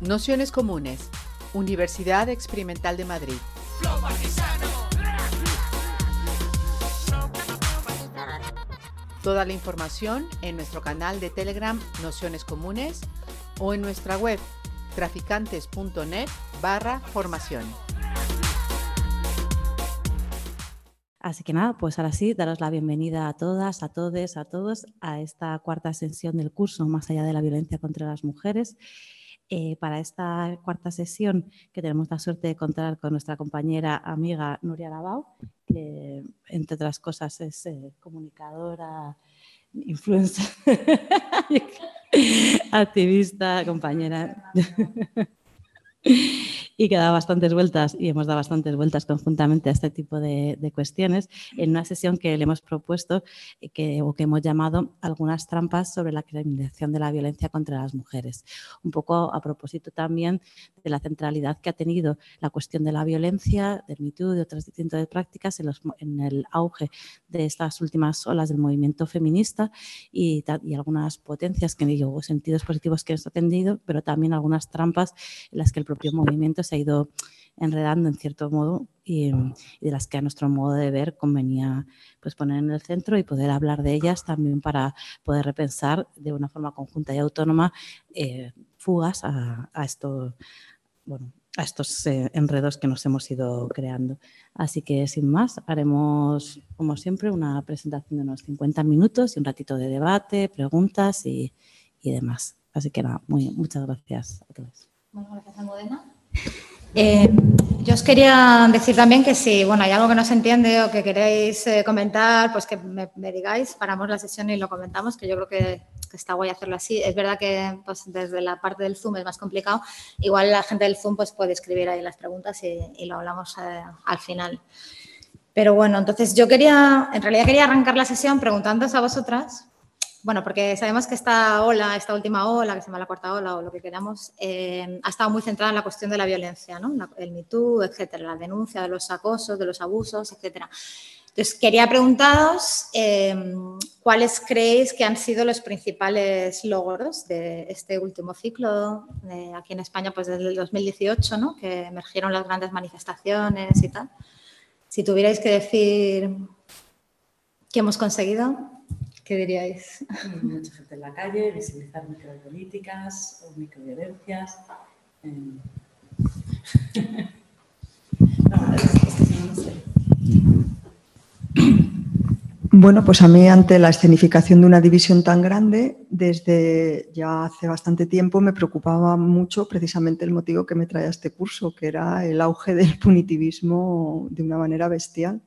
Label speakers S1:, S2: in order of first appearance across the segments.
S1: Nociones Comunes, Universidad Experimental de Madrid. Toda la información en nuestro canal de Telegram Nociones Comunes o en nuestra web traficantes.net barra formación.
S2: Así que nada, pues ahora sí, daros la bienvenida a todas, a todos, a todos a esta cuarta sesión del curso Más allá de la violencia contra las mujeres. Eh, para esta cuarta sesión, que tenemos la suerte de contar con nuestra compañera amiga Nuria Lavau, que entre otras cosas es eh, comunicadora, influencer, activista, compañera y que da bastantes vueltas y hemos dado bastantes vueltas conjuntamente a este tipo de, cuestiones en una sesión que le hemos propuesto eh, que, o que hemos llamado algunas trampas sobre la criminalización de la violencia contra las mujeres. Un poco a propósito también de la centralidad que ha tenido la cuestión de la violencia, del MeToo, de otras distintas prácticas en, en, el auge de estas últimas olas del movimiento feminista y, y algunas potencias que digo, sentidos positivos que hemos atendido, pero también algunas trampas en las que el propio movimiento se ha ido enredando en cierto modo y, de las que a nuestro modo de ver convenía pues, poner en el centro y poder hablar de ellas también para poder repensar de una forma conjunta y autónoma eh, fugas a, esto, bueno, a estos eh, enredos que nos hemos ido creando. Así que sin más, haremos como siempre una presentación de unos 50 minutos y un ratito de debate, preguntas y, y demás. Así que nada, muy, muchas gracias a todos.
S3: Bueno, gracias, Almudena. Eh, yo os quería decir también que si bueno, hay algo que no se entiende o que queréis eh, comentar, pues que me, digáis, paramos la sesión y lo comentamos, que yo creo que, está guay hacerlo así. Es verdad que pues, desde la parte del Zoom es más complicado. Igual la gente del Zoom pues, puede escribir ahí las preguntas y, lo hablamos eh, al final. Pero bueno, entonces yo quería, en realidad quería arrancar la sesión preguntándoos a vosotras bueno, porque sabemos que esta ola, esta última ola, que se llama la cuarta ola o lo que queramos, eh, ha estado muy centrada en la cuestión de la violencia, ¿no? el MeToo, etcétera, la denuncia de los acosos, de los abusos, etcétera. Entonces, quería preguntaros eh, cuáles creéis que han sido los principales logros de este último ciclo, aquí en España, pues desde el 2018, ¿no? que emergieron las grandes manifestaciones y tal. Si tuvierais que decir qué hemos conseguido. ¿Qué diríais?
S2: Mucha gente en la calle, visibilizar micropolíticas o microviolencias.
S4: Bueno, pues a mí ante la escenificación de una división tan grande, desde ya hace bastante tiempo me preocupaba mucho precisamente el motivo que me traía este curso, que era el auge del punitivismo de una manera bestial.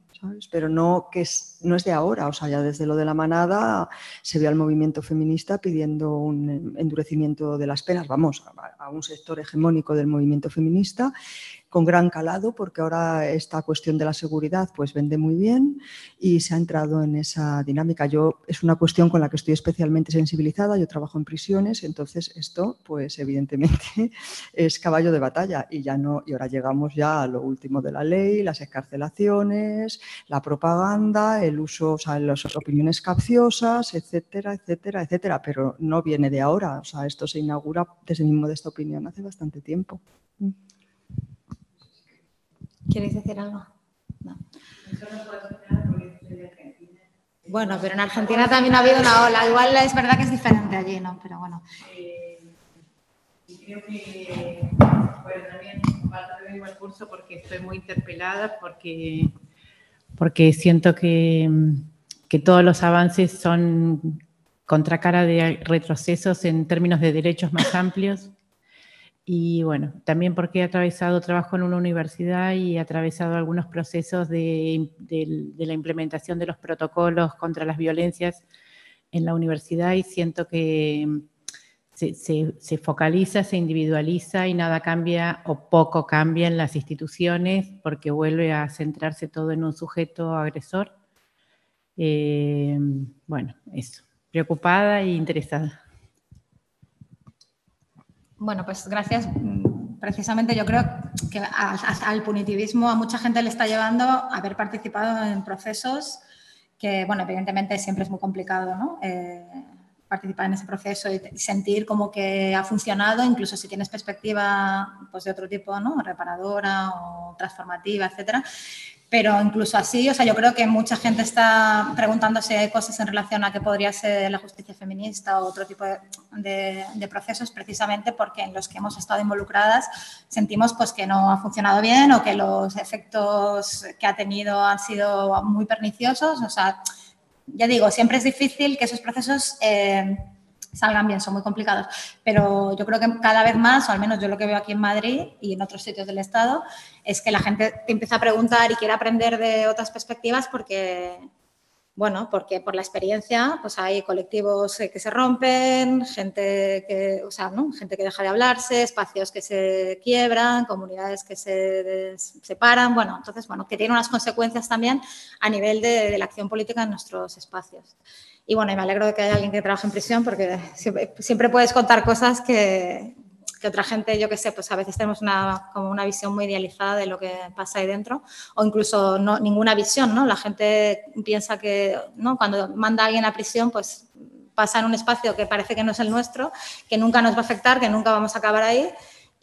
S4: Pero no, que es, no es de ahora, o sea, ya desde lo de la manada se ve al movimiento feminista pidiendo un endurecimiento de las penas, vamos, a un sector hegemónico del movimiento feminista con gran calado porque ahora esta cuestión de la seguridad pues vende muy bien y se ha entrado en esa dinámica. Yo es una cuestión con la que estoy especialmente sensibilizada, yo trabajo en prisiones, entonces esto pues evidentemente es caballo de batalla y ya no y ahora llegamos ya a lo último de la ley, las escarcelaciones, la propaganda, uso, o sea, las opiniones capciosas, etcétera, etcétera, etcétera, pero no viene de ahora, o sea, esto se inaugura desde mi modesta opinión hace bastante tiempo.
S3: ¿Quieres decir algo? No. Bueno, pero en Argentina también ha habido una ola. Igual es verdad que es diferente allí, ¿no? Pero bueno.
S5: Eh, creo que, bueno, también comparto el mismo curso porque estoy muy interpelada, porque, porque siento que, todos los avances son contracara de retrocesos en términos de derechos más amplios. Y bueno, también porque he atravesado trabajo en una universidad y he atravesado algunos procesos de, la implementación de los protocolos contra las violencias en la universidad y siento que se, focaliza, se individualiza y nada cambia o poco cambia en las instituciones porque vuelve a centrarse todo en un sujeto agresor. Eh, bueno, eso, preocupada e interesada.
S3: Bueno, pues gracias. Precisamente yo creo que al punitivismo a mucha gente le está llevando a haber participado en procesos que, bueno, evidentemente siempre es muy complicado, ¿no? Eh, participar en ese proceso y sentir como que ha funcionado, incluso si tienes perspectiva pues, de otro tipo, ¿no? reparadora o transformativa, etcétera. Pero incluso así, o sea, yo creo que mucha gente está preguntándose cosas en relación a qué podría ser la justicia feminista o otro tipo de, de, procesos, precisamente porque en los que hemos estado involucradas sentimos pues, que no ha funcionado bien o que los efectos que ha tenido han sido muy perniciosos. O sea, ya digo, siempre es difícil que esos procesos eh, salgan bien, son muy complicados. Pero yo creo que cada vez más, o al menos yo lo que veo aquí en Madrid y en otros sitios del Estado, es que la gente te empieza a preguntar y quiere aprender de otras perspectivas porque, bueno, porque por la experiencia, pues hay colectivos que se rompen, gente que, o sea, ¿no? gente que deja de hablarse, espacios que se quiebran, comunidades que se separan, bueno, entonces, bueno, que tiene unas consecuencias también a nivel de, de la acción política en nuestros espacios. Y bueno, me alegro de que haya alguien que trabaje en prisión porque siempre, puedes contar cosas que, que, otra gente, yo que sé, pues a veces tenemos una, como una visión muy idealizada de lo que pasa ahí dentro o incluso no, ninguna visión, ¿no? La gente piensa que, ¿no? Cuando manda a alguien a prisión, pues pasa en un espacio que parece que no es el nuestro, que nunca nos va a afectar, que nunca vamos a acabar ahí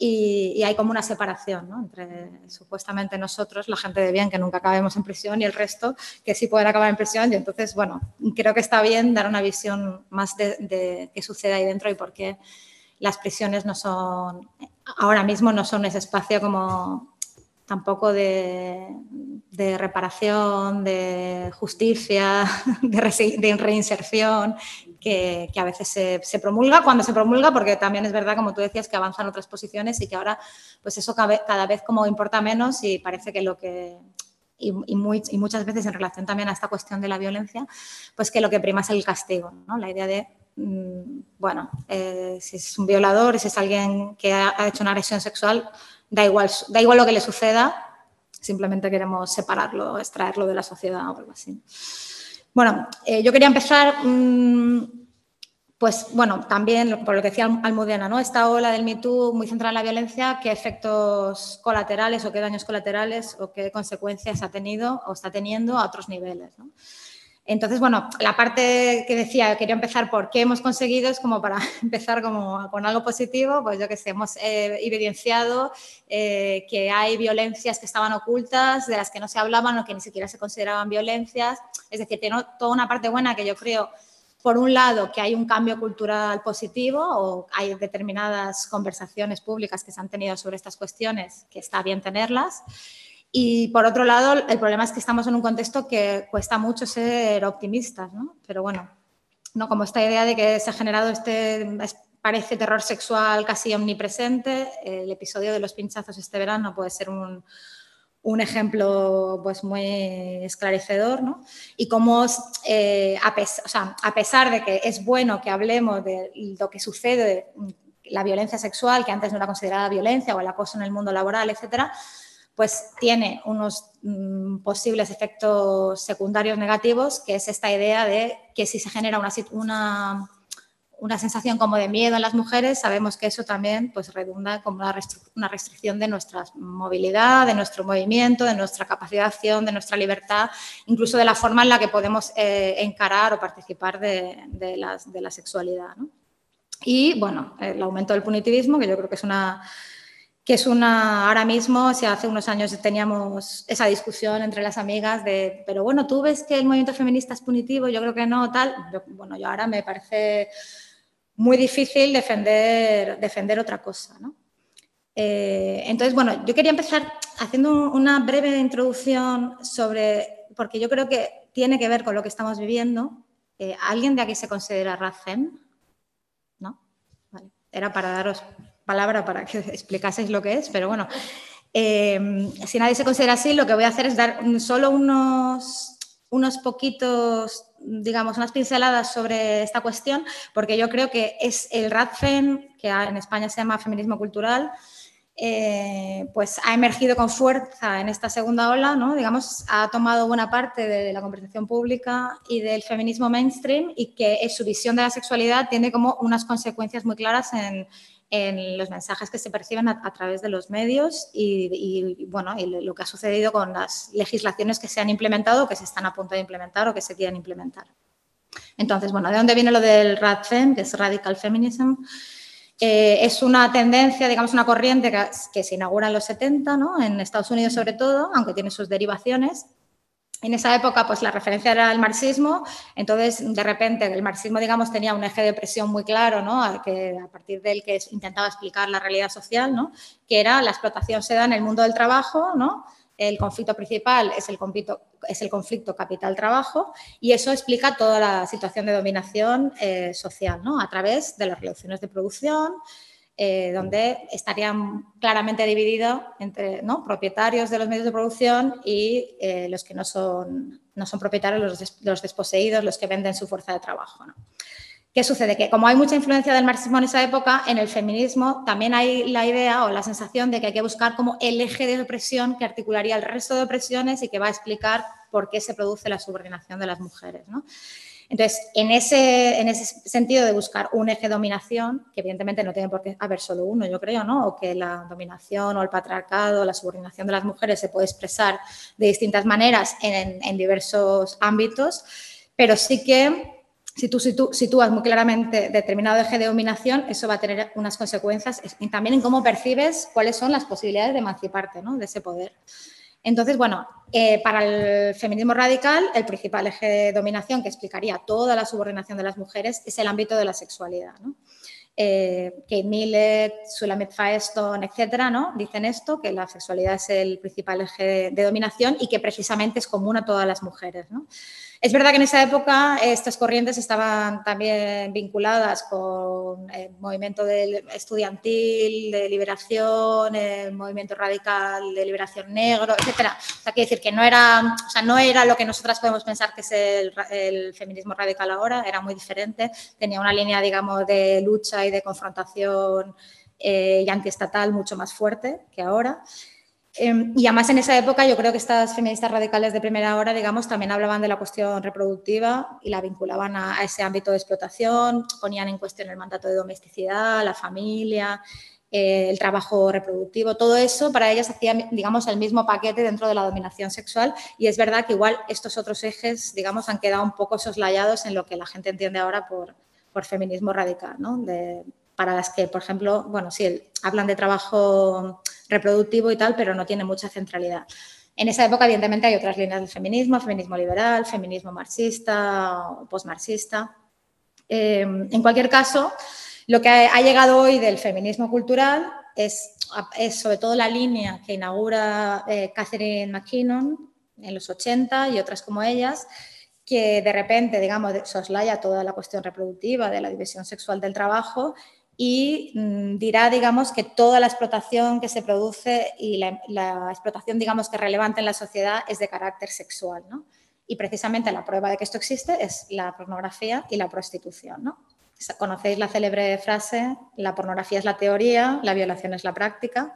S3: y, hay como una separación ¿no? entre supuestamente nosotros, la gente de bien que nunca acabemos en prisión y el resto que sí pueden acabar en prisión. Y entonces, bueno, creo que está bien dar una visión más de, qué sucede ahí dentro y por qué las prisiones no son, ahora mismo no son ese espacio como tampoco de, reparación, de justicia, de, reinserción que, a veces se, promulga, cuando se promulga, porque también es verdad, como tú decías, que avanzan otras posiciones y que ahora pues eso cada vez como importa menos y parece que lo que... Y, muchas veces en relación también a esta cuestión de la violencia, pues que lo que prima es el castigo, ¿no? La idea de, bueno, eh, si es un violador, si es alguien que ha, hecho una agresión sexual, da igual, da igual lo que le suceda, simplemente queremos separarlo, extraerlo de la sociedad o algo así. Bueno, eh, yo quería empezar, mm, pues bueno, también por lo que decía Almudena, ¿no? Esta ola del MeToo muy centrada en la violencia, qué efectos colaterales o qué daños colaterales o qué consecuencias ha tenido o está teniendo a otros niveles. Entonces, bueno, la parte que decía, quería empezar por qué hemos conseguido, es como para empezar como con algo positivo, pues yo que sé, hemos eh, evidenciado eh, que hay violencias que estaban ocultas, de las que no se hablaban o que ni siquiera se consideraban violencias. Es decir, tiene toda una parte buena que yo creo, por un lado, que hay un cambio cultural positivo o hay determinadas conversaciones públicas que se han tenido sobre estas cuestiones que está bien tenerlas. Y por otro lado, el problema es que estamos en un contexto que cuesta mucho ser optimistas, ¿no? Pero bueno, no como esta idea de que se ha generado este, parece terror sexual casi omnipresente. El episodio de los pinchazos este verano puede ser un, un ejemplo pues muy esclarecedor, ¿no? Y cómo, eh, a, o sea, a pesar de que es bueno que hablemos de lo que sucede, la violencia sexual, que antes no era considerada violencia, o el acoso en el mundo laboral, etcétera, pues tiene unos mm, posibles efectos secundarios negativos, que es esta idea de que si se genera una, una, una, sensación como de miedo en las mujeres, sabemos que eso también pues, redunda como una, una restricción de nuestra movilidad, de nuestro movimiento, de nuestra capacidad de acción, de nuestra libertad, incluso de la forma en la que podemos eh, encarar o participar de, de, de la sexualidad. ¿no? Y bueno, el aumento del punitivismo, que yo creo que es una que es una, ahora mismo, si hace unos años teníamos esa discusión entre las amigas de, pero bueno, tú ves que el movimiento feminista es punitivo, yo creo que no, tal, bueno, yo ahora me parece muy difícil defender, defender otra cosa, ¿no? Eh, entonces, bueno, yo quería empezar haciendo una breve introducción sobre, porque yo creo que tiene que ver con lo que estamos viviendo. Eh, ¿Alguien de aquí se considera Racen? ¿No? Vale. Era para daros palabra para que explicaseis lo que es, pero bueno, eh, si nadie se considera así, lo que voy a hacer es dar solo unos, unos poquitos, digamos, unas pinceladas sobre esta cuestión, porque yo creo que es el RADFEM, que en España se llama Feminismo Cultural, eh, pues ha emergido con fuerza en esta segunda ola, ¿no? digamos, ha tomado buena parte de la conversación pública y del feminismo mainstream y que su visión de la sexualidad tiene como unas consecuencias muy claras en, en los mensajes que se perciben a, través de los medios y, bueno, y lo que ha sucedido con las legislaciones que se han implementado que se están a punto de implementar o que se quieren implementar. Entonces, bueno, ¿de dónde viene lo del RADFEM, que es Radical Feminism? Eh, es una tendencia, digamos, una corriente que, se inaugura en los 70, ¿no? en Estados Unidos sobre todo, aunque tiene sus derivaciones. En esa época, pues la referencia era el marxismo, entonces de repente el marxismo, digamos, tenía un eje de presión muy claro, ¿no? que, a partir del que intentaba explicar la realidad social, ¿no? que era la explotación se da en el mundo del trabajo, ¿no? el conflicto principal es el conflicto, es el conflicto capital-trabajo y eso explica toda la situación de dominación eh, social, ¿no? a través de las relaciones de producción, eh, donde estarían claramente divididos entre ¿no? propietarios de los medios de producción y eh, los que no son, no son propietarios, los, desposeídos, los que venden su fuerza de trabajo. ¿Qué sucede? Que como hay mucha influencia del marxismo en esa época, en el feminismo también hay la idea o la sensación de que hay que buscar como el eje de opresión que articularía el resto de opresiones y que va a explicar por qué se produce la subordinación de las mujeres. Entonces, en ese, en ese sentido de buscar un eje de dominación, que evidentemente no tiene por qué haber solo uno, yo creo, ¿no? o que la dominación o el patriarcado, la subordinación de las mujeres se puede expresar de distintas maneras en, en diversos ámbitos, pero sí que si tú, sitúas muy claramente determinado eje de dominación, eso va a tener unas consecuencias y también en cómo percibes cuáles son las posibilidades de emanciparte de ese poder. Entonces, bueno, eh, para el feminismo radical, el principal eje de dominación que explicaría toda la subordinación de las mujeres es el ámbito de la sexualidad. Eh, Kate Millett, Sulamit Firestone, etcétera, ¿no? dicen esto, que la sexualidad es el principal eje de, dominación y que precisamente es común a todas las mujeres. Es verdad que en esa época estas corrientes estaban también vinculadas con el movimiento estudiantil de liberación, el movimiento radical de liberación negro, etcétera. O sea, quiere decir que no era, o sea, no era lo que nosotras podemos pensar que es el, feminismo radical ahora, era muy diferente. Tenía una línea, digamos, de lucha y de confrontación eh, y antiestatal mucho más fuerte que ahora. Em, y además en esa época yo creo que estas feministas radicales de primera hora, digamos, también hablaban de la cuestión reproductiva y la vinculaban a, ese ámbito de explotación, ponían en cuestión el mandato de domesticidad, la familia, eh, el trabajo reproductivo, todo eso para ellas hacía, digamos, el mismo paquete dentro de la dominación sexual y es verdad que igual estos otros ejes, digamos, han quedado un poco soslayados en lo que la gente entiende ahora por, por feminismo radical, ¿no? De, para las que, por ejemplo, bueno, sí, hablan de trabajo reproductivo y tal, pero no tiene mucha centralidad. En esa época, evidentemente, hay otras líneas del feminismo, feminismo liberal, feminismo marxista postmarxista. Eh, en cualquier caso, lo que ha llegado hoy del feminismo cultural es, sobre todo la línea que inaugura eh, Catherine McKinnon en los 80 y otras como ellas, que de repente, digamos, soslaya toda la cuestión reproductiva de la división sexual del trabajo y mm, dirá, digamos, que toda la explotación que se produce y la, explotación, digamos, que relevante en la sociedad es de carácter sexual, ¿no? Y precisamente la prueba de que esto existe es la pornografía y la prostitución, ¿no? Conocéis la célebre frase, la pornografía es la teoría, la violación es la práctica,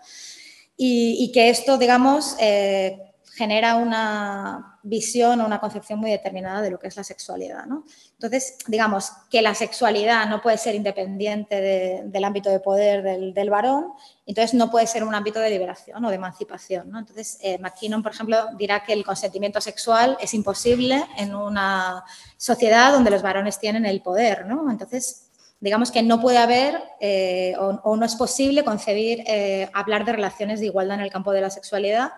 S3: y, que esto, digamos, eh, genera una visión o una concepción muy determinada de lo que es la sexualidad. ¿no? Entonces, digamos que la sexualidad no puede ser independiente del ámbito de poder del, varón, entonces no puede ser un ámbito de liberación o de emancipación. ¿no? Entonces, eh, McKinnon, por ejemplo, dirá que el consentimiento sexual es imposible en una sociedad donde los varones tienen el poder. ¿no? Entonces, digamos que no puede haber eh, o, no es posible concebir, eh, hablar de relaciones de igualdad en el campo de la sexualidad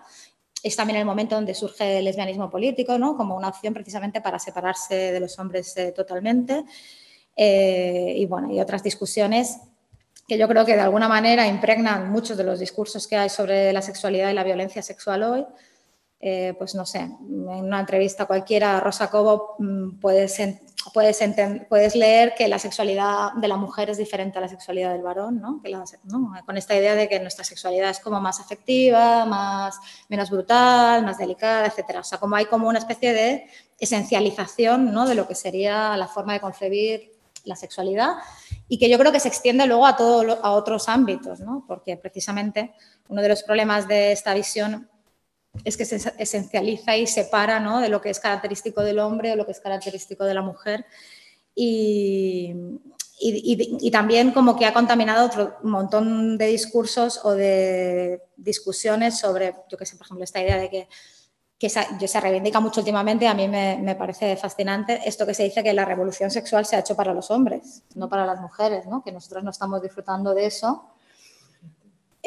S3: es también el momento donde surge el lesbianismo político, ¿no? como una opción precisamente para separarse de los hombres eh, totalmente. Eh, y bueno, y otras discusiones que yo creo que de alguna manera impregnan muchos de los discursos que hay sobre la sexualidad y la violencia sexual hoy. Eh, pues no sé, en una entrevista cualquiera, Rosa Cobo, mm, puedes, puedes, puedes leer que la sexualidad de la mujer es diferente a la sexualidad del varón, ¿no? con esta idea de que nuestra sexualidad es como más afectiva, más, menos brutal, más delicada, etc. O sea, como hay como una especie de esencialización ¿no? de lo que sería la forma de concebir la sexualidad y que yo creo que se extiende luego a, todo, a otros ámbitos, ¿no? porque precisamente uno de los problemas de esta visión es que se esencializa y separa ¿no? de lo que es característico del hombre o lo que es característico de la mujer. Y, y, también como que ha contaminado otro montón de discursos o de discusiones sobre, yo qué sé, por ejemplo, esta idea de que que se, reivindica mucho últimamente, a mí me, parece fascinante esto que se dice que la revolución sexual se ha hecho para los hombres, no para las mujeres, ¿no? que nosotros no estamos disfrutando de eso.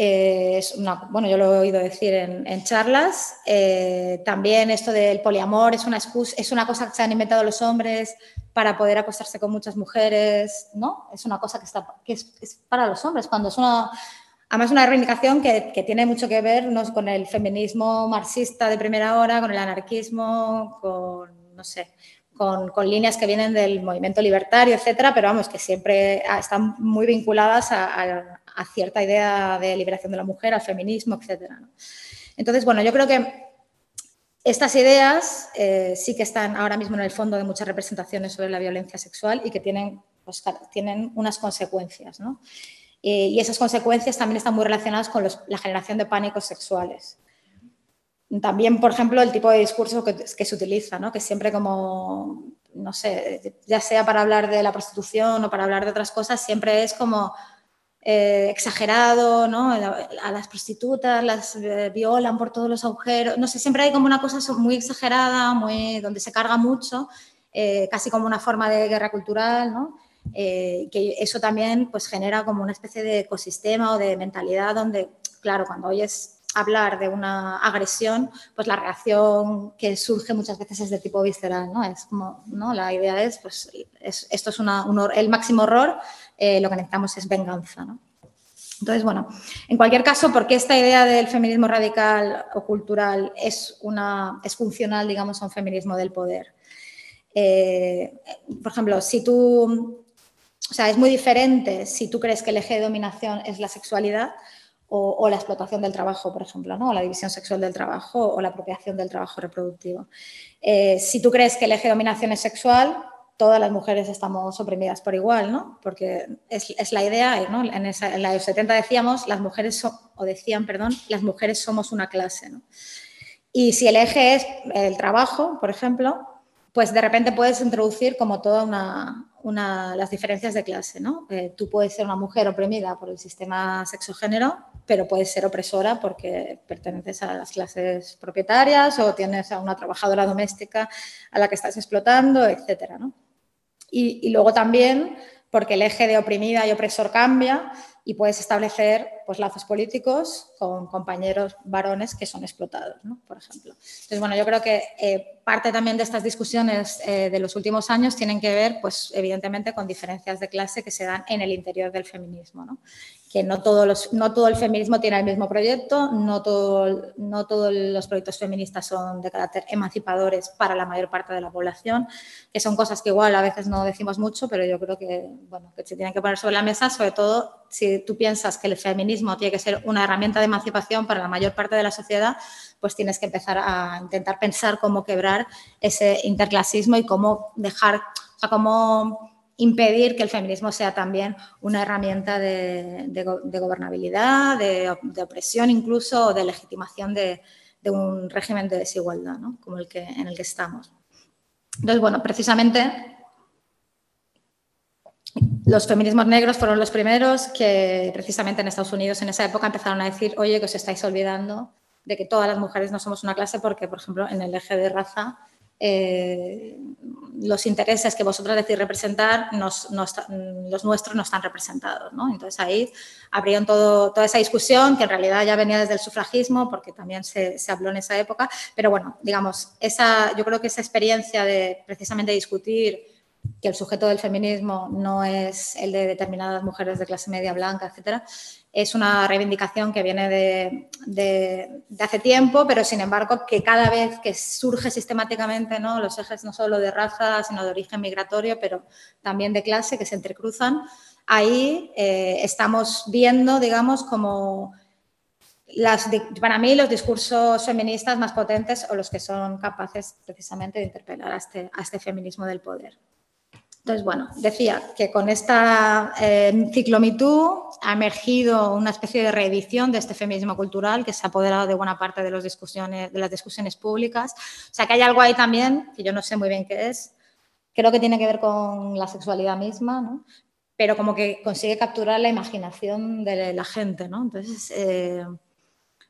S3: Eh, es una, bueno, yo lo he oído decir en, charlas. Eh, también esto del poliamor es una, excusa, es una cosa que se han inventado los hombres para poder acostarse con muchas mujeres, ¿no? Es una cosa que, está, que es, para los hombres, cuando es una, Además, una reivindicación que, tiene mucho que ver ¿no? con el feminismo marxista de primera hora, con el anarquismo, con, no sé, con, líneas que vienen del movimiento libertario, etcétera, pero vamos, que siempre están muy vinculadas a, cierta idea de liberación de la mujer, al feminismo. ¿no? Entonces, bueno, yo creo que estas ideas eh, sí que están ahora mismo en el fondo de muchas representaciones sobre la violencia sexual y que tienen, pues, tienen unas consecuencias. ¿no? Eh, y esas consecuencias también están muy relacionadas con la generación de pánicos sexuales. También, por ejemplo, el tipo de discurso que, se utiliza, ¿no? que siempre como, no sé, ya sea para hablar de la prostitución o para hablar de otras cosas, siempre es como eh, exagerado, ¿no? A las prostitutas las eh, violan por todos los agujeros, no sé, siempre hay como una cosa muy exagerada, muy, donde se carga mucho, casi como una forma de guerra cultural, ¿no? Eh, que eso también pues, genera como una especie de ecosistema o de mentalidad donde, claro, cuando oyes hablar de una agresión, pues la reacción que surge muchas veces es de tipo visceral, ¿no? Es como, ¿no? La idea es, pues, esto es el máximo horror, eh, lo que necesitamos es venganza, ¿no? Entonces, bueno, en cualquier caso, porque esta idea del feminismo radical o cultural es, una, es funcional, digamos, a un feminismo del poder? Eh, por ejemplo, si tú o sea, es muy diferente si tú crees que el eje de dominación es la sexualidad o, la explotación del trabajo, por ejemplo, ¿no? o la división sexual del trabajo o la apropiación del trabajo reproductivo. Eh, si tú crees que el eje de dominación es sexual, todas las mujeres estamos oprimidas por igual, ¿no? Porque es, la idea, ¿no? En, esa, la de 70 decíamos, las mujeres, o decían, perdón, las mujeres somos una clase, ¿no? Y si el eje es el trabajo, por ejemplo, pues de repente puedes introducir como toda una, las diferencias de clase. ¿no? Tú puedes ser una mujer oprimida por el sistema sexogénero, pero puedes ser opresora porque perteneces a las clases propietarias o tienes a una trabajadora doméstica a la que estás explotando, etc. ¿no? Y, y, luego también porque el eje de oprimida y opresor cambia y puedes establecer pues, lazos políticos con compañeros varones que son explotados, ¿no? por ejemplo. Entonces, bueno, yo creo que eh, parte también de estas discusiones eh, de los últimos años tienen que ver, pues, evidentemente, con diferencias de clase que se dan en el interior del feminismo. ¿no? que no, todos los, no todo el feminismo tiene el mismo proyecto, no, todo, no todos los proyectos feministas son de carácter emancipadores para la mayor parte de la población, que son cosas que igual a veces no decimos mucho, pero yo creo que, bueno, que se tienen que poner sobre la mesa, sobre todo si tú piensas que el feminismo tiene que ser una herramienta de emancipación para la mayor parte de la sociedad, pues tienes que empezar a intentar pensar cómo quebrar ese interclasismo y cómo dejar, o sea, cómo impedir que el feminismo sea también una herramienta de, gobernabilidad, de, opresión incluso, o de legitimación de, un régimen de desigualdad, como el que, en el que estamos. Entonces, bueno, precisamente los feminismos negros fueron los primeros que precisamente en Estados Unidos en esa época empezaron a decir, oye, que os estáis olvidando de que todas las mujeres no somos una clase porque, por ejemplo, en el eje de raza eh, los intereses que vosotros decís representar, los nuestros no están representados. ¿no? Entonces ahí abrieron toda esa discusión que en realidad ya venía desde el sufragismo, porque también se, se, habló en esa época, pero bueno, digamos, esa, yo creo que esa experiencia de precisamente discutir que el sujeto del feminismo no es el de determinadas mujeres de clase media blanca, etcétera, es una reivindicación que viene de, hace tiempo, pero sin embargo que cada vez que surge sistemáticamente ¿no? los ejes no solo de raza, sino de origen migratorio, pero también de clase, que se entrecruzan, ahí eh, estamos viendo, digamos, como las, para mí los discursos feministas más potentes o los que son capaces precisamente de interpelar a este, a este feminismo del poder. Entonces, bueno, decía que con esta eh, ciclo MeToo ha emergido una especie de reedición de este feminismo cultural que se ha apoderado de buena parte de, los discusiones, de las discusiones públicas. O sea, que hay algo ahí también, que yo no sé muy bien qué es, creo que tiene que ver con la sexualidad misma, ¿no? pero como que consigue capturar la imaginación de la gente. ¿no? Entonces, eh,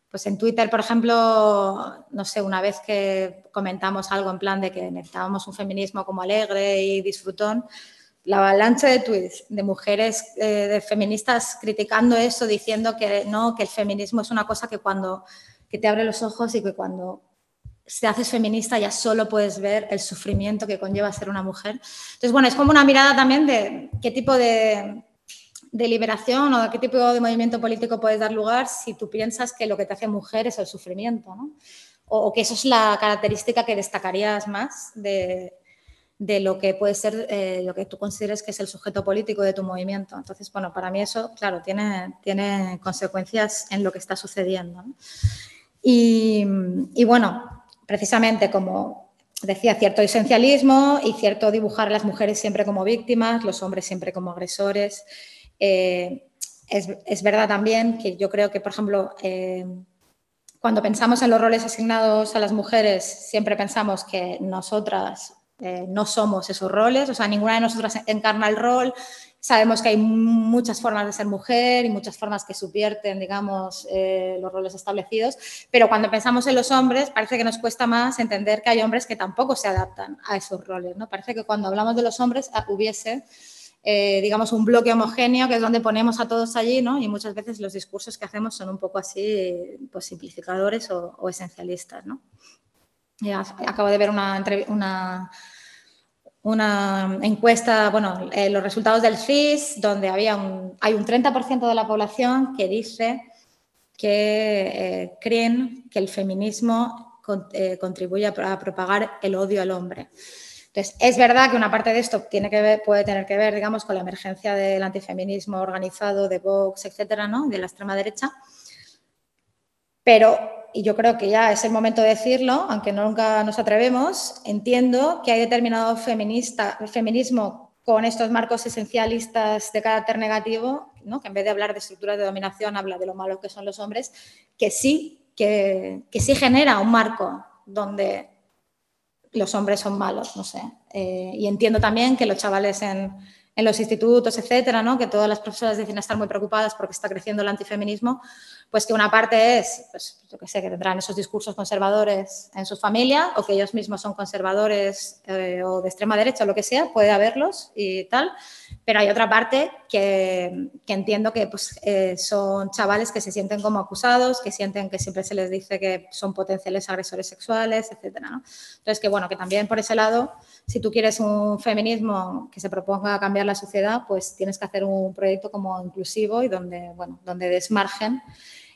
S3: pues en Twitter, por ejemplo, no sé, una vez que comentamos algo en plan de que necesitábamos un feminismo como alegre y disfrutón, la avalancha de tweets de mujeres, eh, de feministas criticando eso, diciendo que no, que el feminismo es una cosa que cuando que te abre los ojos y que cuando te haces feminista ya solo puedes ver el sufrimiento que conlleva ser una mujer. Entonces, bueno, es como una mirada también de qué tipo de, de liberación o de qué tipo de movimiento político puedes dar lugar si tú piensas que lo que te hace mujer es el sufrimiento, ¿no? o, que eso es la característica que destacarías más de, de lo que puede ser eh, lo que tú consideres que es el sujeto político de tu movimiento. Entonces, bueno, para mí eso, claro, tiene, tiene consecuencias en lo que está sucediendo. Y, y, bueno, precisamente como decía, cierto esencialismo y cierto dibujar a las mujeres siempre como víctimas, los hombres siempre como agresores. Eh, es, verdad también que yo creo que, por ejemplo, eh, cuando pensamos en los roles asignados a las mujeres, siempre pensamos que nosotras eh, no somos esos roles, o sea, ninguna de nosotras encarna el rol. Sabemos que hay muchas formas de ser mujer y muchas formas que subvierten, digamos, los roles establecidos, pero cuando pensamos en los hombres, parece que nos cuesta más entender que hay hombres que tampoco se adaptan a esos roles, ¿no? Parece que cuando hablamos de los hombres ah, hubiese, eh, digamos, un bloque homogéneo que es donde ponemos a todos allí, ¿no? Y muchas veces los discursos que hacemos son un poco así, pues, simplificadores o, esencialistas, ¿no? acabo de ver una, encuesta, bueno, eh, los resultados del FIS, donde había un, hay un 30% de la población que dice que eh, creen que el feminismo contribuye a, propagar el odio al hombre. Entonces, es verdad que una parte de esto tiene que puede tener que ver, digamos, con la emergencia del antifeminismo organizado, de Vox, etcétera, ¿no? de la extrema derecha, pero y yo creo que ya es el momento de decirlo, aunque nunca nos atrevemos, entiendo que hay determinado feminista, feminismo con estos marcos esencialistas de carácter negativo, ¿no? que en vez de hablar de estructuras de dominación habla de lo malos que son los hombres, que sí, que, que sí genera un marco donde los hombres son malos, no sé. Eh, y entiendo también que los chavales en, los institutos, etcétera, ¿no? que todas las profesoras dicen estar muy preocupadas porque está creciendo el antifeminismo, pues que una parte es, pues, yo que sé, que tendrán esos discursos conservadores en su familia o que ellos mismos son conservadores eh, o de extrema derecha o lo que sea, puede haberlos y tal, pero hay otra parte que, que entiendo que pues, eh, son chavales que se sienten como acusados, que sienten que siempre se les dice que son potenciales agresores sexuales, etcétera. ¿no? Entonces, que bueno, que también por ese lado, si tú quieres un feminismo que se proponga cambiar la sociedad, pues tienes que hacer un proyecto como inclusivo y donde, bueno, donde desmargen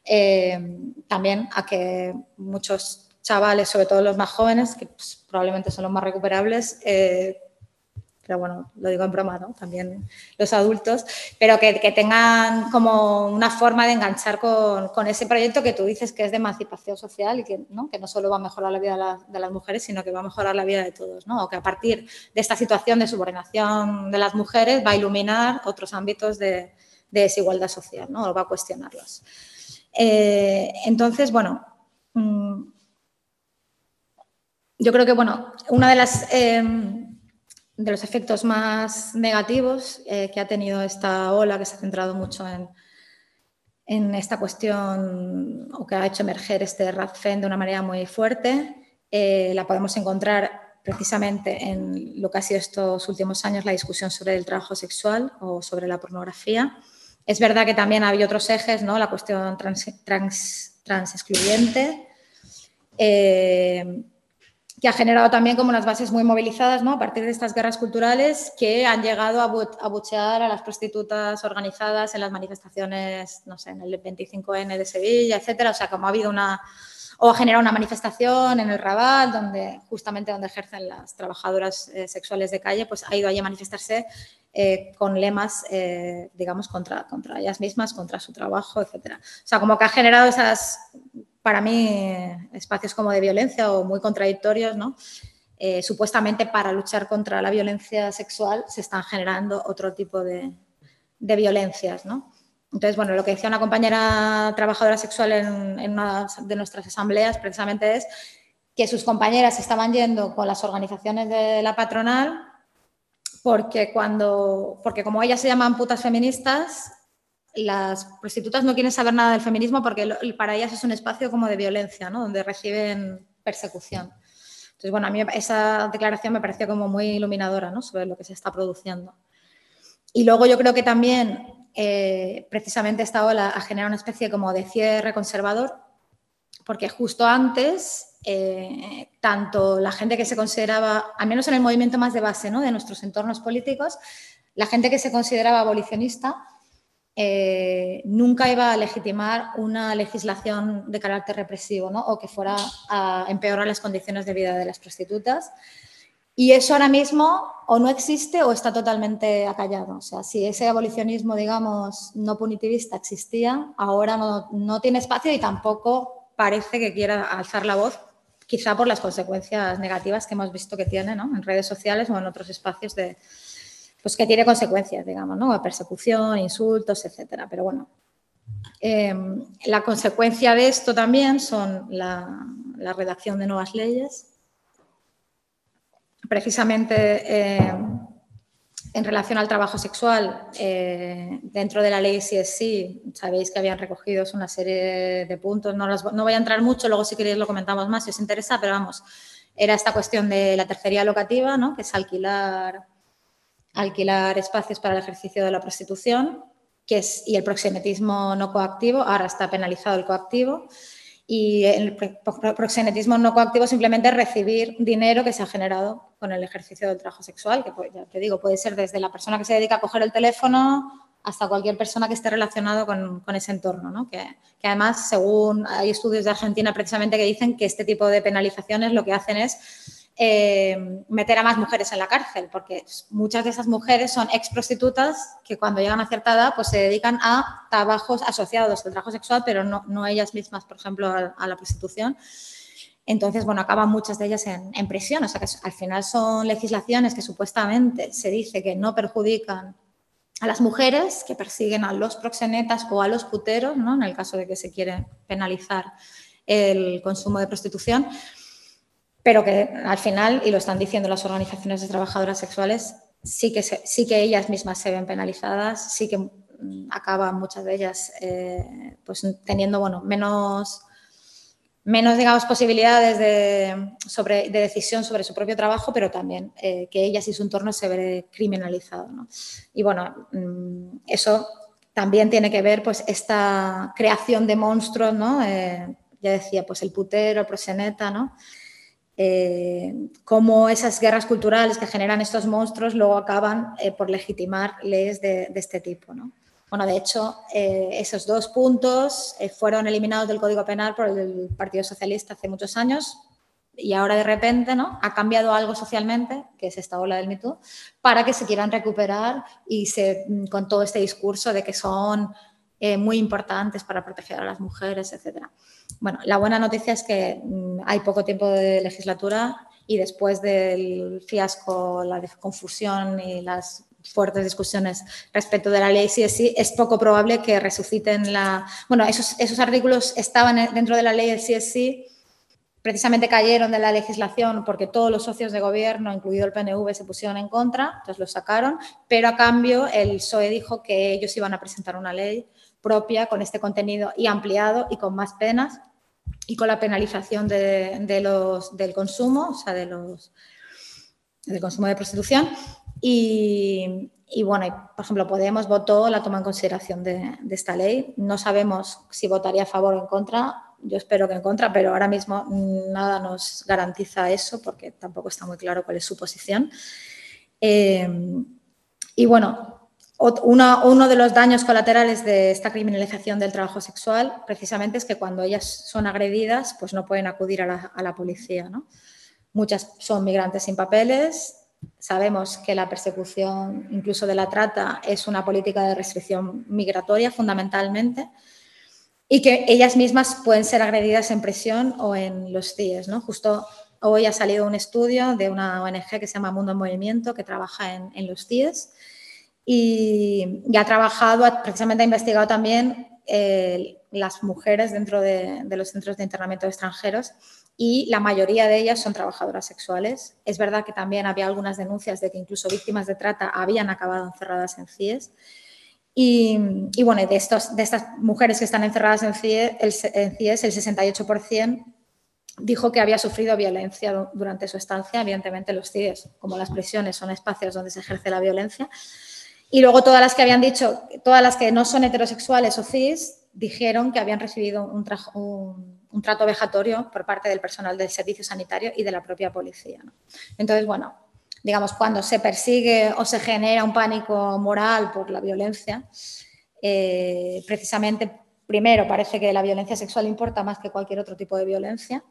S3: eh, también a que muchos chavales, sobre todo los más jóvenes, que pues, probablemente son los más recuperables, eh, pero bueno, lo digo en broma, ¿no? También los adultos, pero que, que tengan como una forma de enganchar con, con, ese proyecto que tú dices que es de emancipación social y que ¿no? que no solo va a mejorar la vida de, la, de, las mujeres, sino que va a mejorar la vida de todos, ¿no? O que a partir de esta situación de subordinación de las mujeres va a iluminar otros ámbitos de, de desigualdad social, ¿no? O va a cuestionarlos. Eh, entonces, bueno, mm, yo creo que, bueno, una de. Eh, de los efectos más negativos eh, que ha tenido esta ola, que se ha centrado mucho en, en, esta cuestión o que ha hecho emerger este RADFEM de una manera muy fuerte, eh, la podemos encontrar precisamente en lo que ha sido estos últimos años la discusión sobre el trabajo sexual o sobre la pornografía. Es verdad que también había otros ejes, ¿no? la cuestión trans, trans, trans excluyente, eh, que ha generado también como unas bases muy movilizadas ¿no? a partir de estas guerras culturales que han llegado a buchear a las prostitutas organizadas en las manifestaciones, no sé, en el 25N de Sevilla, etcétera. O sea, como ha habido una, o ha generado una manifestación en el Raval, donde justamente donde ejercen las trabajadoras eh, sexuales de calle, pues ha ido allí a manifestarse eh, con lemas, eh, digamos, contra, contra ellas mismas, contra su trabajo, etcétera. O sea, como que ha generado esas, para mí, espacios como de violencia o muy contradictorios, ¿no? Eh, supuestamente para luchar contra la violencia sexual se están generando otro tipo de, de violencias, ¿no? Entonces, bueno, lo que decía una compañera trabajadora sexual en, en, una de nuestras asambleas precisamente es que sus compañeras estaban yendo con las organizaciones de la patronal porque cuando, porque como ellas se llaman putas feministas, las prostitutas no quieren saber nada del feminismo porque para ellas es un espacio como de violencia, ¿no? donde reciben persecución. Entonces, bueno, a mí esa declaración me pareció como muy iluminadora ¿no? sobre lo que se está produciendo. Y luego yo creo que también eh, precisamente esta ola ha generado una especie como de cierre conservador, porque justo antes, eh, tanto la gente que se consideraba, al menos en el movimiento más de base ¿no? de nuestros entornos políticos, la gente que se consideraba abolicionista, eh, nunca iba a legitimar una legislación de carácter represivo ¿no? o que fuera a empeorar las condiciones de vida de las prostitutas. Y eso ahora mismo o no existe o está totalmente acallado. O sea, si ese abolicionismo, digamos, no punitivista existía, ahora no, no tiene espacio y tampoco parece que quiera alzar la voz, quizá por las consecuencias negativas que hemos visto que tiene en redes sociales o en otros espacios de, pues que tiene consecuencias, digamos, ¿no? Persecución, insultos, etcétera. Pero bueno, em, la consecuencia de esto también son la, redacción de nuevas leyes. Precisamente em, en relación al trabajo sexual, eh, dentro de la ley CSC, sabéis que habían recogido una serie de puntos, no, no voy a entrar mucho, luego si queréis lo comentamos más si os interesa, pero vamos, era esta cuestión de la tercería locativa, ¿no? que es alquilar alquilar espacios para el ejercicio de la prostitución que es, y el proxenetismo no coactivo. Ahora está penalizado el coactivo. Y el proxenetismo no coactivo simplemente es recibir dinero que se ha generado con el ejercicio del trabajo sexual, que pues, ya te digo, puede ser desde la persona que se dedica a coger el teléfono hasta cualquier persona que esté relacionado con, con ese entorno. ¿no? Que, que, además, según hay estudios de Argentina precisamente que dicen que este tipo de penalizaciones lo que hacen es eh, meter a más mujeres en la cárcel, porque muchas de esas mujeres son ex prostitutas que cuando llegan a cierta pues se dedican a trabajos asociados al trabajo sexual, pero no, no ellas mismas, por ejemplo, a, la prostitución. Entonces, bueno, acaban muchas de ellas en, en, prisión. O sea que al final son legislaciones que supuestamente se dice que no perjudican a las mujeres, que persiguen a los proxenetas o a los puteros, ¿no? en el caso de que se quiere penalizar el consumo de prostitución pero que al final, y lo están diciendo las organizaciones de trabajadoras sexuales, sí que, sí que ellas mismas se ven penalizadas, sí que mm, acaban muchas de ellas eh, pues teniendo bueno, menos, menos digamos, posibilidades de, sobre, de decisión sobre su propio trabajo, pero también eh, que ellas y su entorno se ve criminalizado. ¿no? Y bueno, mm, eso también tiene que ver pues esta creación de monstruos, ¿no? Eh, ya decía, pues el putero, el proseneta, ¿no? Eh, cómo esas guerras culturales que generan estos monstruos luego acaban eh, por legitimar leyes de, este tipo. ¿no? Bueno, de hecho, eh, esos dos puntos eh, fueron eliminados del Código Penal por el Partido Socialista hace muchos años y ahora de repente ¿no? ha cambiado algo socialmente, que es esta ola del MeToo, para que se quieran recuperar y se, con todo este discurso de que son muy importantes para proteger a las mujeres, etcétera. Bueno, la buena noticia es que mm, hay poco tiempo de legislatura y después del fiasco, la confusión y las fuertes discusiones respecto de la ley sí es poco probable que resuciten la... Bueno, esos, esos artículos estaban dentro de la ley del CSI, precisamente cayeron de la legislación porque todos los socios de gobierno, incluido el PNV, se pusieron en contra, entonces lo sacaron, pero a cambio el PSOE dijo que ellos iban a presentar una ley propia con este contenido y ampliado y con más penas y con la penalización de, del consumo, o sea, de los, del consumo de prostitución. Y, bueno, por ejemplo, Podemos votó la toma en consideración de, esta ley. No sabemos si votaría a favor o en contra. Yo espero que en contra, pero ahora mismo nada nos garantiza eso porque tampoco está muy claro cuál es su posición. Eh, y bueno, uno de los daños colaterales de esta criminalización del trabajo sexual precisamente es que cuando ellas son agredidas pues no pueden acudir a la, policía. Muchas son migrantes sin papeles. Sabemos que la persecución incluso de la trata es una política de restricción migratoria fundamentalmente y que ellas mismas pueden ser agredidas en prisión o en los CIES. ¿no? Justo hoy ha salido un estudio de una ONG que se llama Mundo en Movimiento que trabaja en, en los CIES y, ha trabajado, precisamente ha investigado también eh, las mujeres dentro de, los centros de internamiento de extranjeros y la mayoría de ellas son trabajadoras sexuales. Es verdad que también había algunas denuncias de que incluso víctimas de trata habían acabado encerradas en CIES. Y, bueno, de, estos, de estas mujeres que están encerradas en CIES, el, CIES, el 68% dijo que había sufrido violencia durante su estancia. Evidentemente, los CIES, como las prisiones, son espacios donde se ejerce la violencia. Y luego todas las que habían dicho, todas las que no son heterosexuales o cis, dijeron que habían recibido un, trato vejatorio por parte del personal del servicio sanitario y de la propia policía. Entonces, bueno, digamos, cuando se persigue o se genera un pánico moral por la violencia, eh, precisamente, primero, parece que la violencia sexual importa más que cualquier otro tipo de violencia,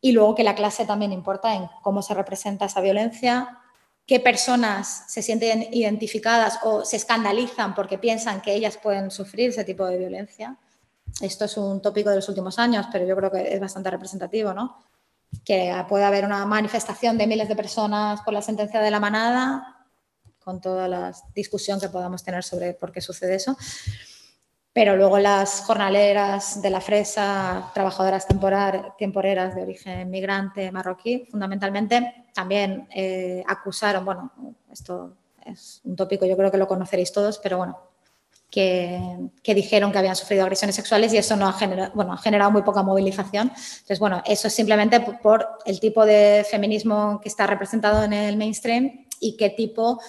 S3: y luego que la clase también importa en cómo se representa esa violencia, qué personas se sienten identificadas o se escandalizan porque piensan que ellas pueden sufrir ese tipo de violencia. Esto es un tópico de los últimos años, pero yo creo que es bastante representativo, ¿no? que puede haber una manifestación de miles de personas por la sentencia de la manada, con toda la discusión que podamos tener sobre por qué sucede eso. Pero luego las jornaleras de la fresa, trabajadoras temporeras de origen migrante marroquí, fundamentalmente también eh, acusaron, bueno, esto es un tópico, yo creo que lo conoceréis todos, pero bueno, que, dijeron que habían sufrido agresiones sexuales y eso no ha generado, bueno, ha generado muy poca movilización. Entonces, bueno, eso es simplemente por el tipo de feminismo que está representado en el mainstream y qué tipo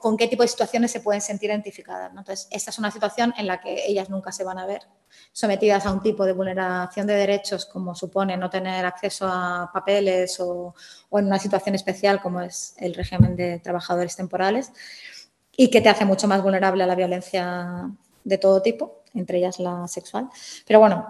S3: con qué tipo de situaciones se pueden sentir identificadas. Entonces, esta es una situación en la que ellas nunca se van a ver sometidas a un tipo de vulneración de derechos como supone no tener acceso a papeles o, o en una situación especial como es el régimen de trabajadores temporales y que te hace mucho más vulnerable a la violencia de todo tipo, entre ellas la sexual. Pero bueno,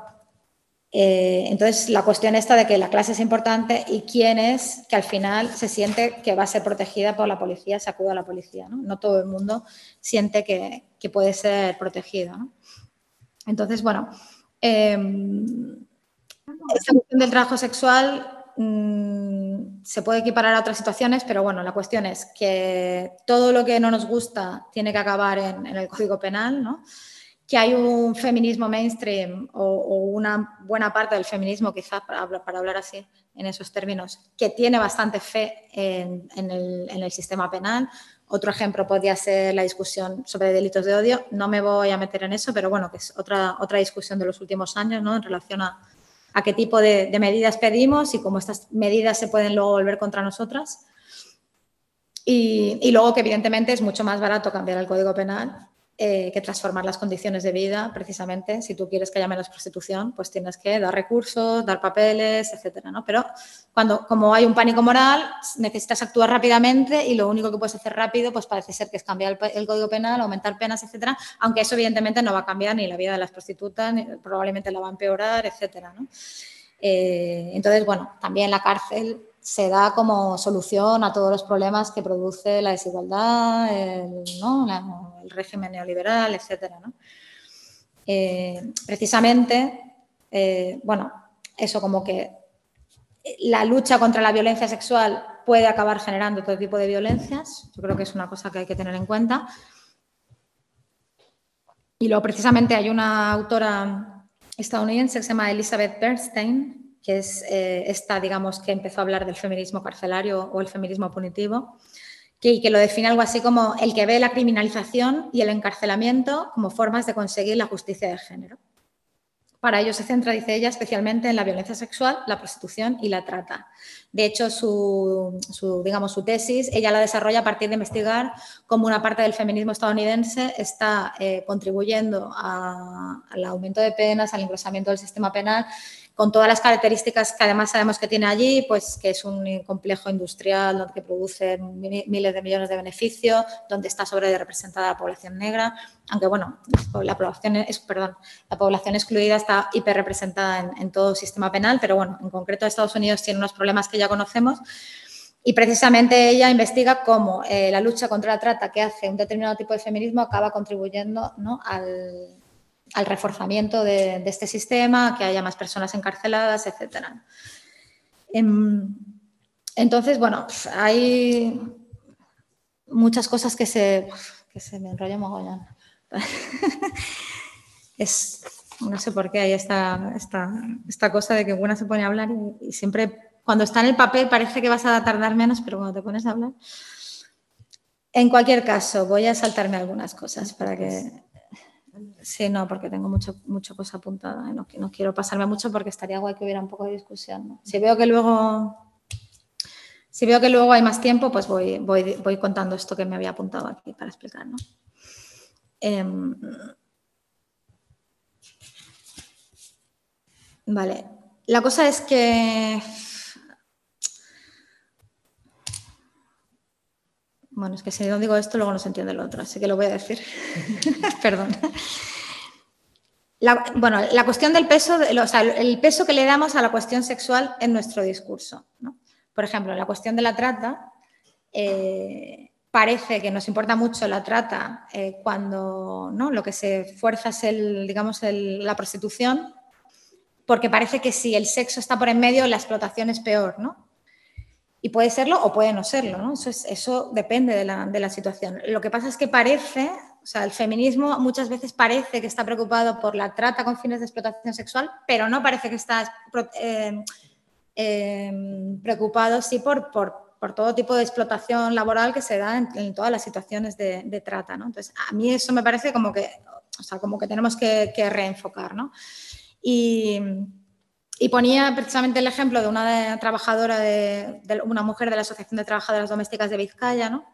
S3: eh, entonces la cuestión está de que la clase es importante y quién es que al final se siente que va a ser protegida por la policía, se a la policía. No, todo el mundo siente que, puede ser protegido. Entonces, bueno, eh, esta cuestión del trabajo sexual Mm, se puede equiparar a otras situaciones, pero bueno, la cuestión es que todo lo que no nos gusta tiene que acabar en, el Código Penal, ¿no? Que hay un feminismo mainstream o, una buena parte del feminismo, quizás para, hablar así en esos términos, que tiene bastante fe en, el, sistema penal. Otro ejemplo podría ser la discusión sobre delitos de odio. No me voy a meter en eso, pero bueno, que es otra, otra discusión de los últimos años ¿no? en relación a, qué tipo de, medidas pedimos y cómo estas medidas se pueden luego volver contra nosotras. Y, luego que evidentemente es mucho más barato cambiar el Código Penal eh, que transformar las condiciones de vida, precisamente. Si tú quieres que haya menos prostitución, pues tienes que dar recursos, dar papeles, etcétera, ¿no? Pero cuando, como hay un pánico moral, necesitas actuar rápidamente y lo único que puedes hacer rápido, pues parece ser que es cambiar el, Código Penal, aumentar penas, etcétera, aunque eso evidentemente no va a cambiar ni la vida de las prostitutas, probablemente la va a empeorar, etcétera. Eh, entonces, bueno, también la cárcel se da como solución a todos los problemas que produce la desigualdad, el, régimen neoliberal, etc. Eh, precisamente, eh, bueno, eso como que la lucha contra la violencia sexual puede acabar generando todo tipo de violencias. Yo creo que es una cosa que hay que tener en cuenta. Y luego precisamente hay una autora estadounidense que se llama Elizabeth Bernstein, que es eh, esta, digamos, que empezó a hablar del feminismo carcelario o el feminismo punitivo, que, que lo define algo así como el que ve la criminalización y el encarcelamiento como formas de conseguir la justicia de género. Para ello se centra, dice ella, especialmente en la violencia sexual, la prostitución y la trata. De hecho, su, digamos, su tesis, ella la desarrolla a partir de investigar cómo una parte del feminismo estadounidense está eh, contribuyendo al aumento de penas, al engrosamiento del sistema penal con todas las características que además sabemos que tiene allí, pues que es un complejo industrial donde produce miles de millones de beneficios, donde está sobre representada la población negra, aunque bueno, la población, es, perdón, la población excluida está hiperrepresentada en, en todo sistema penal, pero bueno, en concreto Estados Unidos tiene unos problemas que ya conocemos. Y precisamente ella investiga cómo eh, la lucha contra la trata que hace un determinado tipo de feminismo acaba contribuyendo ¿no? al, al reforzamiento de, este sistema, que haya más personas encarceladas, etc. Em, entonces, bueno, hay muchas cosas que se, que se me enrollan mogollón. es, no sé por qué hay esta, esta, esta, cosa de que una se pone a hablar y, siempre cuando está en el papel parece que vas a tardar menos, pero cuando te pones a hablar... En cualquier caso, voy a saltarme algunas cosas para que... Sí, no, porque tengo mucho, mucha cosa apuntada. ¿eh? No, no, quiero pasarme mucho porque estaría guay que hubiera un poco de discusión. Si veo que luego... Si veo que luego hay más tiempo, pues voy, voy, voy contando esto que me había apuntado aquí para explicar. ¿no? Em, vale. La cosa es que Bueno, es que si no digo esto, luego no se entiende lo otro, así que lo voy a decir. Perdón. bueno, la cuestión del peso, el peso que le damos a la cuestión sexual en nuestro discurso. Por ejemplo, la cuestión de la trata, eh, parece que nos importa mucho la trata eh, cuando ¿no? lo que se fuerza es el, digamos, la prostitución, porque parece que si el sexo está por en medio, la explotación es peor, ¿no? Y puede serlo o puede no serlo, ¿no? Eso, eso depende de la, situación. Lo que pasa es que parece, o sea, el feminismo muchas veces parece que está preocupado por la trata con fines de explotación sexual, pero no parece que está eh, eh, preocupado, sí, por, por, todo tipo de explotación laboral que se da en, todas las situaciones de, trata. Entonces, a mí eso me parece como que, o sea, como que tenemos que, que reenfocar, ¿no? Y y ponía precisamente el ejemplo de una trabajadora, de, una mujer de la Asociación de Trabajadoras Domésticas de Vizcaya, ¿no?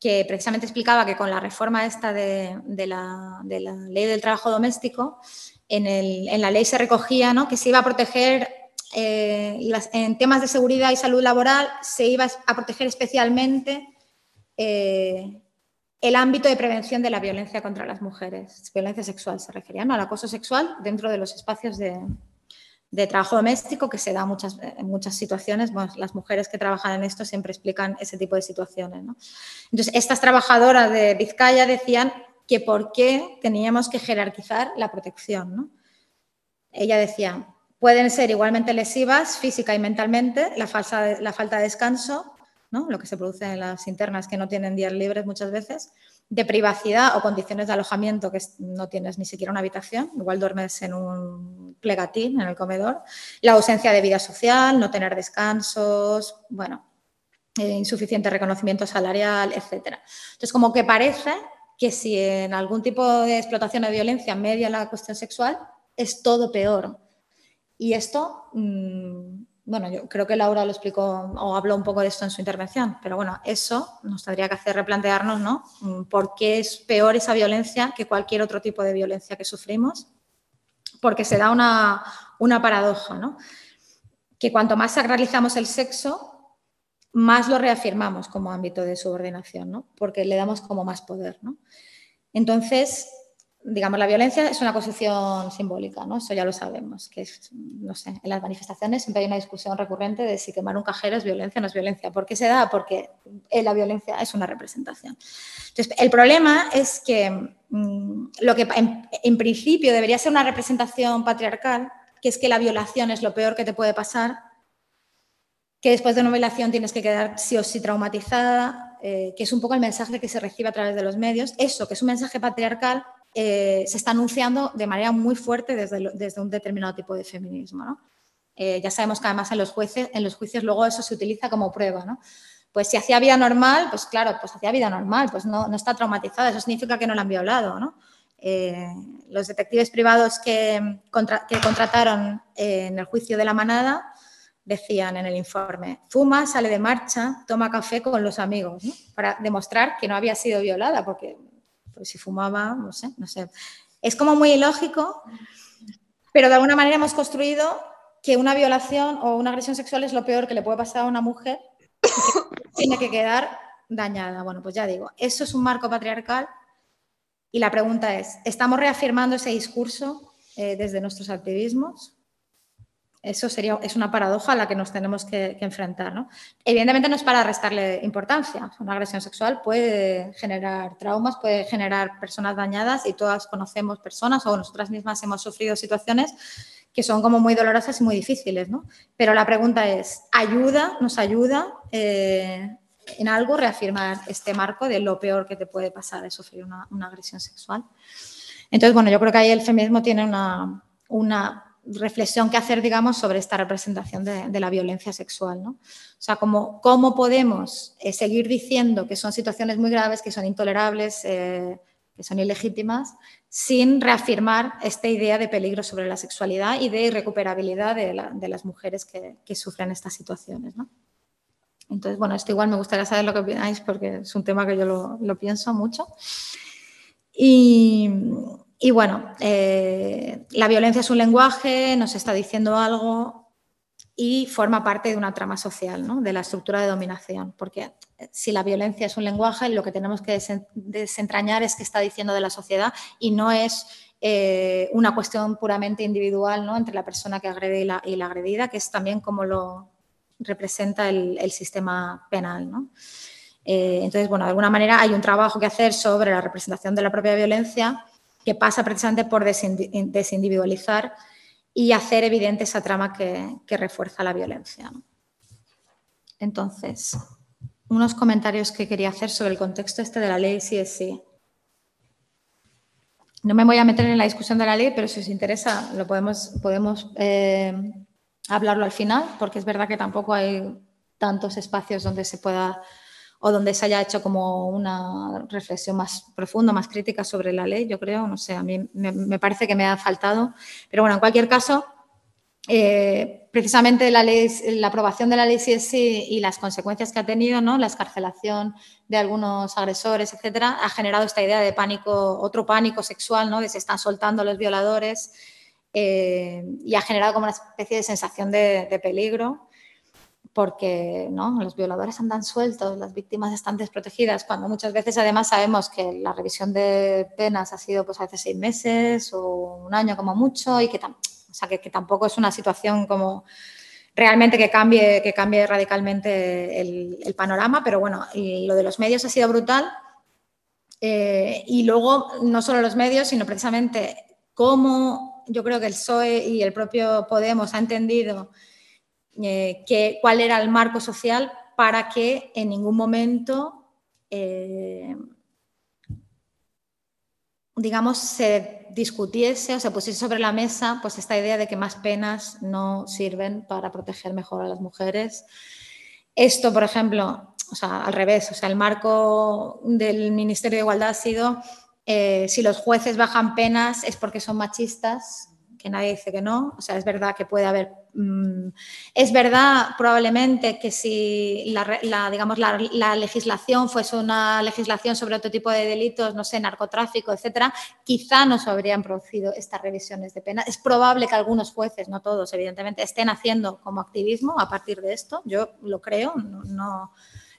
S3: que precisamente explicaba que con la reforma esta de, la, ley del trabajo doméstico, en, la ley se recogía ¿no? que se iba a proteger, eh, en temas de seguridad y salud laboral, se iba a proteger especialmente eh, el ámbito de prevención de la violencia contra las mujeres, violencia sexual se refería, ¿no? al acoso sexual dentro de los espacios de, de trabajo doméstico que se da muchas, en muchas situaciones. las mujeres que trabajan en esto siempre explican ese tipo de situaciones. Entonces, estas trabajadoras de Vizcaya decían que por qué teníamos que jerarquizar la protección. Ella decía, pueden ser igualmente lesivas física y mentalmente, la, falsa, la falta de descanso, ¿no? lo que se produce en las internas que no tienen días libres muchas veces, de privacidad o condiciones de alojamiento que no tienes ni siquiera una habitación, igual duermes en un plegatín en el comedor, la ausencia de vida social, no tener descansos, bueno, eh, insuficiente reconocimiento salarial, etc. Entonces, como que parece que si en algún tipo de explotación o violencia media la cuestión sexual, es todo peor. Y esto mm, bueno, yo creo que Laura lo explicó o habló un poco de esto en su intervención, pero bueno, eso nos tendría que hacer replantearnos, ¿no? Mm, ¿Por qué es peor esa violencia que cualquier otro tipo de violencia que sufrimos? Porque se da una, una paradoja, ¿no? Que cuanto más sacralizamos el sexo, más lo reafirmamos como ámbito de subordinación, ¿no? Porque le damos como más poder, ¿no? Entonces, digamos, la violencia es una construcción simbólica, ¿no? Eso ya lo sabemos, que es, no sé, en las manifestaciones siempre hay una discusión recurrente de si quemar un cajero es violencia o no es violencia. ¿Por qué se da? Porque eh, la violencia es una representación. Entonces, el problema es que mm, lo que en, principio debería ser una representación patriarcal, que es que la violación es lo peor que te puede pasar, que después de una violación tienes que quedar sí o sí traumatizada, eh, que es un poco el mensaje que se recibe a través de los medios. Eso, que es un mensaje patriarcal, eh, se está anunciando de manera muy fuerte desde, desde un determinado tipo de feminismo. Eh, ya sabemos que además en los, jueces, en los juicios luego eso se utiliza como prueba. ¿no? Pues si hacía vida normal, pues claro, pues hacía vida normal, pues no, no está traumatizada, eso significa que no la han violado. ¿no? Eh, los detectives privados que, que contrataron en el juicio de la manada decían en el informe, fuma, sale de marcha, toma café con los amigos, para demostrar que no había sido violada, porque pues si fumaba, no sé, no sé. Es como muy ilógico, pero de alguna manera hemos construido que una violación o una agresión sexual es lo peor que le puede pasar a una mujer y tiene que quedar dañada. Bueno, pues ya digo, eso es un marco patriarcal y la pregunta es, ¿estamos reafirmando ese discurso eh, desde nuestros activismos? Eso sería, es una paradoja a la que nos tenemos que, enfrentar. ¿no? Evidentemente no es para restarle importancia. Una agresión sexual puede generar traumas, puede generar personas dañadas y todas conocemos personas o nosotras mismas hemos sufrido situaciones que son como muy dolorosas y muy difíciles. ¿no? Pero la pregunta es, ¿ayuda, nos ayuda eh, en algo reafirmar este marco de lo peor que te puede pasar de sufrir una, agresión sexual? Entonces, bueno, yo creo que ahí el feminismo tiene una, una reflexión que hacer, digamos, sobre esta representación de, la violencia sexual. ¿no? O sea, como, cómo podemos eh, seguir diciendo que son situaciones muy graves, que son intolerables, eh, que son ilegítimas, sin reafirmar esta idea de peligro sobre la sexualidad y de irrecuperabilidad de, las mujeres que, sufren estas situaciones. ¿no? Entonces, bueno, esto igual me gustaría saber lo que opináis porque es un tema que yo lo, lo pienso mucho. Y, y bueno, eh, la violencia es un lenguaje, nos está diciendo algo y forma parte de una trama social, ¿no? de la estructura de dominación. Porque si la violencia es un lenguaje, lo que tenemos que desentrañar es qué está diciendo de la sociedad y no es eh, una cuestión puramente individual ¿no? entre la persona que agrede y la, agredida, que es también como lo representa el, sistema penal. Eh, entonces, bueno, de alguna manera hay un trabajo que hacer sobre la representación de la propia violencia que pasa precisamente por desindividualizar y hacer evidente esa trama que, refuerza la violencia. Entonces, unos comentarios que quería hacer sobre el contexto este de la ley sí es sí. No me voy a meter en la discusión de la ley, pero si os interesa, lo podemos, podemos eh, hablarlo al final, porque es verdad que tampoco hay tantos espacios donde se pueda o donde se haya hecho como una reflexión más profunda, más crítica sobre la ley, yo creo, no sé, a mí me, parece que me ha faltado. Pero bueno, en cualquier caso, eh, precisamente la, aprobación de la ley CSI y las consecuencias que ha tenido, ¿no? la escarcelación de algunos agresores, etcétera, ha generado esta idea de pánico, otro pánico sexual, ¿no? de se están soltando los violadores eh, y ha generado como una especie de sensación de peligro porque ¿no? los violadores andan sueltos, las víctimas están desprotegidas, cuando muchas veces además sabemos que la revisión de penas ha sido pues a veces seis meses o un año como mucho y que, o sea, que, tampoco es una situación como realmente que cambie, que cambie radicalmente el, panorama, pero bueno, lo de los medios ha sido brutal eh, y luego no solo los medios, sino precisamente cómo yo creo que el PSOE y el propio Podemos ha entendido eh, cuál era el marco social para que en ningún momento, eh, digamos, se discutiese o se pusiese sobre la mesa pues, esta idea de que más penas no sirven para proteger mejor a las mujeres. Esto, por ejemplo, o sea, al revés, o sea, el marco del Ministerio de Igualdad ha sido eh, si los jueces bajan penas es porque son machistas que nadie dice que no. O sea, es verdad que puede haber... Mm, es verdad probablemente que si la, digamos, la, legislación fuese una legislación sobre otro tipo de delitos, no sé, narcotráfico, etcétera, quizá no se habrían producido estas revisiones de pena. Es probable que algunos jueces, no todos, evidentemente, estén haciendo como activismo a partir de esto. Yo lo creo, no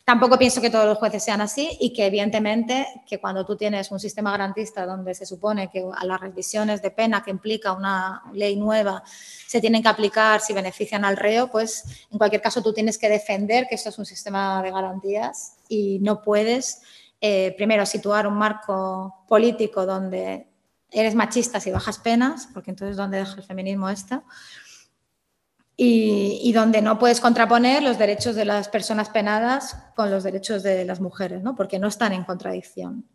S3: Tampoco pienso que todos los jueces sean así y que evidentemente que cuando tú tienes un sistema garantista donde se supone que a las revisiones de pena que implica una ley nueva se tienen que aplicar si benefician al reo, pues en cualquier caso tú tienes que defender que esto es un sistema de garantías y no puedes eh, primero situar un marco político donde eres machista si bajas penas, porque entonces ¿dónde deja el feminismo esto? Y, donde no puedes contraponer los derechos de las personas penadas con los derechos de las mujeres, ¿no? porque no están en contradicción.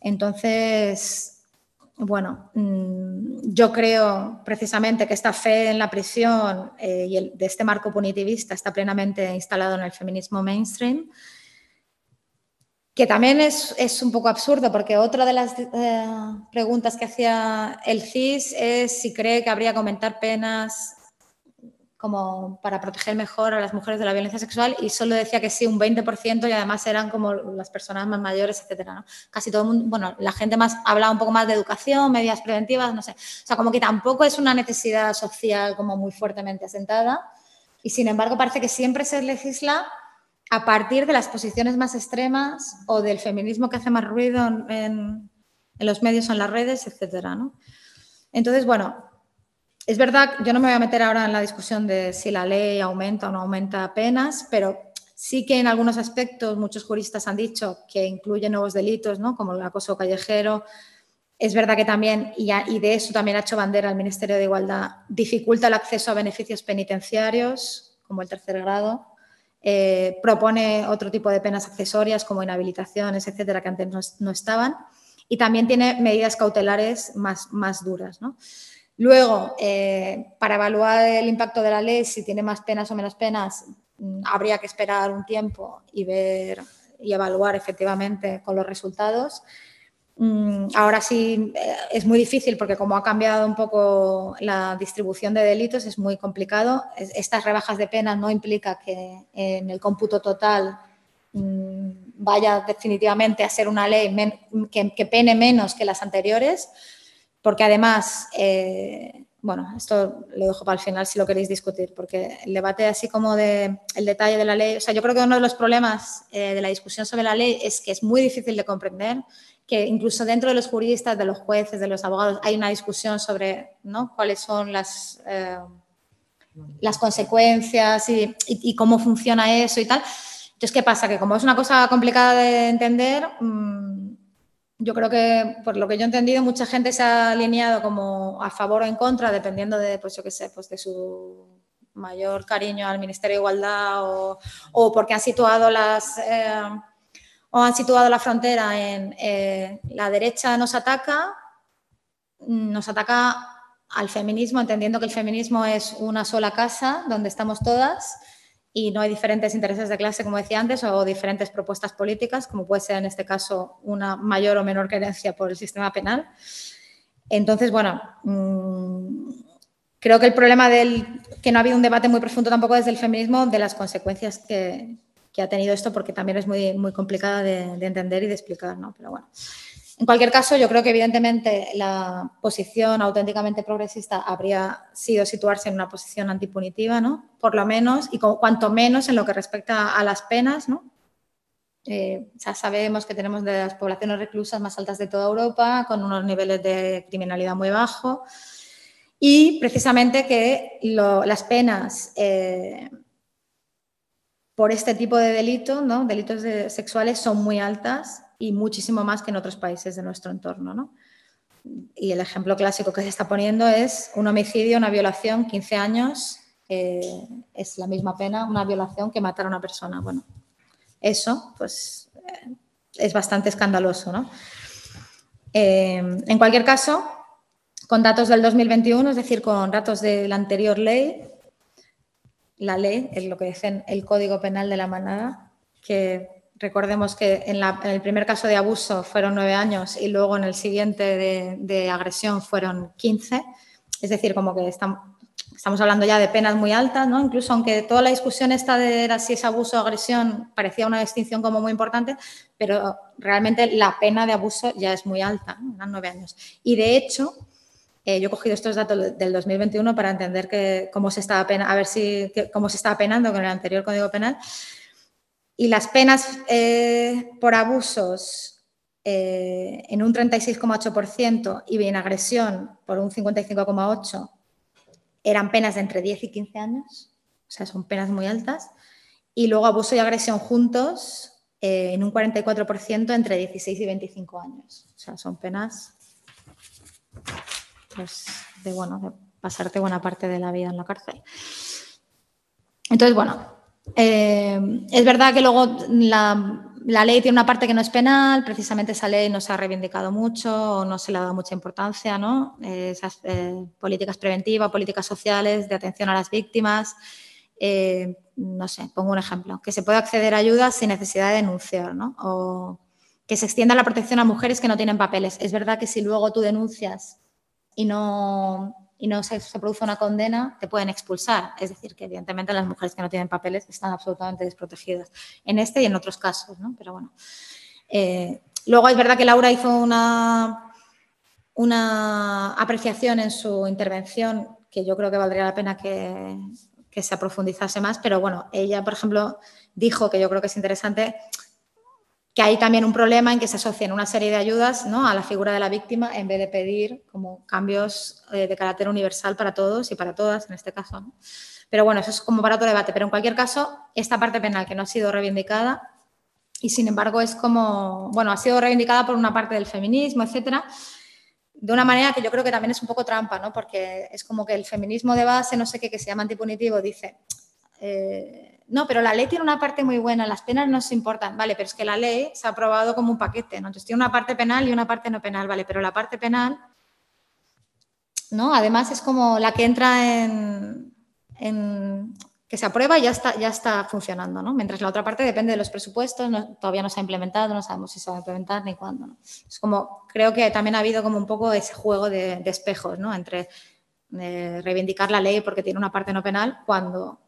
S3: Entonces, bueno, mm, yo creo precisamente que esta fe en la prisión eh, y de este marco punitivista está plenamente instalado en el feminismo mainstream, que también es, es un poco absurdo porque otra de las eh, preguntas que hacía el CIS es si cree que habría que aumentar penas como para proteger mejor a las mujeres de la violencia sexual y solo decía que sí, un 20% y además eran como las personas más mayores, etcétera. Casi todo el mundo, bueno, la gente más hablaba un poco más de educación, medidas preventivas, no sé. O sea, como que tampoco es una necesidad social como muy fuertemente asentada y sin embargo parece que siempre se legisla a partir de las posiciones más extremas o del feminismo que hace más ruido en, en los medios o en las redes, etcétera, ¿no? Entonces, bueno, es verdad, yo no me voy a meter ahora en la discusión de si la ley aumenta o no aumenta penas, pero sí que en algunos aspectos muchos juristas han dicho que incluye nuevos delitos, ¿no? como el acoso callejero. Es verdad que también, y, de eso también ha hecho bandera el Ministerio de Igualdad, dificulta el acceso a beneficios penitenciarios, como el tercer grado, eh, propone otro tipo de penas accesorias como inhabilitaciones, etcétera, que antes no, estaban, y también tiene medidas cautelares más, más duras. ¿no? Luego, eh, para evaluar el impacto de la ley, si tiene más penas o menos penas, mm, habría que esperar un tiempo y ver y evaluar efectivamente con los resultados. Mm, ahora sí eh, es muy difícil porque como ha cambiado un poco la distribución de delitos es muy complicado. Estas rebajas de pena no implica que en el cómputo total mm, vaya definitivamente a ser una ley que, pene menos que las anteriores, porque además, eh, bueno, esto lo dejo para el final si lo queréis discutir, porque el debate así como de el detalle de la ley, o sea, yo creo que uno de los problemas eh, de la discusión sobre la ley es que es muy difícil de comprender que incluso dentro de los juristas, de los jueces, de los abogados, hay una discusión sobre ¿no? cuáles son las, eh, las consecuencias y, cómo funciona eso y tal. Entonces, ¿qué pasa? Que como es una cosa complicada de entender, mm, yo creo que, por lo que yo he entendido, mucha gente se ha alineado como a favor o en contra, dependiendo de, pues yo qué sé, pues de su mayor cariño al Ministerio de Igualdad o, porque han situado las... Eh, o han situado la frontera en eh, la derecha nos ataca, nos ataca al feminismo, entendiendo que el feminismo es una sola casa donde estamos todas y no hay diferentes intereses de clase, como decía antes, o diferentes propuestas políticas, como puede ser en este caso una mayor o menor creencia por el sistema penal. Entonces, bueno, mm, creo que el problema del que no ha habido un debate muy profundo tampoco desde el feminismo de las consecuencias que, que ha tenido esto porque también es muy, muy complicada de, entender y de explicar, ¿no? Pero bueno. En cualquier caso, yo creo que evidentemente la posición auténticamente progresista habría sido situarse en una posición antipunitiva, ¿no? Por lo menos, y cuanto menos en lo que respecta a las penas, ¿no? Eh, ya sabemos que tenemos de las poblaciones reclusas más altas de toda Europa, con unos niveles de criminalidad muy bajos, y precisamente que las penas eh, por este tipo de delito, ¿no? delitos sexuales, son muy altas y muchísimo más que en otros países de nuestro entorno. ¿no? Y el ejemplo clásico que se está poniendo es un homicidio, una violación, 15 años, es la misma pena una violación que matar a una persona. Bueno, eso pues es bastante escandaloso. ¿no? Eh, en cualquier caso, con datos del 2021, es decir, con datos de la anterior ley, la ley, es lo que dicen el Código Penal de la Manada, que recordemos que en, el primer caso de abuso fueron nueve años y luego en el siguiente de, agresión fueron 15. Es decir, como que estamos, estamos hablando ya de penas muy altas, ¿no? Incluso aunque toda la discusión esta de era si es abuso o agresión parecía una distinción como muy importante, pero realmente la pena de abuso ya es muy alta, eran nueve años. Y de hecho, eh, yo he cogido estos datos del 2021 para entender que, cómo, se estaba pena, a ver si, cómo se estaba penando con el anterior Código Penal. Y las penas eh, por abusos eh, en un 36,8% y bien agresión por un 55,8% eran penas de entre 10 y 15 años, o sea, son penas muy altas. Y luego abuso y agresión juntos en un 44% entre 16 y 25 años. O sea, son penas pues, de, bueno, de pasarte buena parte de la vida en la cárcel. Entonces, bueno, eh, es verdad que luego la, ley tiene una parte que no es penal, precisamente esa ley no se ha reivindicado mucho o no se le ha dado mucha importancia, ¿no? esas eh, políticas preventivas, políticas sociales de atención a las víctimas. Eh, no sé, pongo un ejemplo, que se pueda acceder a ayuda sin necesidad de denunciar, ¿no? O que se extienda la protección a mujeres que no tienen papeles. Es verdad que si luego tú denuncias y no, y no se, produce una condena, te pueden expulsar. Es decir, que evidentemente las mujeres que no tienen papeles están absolutamente desprotegidas en este y en otros casos, ¿no? Pero bueno. Eh, luego es verdad que Laura hizo una, una apreciación en su intervención que yo creo que valdría la pena que, que se profundizase más, pero bueno, ella, por ejemplo, dijo que yo creo que es interesante que hay también un problema en que se asocien una serie de ayudas ¿no? a la figura de la víctima en vez de pedir como cambios eh, de carácter universal para todos y para todas en este caso. Pero bueno, eso es como para otro debate. Pero en cualquier caso, esta parte penal que no ha sido reivindicada y sin embargo es como, bueno, ha sido reivindicada por una parte del feminismo, etcétera, de una manera que yo creo que también es un poco trampa, ¿no? Porque es como que el feminismo de base, no sé qué, que se llama antipunitivo, dice... Eh, no, pero la ley tiene una parte muy buena, las penas no se importan, vale, pero es que la ley se ha aprobado como un paquete, ¿no? Entonces tiene una parte penal y una parte no penal, vale, pero la parte penal ¿no? Además es como la que entra en, que se aprueba y ya está, ya está funcionando, ¿no? Mientras la otra parte depende de los presupuestos, todavía no se ha implementado, no sabemos si se va a implementar ni cuándo, Es como, creo que también ha habido como un poco ese juego de, espejos, ¿no? Entre eh, reivindicar la ley porque tiene una parte no penal cuando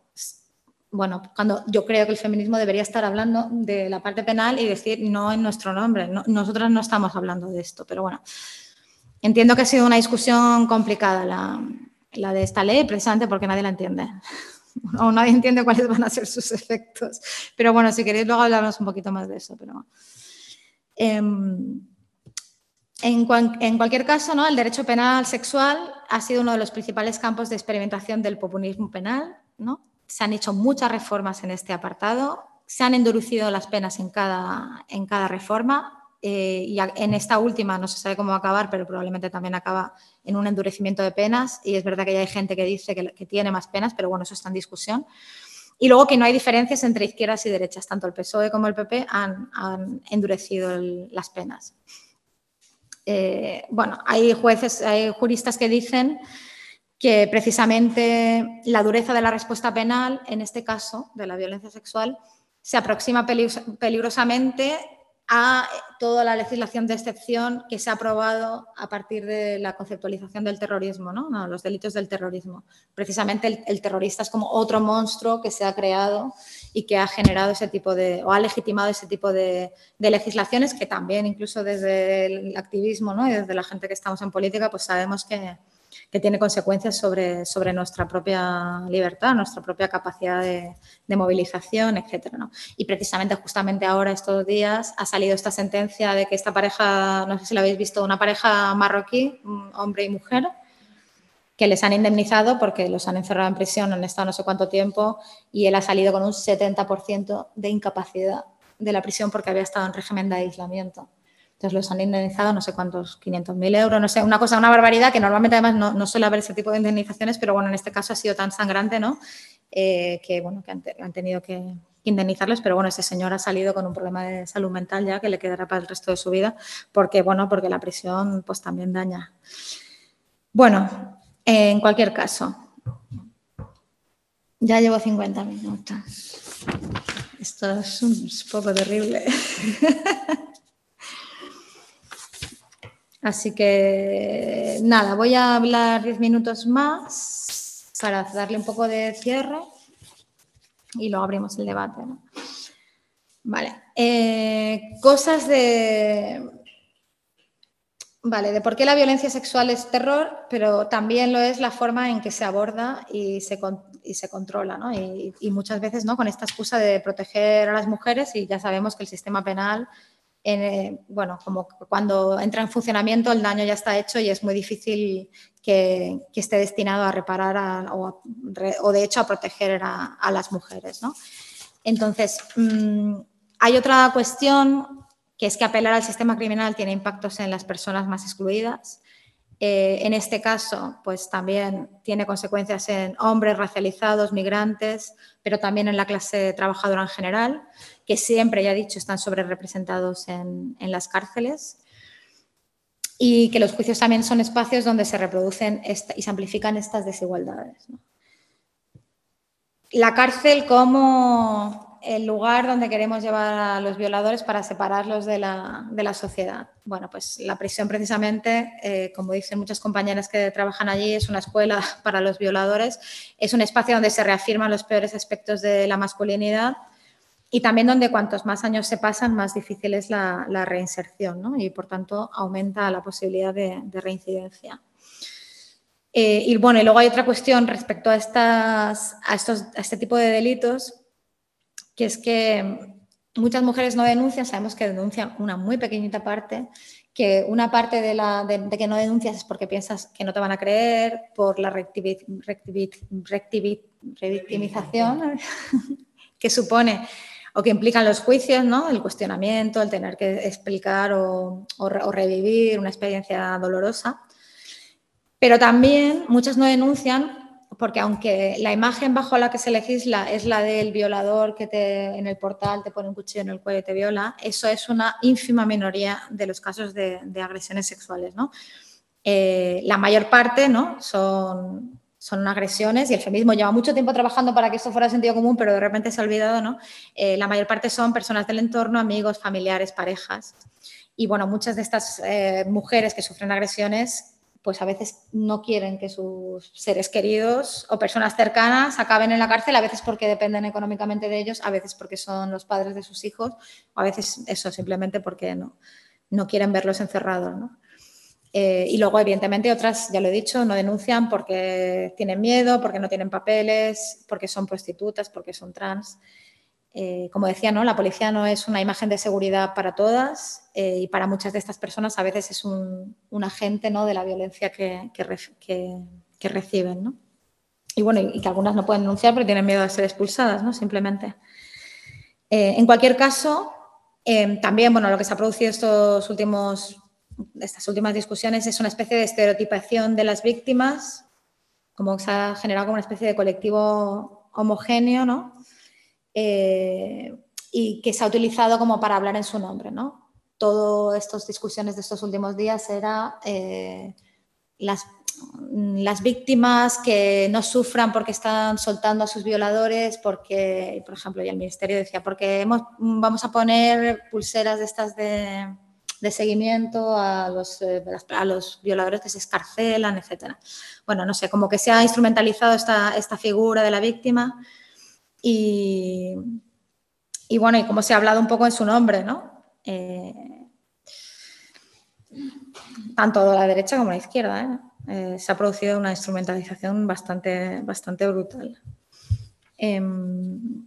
S3: bueno, cuando yo creo que el feminismo debería estar hablando de la parte penal y decir no en nuestro nombre. nosotras no estamos hablando de esto, pero bueno, entiendo que ha sido una discusión complicada la, de esta ley, precisamente porque nadie la entiende. O nadie entiende cuáles van a ser sus efectos. Pero bueno, si queréis luego hablamos un poquito más de eso. Pero, em, en, en, cualquier caso, ¿no? el derecho penal sexual ha sido uno de los principales campos de experimentación del populismo penal. ¿no? Se han hecho muchas reformas en este apartado, se han endurecido las penas en cada, en cada reforma eh, y en esta última no se sabe cómo va a acabar, pero probablemente también acaba en un endurecimiento de penas y es verdad que ya hay gente que dice que, tiene más penas, pero bueno, eso está en discusión. Y luego que no hay diferencias entre izquierdas y derechas, tanto el PSOE como el PP han, endurecido las penas. Eh, bueno, hay jueces, hay juristas que dicen que precisamente la dureza de la respuesta penal, en este caso de la violencia sexual, se aproxima peligrosamente a toda la legislación de excepción que se ha aprobado a partir de la conceptualización del terrorismo, ¿no? los delitos del terrorismo. Precisamente el, terrorista es como otro monstruo que se ha creado y que ha generado ese tipo de, o ha legitimado ese tipo de, de legislaciones que también incluso desde el activismo ¿no? y desde la gente que estamos en política, pues sabemos que, que tiene consecuencias sobre, sobre nuestra propia libertad, nuestra propia capacidad de, movilización, etc. Y precisamente, justamente ahora, estos días, ha salido esta sentencia de que esta pareja, no sé si la habéis visto, una pareja marroquí, hombre y mujer, que les han indemnizado porque los han encerrado en prisión, han estado no sé cuánto tiempo y él ha salido con un 70% de incapacidad de la prisión porque había estado en régimen de aislamiento. Entonces los han indemnizado no sé cuántos, 500.000 euros, no sé, una cosa, una barbaridad que normalmente además no, suele haber ese tipo de indemnizaciones, pero bueno, en este caso ha sido tan sangrante, ¿no? Eh, que bueno, que han, tenido que indemnizarles, pero bueno, ese señor ha salido con un problema de salud mental ya que le quedará para el resto de su vida, porque bueno, porque la prisión pues también daña. Bueno, en cualquier caso, ya llevo 50 minutos. Esto es un poco terrible. Así que nada, voy a hablar diez minutos más para darle un poco de cierre y luego abrimos el debate. Vale, eh, cosas de... Vale, de por qué la violencia sexual es terror, pero también lo es la forma en que se aborda y se, y se controla, ¿no? Y, y, muchas veces, ¿no? Con esta excusa de proteger a las mujeres y ya sabemos que el sistema penal eh, bueno, como cuando entra en funcionamiento el daño ya está hecho y es muy difícil que, esté destinado a reparar o, de hecho a proteger a, las mujeres. Entonces, mm, hay otra cuestión que es que apelar al sistema criminal tiene impactos en las personas más excluidas. Eh, en este caso, pues también tiene consecuencias en hombres racializados, migrantes, pero también en la clase trabajadora en general que siempre, ya he dicho, están sobre representados en, las cárceles y que los juicios también son espacios donde se reproducen y se amplifican estas desigualdades. La cárcel como el lugar donde queremos llevar a los violadores para separarlos de la, sociedad. Bueno, pues la prisión precisamente, eh, como dicen muchas compañeras que trabajan allí, es una escuela para los violadores, es un espacio donde se reafirman los peores aspectos de la masculinidad y también donde cuantos más años se pasan, más difícil es la, reinserción ¿no? y por tanto aumenta la posibilidad de, reincidencia. Eh, y bueno, y luego hay otra cuestión respecto a, estas, a, estos, a este tipo de delitos, que es que muchas mujeres no denuncian, sabemos que denuncian una muy pequeñita parte, que una parte de, la, de, que no denuncias es porque piensas que no te van a creer, por la revictimización que supone o que implican los juicios, ¿no? el cuestionamiento, el tener que explicar o, revivir una experiencia dolorosa. Pero también muchas no denuncian porque aunque la imagen bajo la que se legisla es la del violador que te, en el portal te pone un cuchillo en el cuello y te viola, eso es una ínfima minoría de los casos de, agresiones sexuales. ¿no? eh, la mayor parte ¿no? son, son agresiones y el feminismo lleva mucho tiempo trabajando para que esto fuera sentido común, pero de repente se ha olvidado, ¿no? Eh, la mayor parte son personas del entorno, amigos, familiares, parejas. Y bueno, muchas de estas eh, mujeres que sufren agresiones pues a veces no quieren que sus seres queridos o personas cercanas acaben en la cárcel, a veces porque dependen económicamente de ellos, a veces porque son los padres de sus hijos, o a veces eso, simplemente porque no, no quieren verlos encerrados. Eh, y luego, evidentemente, otras, ya lo he dicho, no denuncian porque tienen miedo, porque no tienen papeles, porque son prostitutas, porque son trans. Eh, como decía, ¿no? la policía no es una imagen de seguridad para todas eh, y para muchas de estas personas a veces es un, agente ¿no? de la violencia que, que, reciben. ¿no? Y bueno, y que algunas no pueden denunciar porque tienen miedo de ser expulsadas, ¿no? simplemente. En cualquier caso, también bueno, lo que se ha producido estos últimos, estas últimas discusiones es una especie de estereotipación de las víctimas, como se ha generado como una especie de colectivo homogéneo, ¿no? Eh, y que se ha utilizado como para hablar en su nombre. ¿no? Todas estas discusiones de estos últimos días era eh, las, las, víctimas que no sufran porque están soltando a sus violadores, porque, por ejemplo, y el Ministerio decía, porque hemos, vamos a poner pulseras de estas de, de seguimiento a los, eh, a los, violadores que se escarcelan, etc. Bueno, no sé, como que se ha instrumentalizado esta, esta figura de la víctima y, bueno, y como se ha hablado un poco en su nombre, ¿no? Eh, tanto la derecha como la izquierda, ¿eh? Eh, se ha producido una instrumentalización bastante, bastante brutal. Em,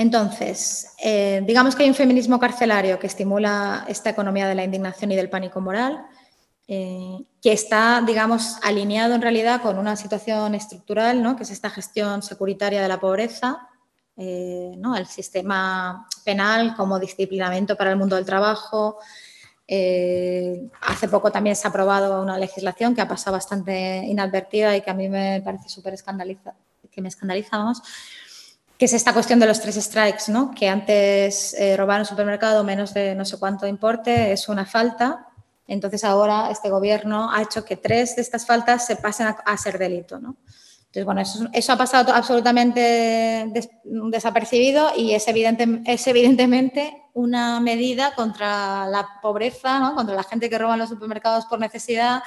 S3: entonces, digamos que hay un feminismo carcelario que estimula esta economía de la indignación y del pánico moral, eh, que está, digamos, alineado en realidad con una situación estructural, ¿no? que es esta gestión securitaria de la pobreza, eh, ¿no? el sistema penal como disciplinamiento para el mundo del trabajo. Eh, hace poco también se ha aprobado una legislación que ha pasado bastante inadvertida y que a mí me parece súper escandaliza, que me escandalizamos, que es esta cuestión de los tres strikes, ¿no? que antes robar un supermercado menos de no sé cuánto importe es una falta entonces ahora este gobierno ha hecho que tres de estas faltas se pasen a, ser delito. ¿no? Entonces, bueno, eso, ha pasado absolutamente desapercibido y es, evidente, es evidentemente una medida contra la pobreza, ¿no? contra la gente que roba los supermercados por necesidad,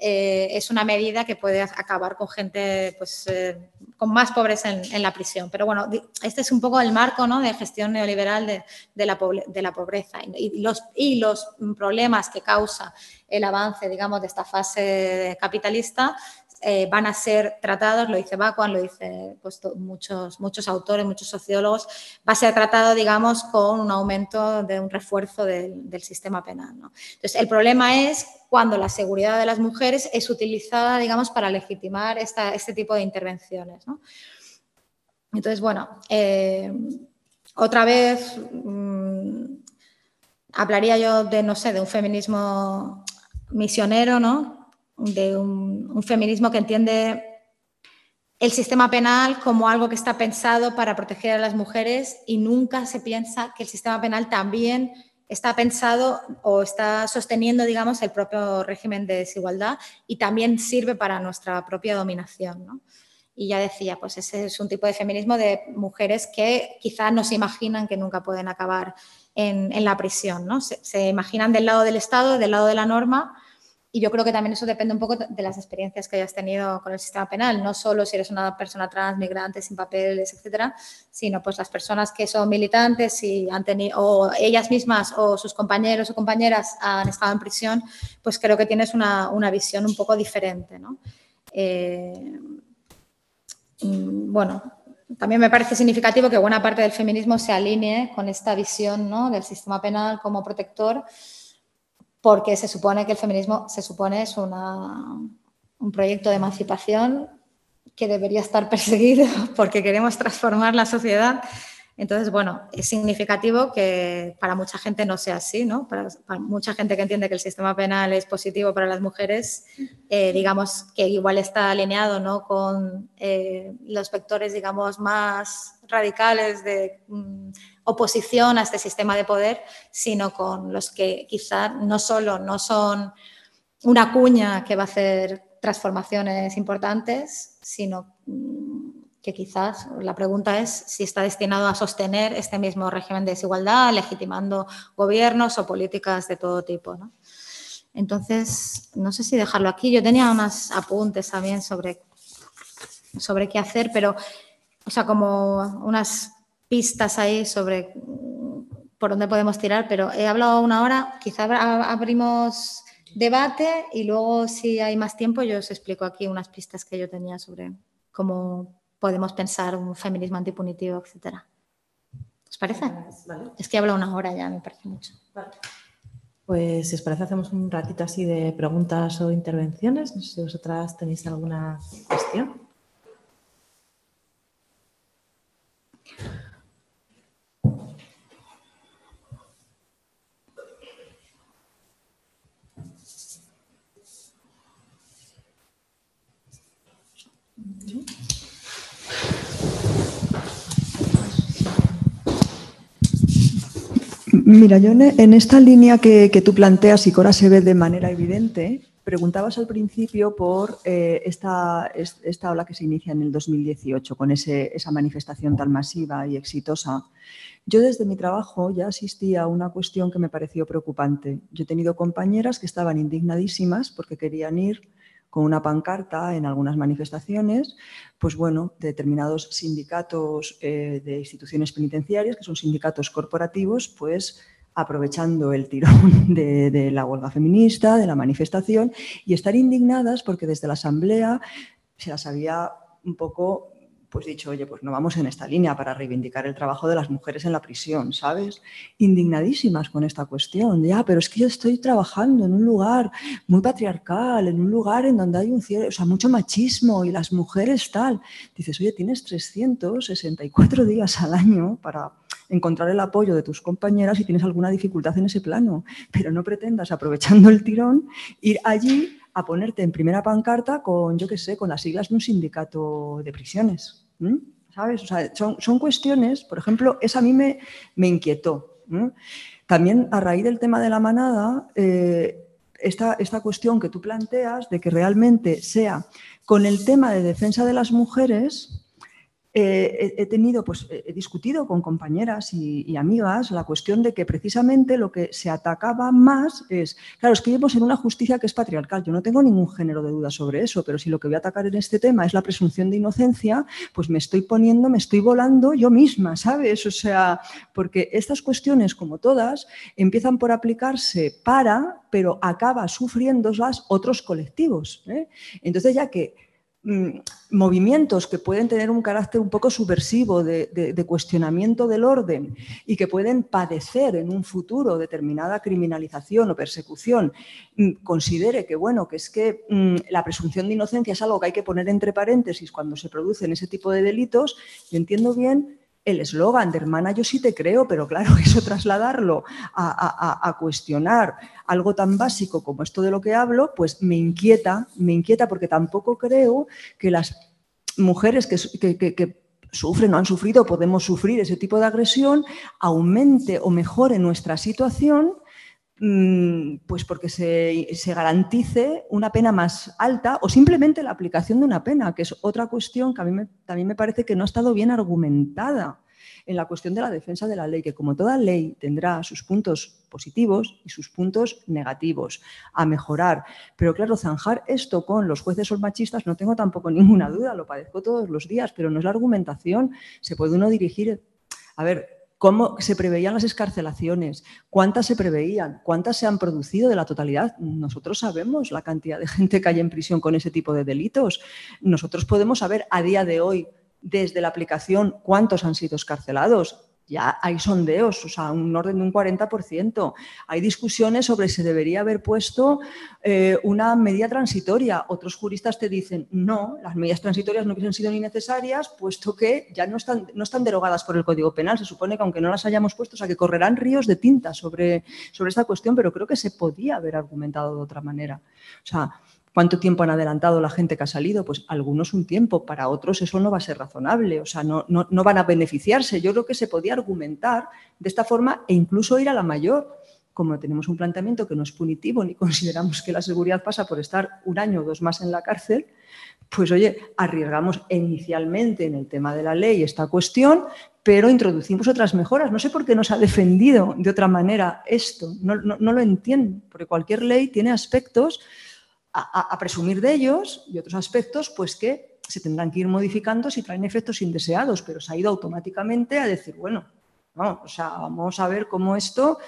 S3: eh, es una medida que puede acabar con gente pues, eh, con más pobreza en, la prisión. Pero bueno, este es un poco el marco ¿no? de gestión neoliberal de, la, de la, pobreza y, los, y los problemas que causa el avance, digamos, de esta fase capitalista eh, van a ser tratados, lo dice Bacuan, lo dice pues, muchos, muchos autores, muchos sociólogos, va a ser tratado, digamos, con un aumento de un refuerzo del, sistema penal. Entonces, el problema es cuando la seguridad de las mujeres es utilizada, digamos, para legitimar este tipo de intervenciones. Entonces, bueno, eh, otra vez mm, hablaría yo de, no sé, de un feminismo misionero, ¿no? De un, feminismo que entiende el sistema penal como algo que está pensado para proteger a las mujeres y nunca se piensa que el sistema penal también está pensado o está sosteniendo, digamos, el propio régimen de desigualdad y también sirve para nuestra propia dominación. Y ya decía, pues ese es un tipo de feminismo de mujeres que quizás no se imaginan que nunca pueden acabar en, la prisión, ¿no? Se, imaginan del lado del Estado, del lado de la norma, y yo creo que también eso depende un poco de las experiencias que hayas tenido con el sistema penal, no solo si eres una persona trans, migrante, sin papeles, etcétera, sino pues las personas que son militantes y han tenido, o ellas mismas o sus compañeros o compañeras han estado en prisión, pues creo que tienes una, una visión un poco diferente, ¿no? Eh, mm, bueno, también me parece significativo que buena parte del feminismo se alinee con esta visión ¿no? del sistema penal como protector porque se supone que el feminismo se supone es un proyecto de emancipación que debería estar perseguido porque queremos transformar la sociedad. Entonces, bueno, es significativo que para mucha gente no sea así, ¿no? Para, mucha gente que entiende que el sistema penal es positivo para las mujeres, eh, digamos que igual está alineado, ¿no? Con eh, los vectores, digamos, más radicales de mm, oposición a este sistema de poder, sino con los que quizá no solo no son una cuña que va a hacer transformaciones importantes, sino mm, que quizás la pregunta es si está destinado a sostener este mismo régimen de desigualdad, legitimando gobiernos o políticas de todo tipo. Entonces, no sé si dejarlo aquí. Yo tenía unos apuntes también sobre, sobre qué hacer, pero, o sea, como unas pistas ahí sobre por dónde podemos tirar, pero he hablado una hora, quizá abrimos debate y luego si hay más tiempo yo os explico aquí unas pistas que yo tenía sobre cómo podemos pensar un feminismo antipunitivo, etcétera. ¿Os parece? Es que he hablado una hora ya, me parece mucho.
S2: Pues si os parece hacemos un ratito así de preguntas o intervenciones. No sé si vosotras tenéis alguna cuestión.
S4: Mira, yo en esta línea que, tú planteas y que ahora se ve de manera evidente, preguntabas al principio por eh, esta, esta, ola que se inicia en el 2018 con esa manifestación tan masiva y exitosa. Yo desde mi trabajo ya asistí a una cuestión que me pareció preocupante. Yo he tenido compañeras que estaban indignadísimas porque querían ir con una pancarta en algunas manifestaciones, pues bueno, determinados sindicatos eh, de instituciones penitenciarias, que son sindicatos corporativos, pues aprovechando el tirón de, de, la huelga feminista, de la manifestación, y estar indignadas porque desde la Asamblea se las había un poco pues dicho, oye, pues no vamos en esta línea para reivindicar el trabajo de las mujeres en la prisión, ¿sabes? Indignadísimas con esta cuestión, ya, pero es que yo estoy trabajando en un lugar muy patriarcal, en un lugar en donde hay un o sea, mucho machismo y las mujeres tal. Dices, oye, tienes 364 días al año para encontrar el apoyo de tus compañeras y tienes alguna dificultad en ese plano, pero no pretendas, aprovechando el tirón, ir allí a ponerte en primera pancarta con, yo qué sé, con las siglas de un sindicato de prisiones. ¿Sabes? O sea, son, cuestiones, por ejemplo, esa a mí me, me inquietó. También a raíz del tema de la manada, eh, esta, esta cuestión que tú planteas de que realmente sea con el tema de defensa de las mujeres, he tenido, pues he discutido con compañeras y, amigas la cuestión de que precisamente lo que se atacaba más es, claro, es que vivimos en una justicia que es patriarcal, yo no tengo ningún género de duda sobre eso, pero si lo que voy a atacar en este tema es la presunción de inocencia, pues me estoy poniendo, me estoy volando yo misma, ¿sabes? O sea, porque estas cuestiones, como todas, empiezan por aplicarse para, pero acaba sufriéndolas otros colectivos. ¿eh? Entonces, ya que Mm, movimientos que pueden tener un carácter un poco subversivo de, cuestionamiento del orden y que pueden padecer en un futuro determinada criminalización o persecución, mm, considere que bueno, que es que mm, la presunción de inocencia es algo que hay que poner entre paréntesis cuando se producen ese tipo de delitos, yo entiendo bien el eslogan de hermana yo sí te creo, pero claro, eso trasladarlo a, cuestionar algo tan básico como esto de lo que hablo, pues me inquieta, me inquieta porque tampoco creo que las mujeres que, sufren o han sufrido, podemos sufrir ese tipo de agresión, aumente o mejore nuestra situación pues porque se, se, garantice una pena más alta o simplemente la aplicación de una pena, que es otra cuestión que a mí me, también me parece que no ha estado bien argumentada en la cuestión de la defensa de la ley, que como toda ley tendrá sus puntos positivos y sus puntos negativos a mejorar. Pero claro, zanjar esto con los jueces son machistas no tengo tampoco ninguna duda, lo padezco todos los días, pero no es la argumentación. Se puede uno dirigir, a ver, cómo se preveían las escarcelaciones, cuántas se preveían, cuántas se han producido de la totalidad. Nosotros sabemos la cantidad de gente que hay en prisión con ese tipo de delitos. Nosotros podemos saber a día de hoy desde la aplicación cuántos han sido escarcelados. Ya hay sondeos, o sea, un orden de un 40%. Hay discusiones sobre si debería haber puesto eh, una medida transitoria. Otros juristas te dicen, no, las medidas transitorias no hubiesen sido ni necesarias, puesto que ya no están, no están derogadas por el Código Penal. Se supone que aunque no las hayamos puesto, o sea, que correrán ríos de tinta sobre, sobre esta cuestión, pero creo que se podía haber argumentado de otra manera. O sea, ¿Cuánto tiempo han adelantado la gente que ha salido? Pues algunos un tiempo, para otros eso no va a ser razonable, o sea, no, no, no van a beneficiarse. Yo creo que se podía argumentar de esta forma e incluso ir a la mayor como tenemos un planteamiento que no es punitivo ni consideramos que la seguridad pasa por estar un año o dos más en la cárcel, pues oye, arriesgamos inicialmente en el tema de la ley esta cuestión, pero introducimos otras mejoras. No sé por qué no se ha defendido de otra manera esto, no, lo entiendo, porque cualquier ley tiene aspectos a, presumir de ellos y otros aspectos pues que se tendrán que ir modificando si traen efectos indeseados, pero se ha ido automáticamente a decir, bueno, vamos, o sea, vamos a ver cómo esto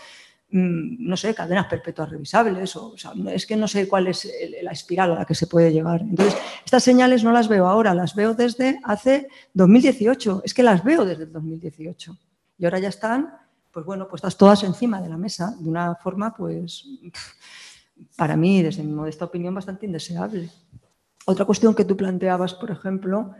S4: Mm, no sé, cadenas perpetuas revisables, o, es que no sé cuál es la espiral a la que se puede llegar. Entonces, estas señales no las veo ahora, las veo desde hace 2018, es que las veo desde el 2018. Y ahora ya están, pues bueno, puestas todas encima de la mesa de una forma, pues, para mí, desde mi modesta opinión, bastante indeseable. Otra cuestión que tú planteabas, por ejemplo,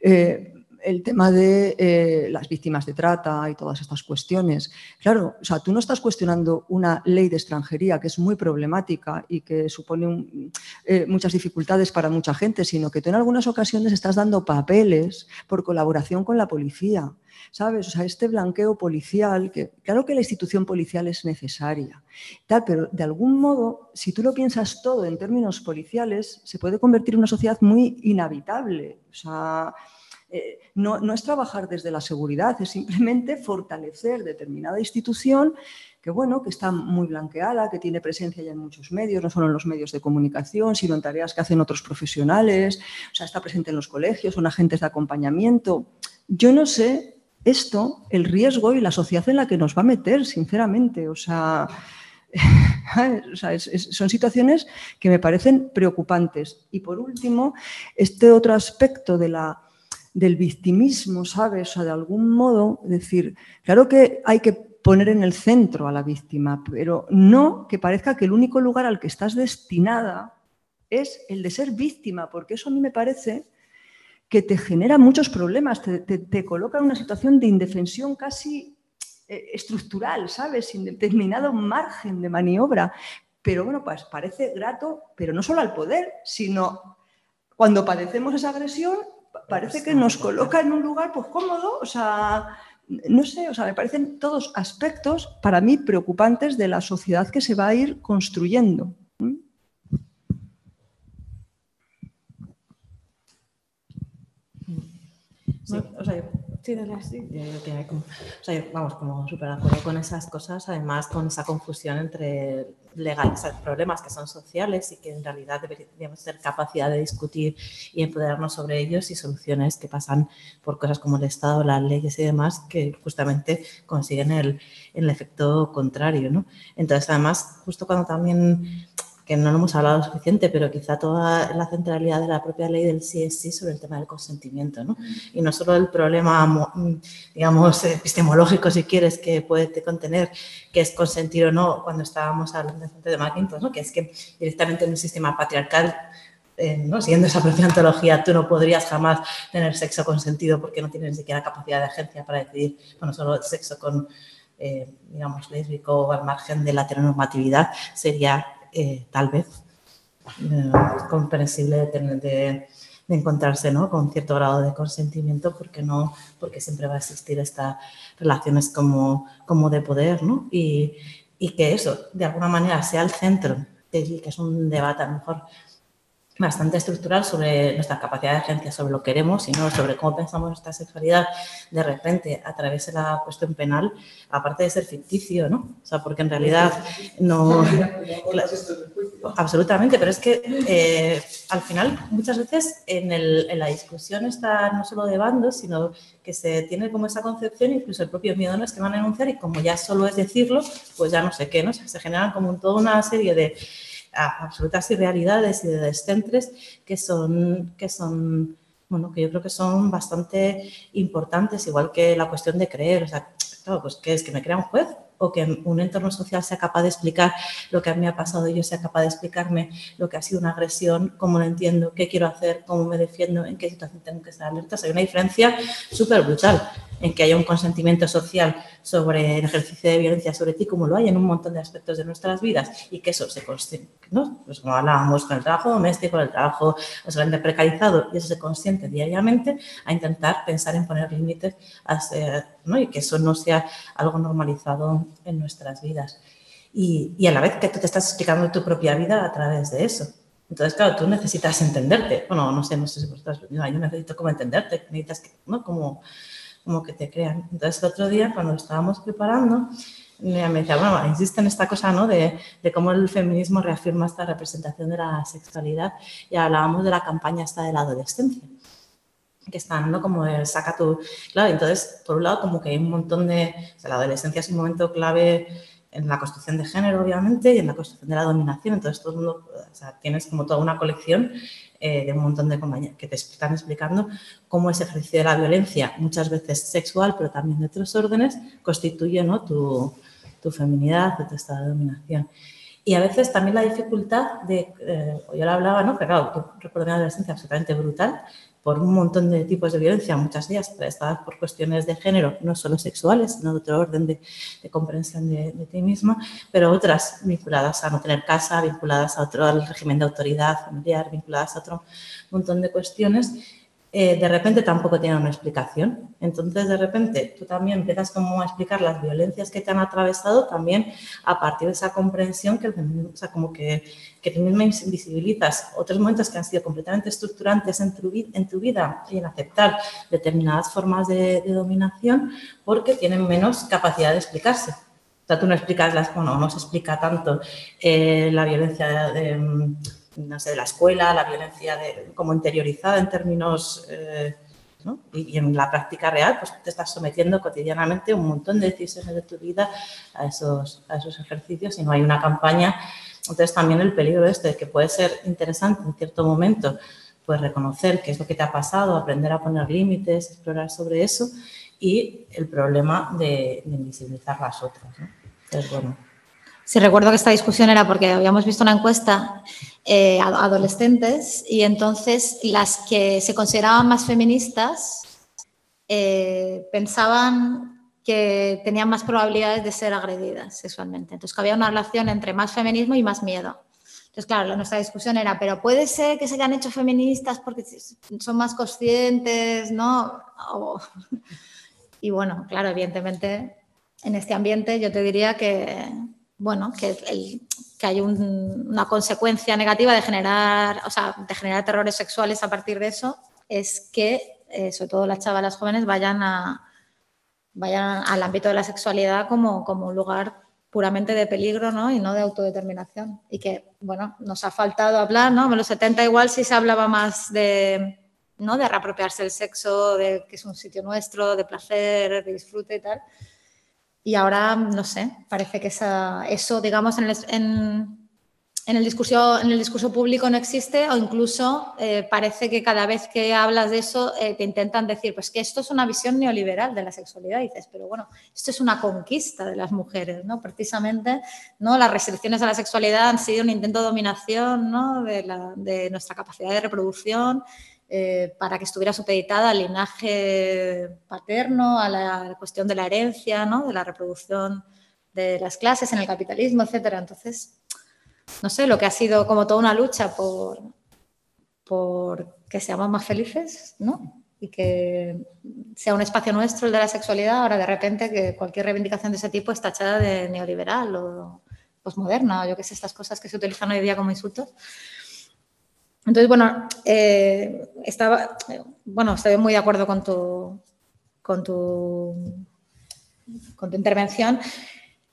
S4: eh, el tema de eh, las víctimas de trata y todas estas cuestiones. Claro, o sea, tú no estás cuestionando una ley de extranjería que es muy problemática y que supone eh, muchas dificultades para mucha gente, sino que tú en algunas ocasiones estás dando papeles por colaboración con la policía. ¿Sabes? O sea, este blanqueo policial, que claro que la institución policial es necesaria, tal, pero de algún modo, si tú lo piensas todo en términos policiales, se puede convertir en una sociedad muy inhabitable. O sea, eh, no, es trabajar desde la seguridad, es simplemente fortalecer determinada institución que, bueno, que está muy blanqueada, que tiene presencia ya en muchos medios, no solo en los medios de comunicación, sino en tareas que hacen otros profesionales, o sea, está presente en los colegios, son agentes de acompañamiento. Yo no sé esto, el riesgo y la sociedad en la que nos va a meter, sinceramente, o sea... son situaciones que me parecen preocupantes. Y por último, este otro aspecto de la del victimismo, ¿sabes? O de algún modo decir, claro que hay que poner en el centro a la víctima, pero no que parezca que el único lugar al que estás destinada es el de ser víctima, porque eso a mí me parece que te genera muchos problemas, te, coloca en una situación de indefensión casi eh, estructural, ¿sabes? Sin determinado margen de maniobra. Pero bueno, pues parece grato, pero no solo al poder, sino cuando padecemos esa agresión parece que nos coloca en un lugar pues cómodo, o sea, no sé, o sea, me parecen todos aspectos para mí preocupantes de la sociedad que se va a ir construyendo.
S2: Sí, o sea, Sí, dale así. vamos, como súper de acuerdo con esas cosas, además con esa confusión entre legales, problemas que son sociales y que en realidad deberíamos tener capacidad de discutir y empoderarnos sobre ellos y soluciones que pasan por cosas como el Estado, las leyes y demás que justamente consiguen el, el efecto contrario. ¿no? Entonces, además, justo cuando también que no lo hemos hablado suficiente, pero quizá toda la centralidad de la propia ley del sí es sí sobre el tema del consentimiento, ¿no? Y no solo el problema, digamos, epistemológico, si quieres, que puede contener, que es consentir o no, cuando estábamos hablando de McIntosh, ¿no? Que es que directamente en un sistema patriarcal eh, siguiendo esa propia antología, tú no podrías jamás tener sexo consentido porque no tienes ni siquiera capacidad de agencia para decidir, bueno, solo sexo con, eh, digamos, lésbico o al margen de la heteronormatividad sería eh, tal vez eh, comprensible de, de, encontrarse ¿no? con cierto grado de consentimiento porque no porque siempre va a existir estas relaciones como, como de poder ¿no? y, y que eso de alguna manera sea el centro que es un debate a lo mejor bastante estructural sobre nuestra capacidad de agencia, sobre lo que queremos y no sobre cómo pensamos nuestra sexualidad de repente a través de la cuestión penal, aparte de ser ficticio, ¿no? O sea, porque en realidad no... Absolutamente, pero es que eh, al final muchas veces en, el, en, la discusión está no solo de bandos, sino que se tiene como esa concepción, incluso el propio miedo no es que van a enunciar y como ya solo es decirlo, pues ya no sé qué, ¿no? se generan como toda una serie de absolutas irrealidades y de descentres que son, que son, bueno, que yo creo que son bastante importantes, igual que la cuestión de creer. O sea, claro, pues ¿qué es? ¿Que me crea un juez? o que un entorno social sea capaz de explicar lo que a mí ha pasado y yo sea capaz de explicarme lo que ha sido una agresión, cómo lo entiendo, qué quiero hacer, cómo me defiendo, en qué situación tengo que estar alerta. hay una diferencia súper brutal en que haya un consentimiento social sobre el ejercicio de violencia sobre ti, como lo hay en un montón de aspectos de nuestras vidas, y que eso se consiente, ¿no? Pues como hablábamos con el trabajo doméstico, el trabajo solamente precarizado, y eso se consiente diariamente, a intentar pensar en poner límites, ¿no? y que eso no sea algo normalizado en nuestras vidas. y, y, a la vez que tú te estás explicando tu propia vida a través de eso. Entonces, claro, tú necesitas entenderte. Bueno, no sé, no sé si vosotros, yo necesito como entenderte, necesitas que, ¿no? Como, como que te crean. Entonces, el otro día, cuando estábamos preparando, me decía, bueno, insiste en esta cosa, ¿no? De, de, cómo el feminismo reafirma esta representación de la sexualidad y hablábamos de la campaña esta de la adolescencia que están, ¿no? Como el saca tu... Claro, entonces, por un lado, como que hay un montón de... O sea, la adolescencia es un momento clave en la construcción de género, obviamente, y en la construcción de la dominación. Entonces, todo el mundo, o sea, tienes como toda una colección eh, de un montón de compañeros que te están explicando cómo ese ejercicio de la violencia, muchas veces sexual, pero también de otros órdenes, constituye ¿no? tu, tu feminidad, tu estado de dominación. Y a veces también la dificultad de, eh, yo lo hablaba, ¿no? Pero claro, yo recuerdo una adolescencia absolutamente brutal, por un montón de tipos de violencia, muchas de ellas prestadas por cuestiones de género, no solo sexuales, sino de otro orden de, comprensión de, ti misma, pero otras vinculadas a no tener casa, vinculadas a otro, régimen de autoridad familiar, vinculadas a otro montón de cuestiones eh, de repente tampoco tienen una explicación. Entonces, de repente, tú también empiezas como a explicar las violencias que te han atravesado también a partir de esa comprensión que, o sea, como que, que tú misma invisibilizas otros momentos que han sido completamente estructurantes en tu, en tu vida y en aceptar determinadas formas de, dominación porque tienen menos capacidad de explicarse. O sea, tú no explicas las, bueno, no se explica tanto eh, la violencia de, no sé, de la escuela, la violencia de, como interiorizada en términos, eh, y, en la práctica real, pues te estás sometiendo cotidianamente un montón de decisiones de tu vida a esos, a esos ejercicios y no hay una campaña. Entonces también el peligro este, que puede ser interesante en cierto momento, pues reconocer qué es lo que te ha pasado, aprender a poner límites, explorar sobre eso y el problema de, de invisibilizar las otras. ¿no? Entonces, bueno.
S3: Sí, recuerdo que esta discusión era porque habíamos visto una encuesta eh, a adolescentes y entonces las que se consideraban más feministas eh, pensaban que tenían más probabilidades de ser agredidas sexualmente. Entonces, que había una relación entre más feminismo y más miedo. Entonces, claro, nuestra discusión era, pero puede ser que se hayan hecho feministas porque son más conscientes, ¿no? Y bueno, claro, evidentemente, en este ambiente yo te diría que, bueno, que, el, que hay un, una consecuencia negativa de generar, o sea, de generar terrores sexuales a partir de eso, es que, eh, sobre todo las chavalas jóvenes, vayan, a, vayan al ámbito de la sexualidad como, como un lugar puramente de peligro ¿no? y no de autodeterminación. Y que, bueno, nos ha faltado hablar, ¿no? En los 70 igual sí se hablaba más de, ¿no? de reapropiarse el sexo, de que es un sitio nuestro, de placer, de disfrute y tal. Y ahora, no sé, parece que eso, digamos, en el, en, el discurso, en el discurso público no existe o incluso eh, parece que cada vez que hablas de eso eh, te intentan decir, pues que esto es una visión neoliberal de la sexualidad. Y dices, pero bueno, esto es una conquista de las mujeres, ¿no? Precisamente, ¿no? Las restricciones a la sexualidad han sido un intento de dominación, ¿no? De, la, de nuestra capacidad de reproducción eh, para que estuviera supeditada al linaje paterno, a la cuestión de la herencia, ¿no? de la reproducción de las clases en el capitalismo, etc. Entonces, no sé, lo que ha sido como toda una lucha por, por que seamos más felices, ¿no? Y que sea un espacio nuestro el de la sexualidad, ahora de repente que cualquier reivindicación de ese tipo está echada de neoliberal o posmoderna, o yo qué sé, estas cosas que se utilizan hoy día como insultos. Entonces, bueno, eh, estaba, bueno, estoy muy de acuerdo con tu, con tu, con tu intervención.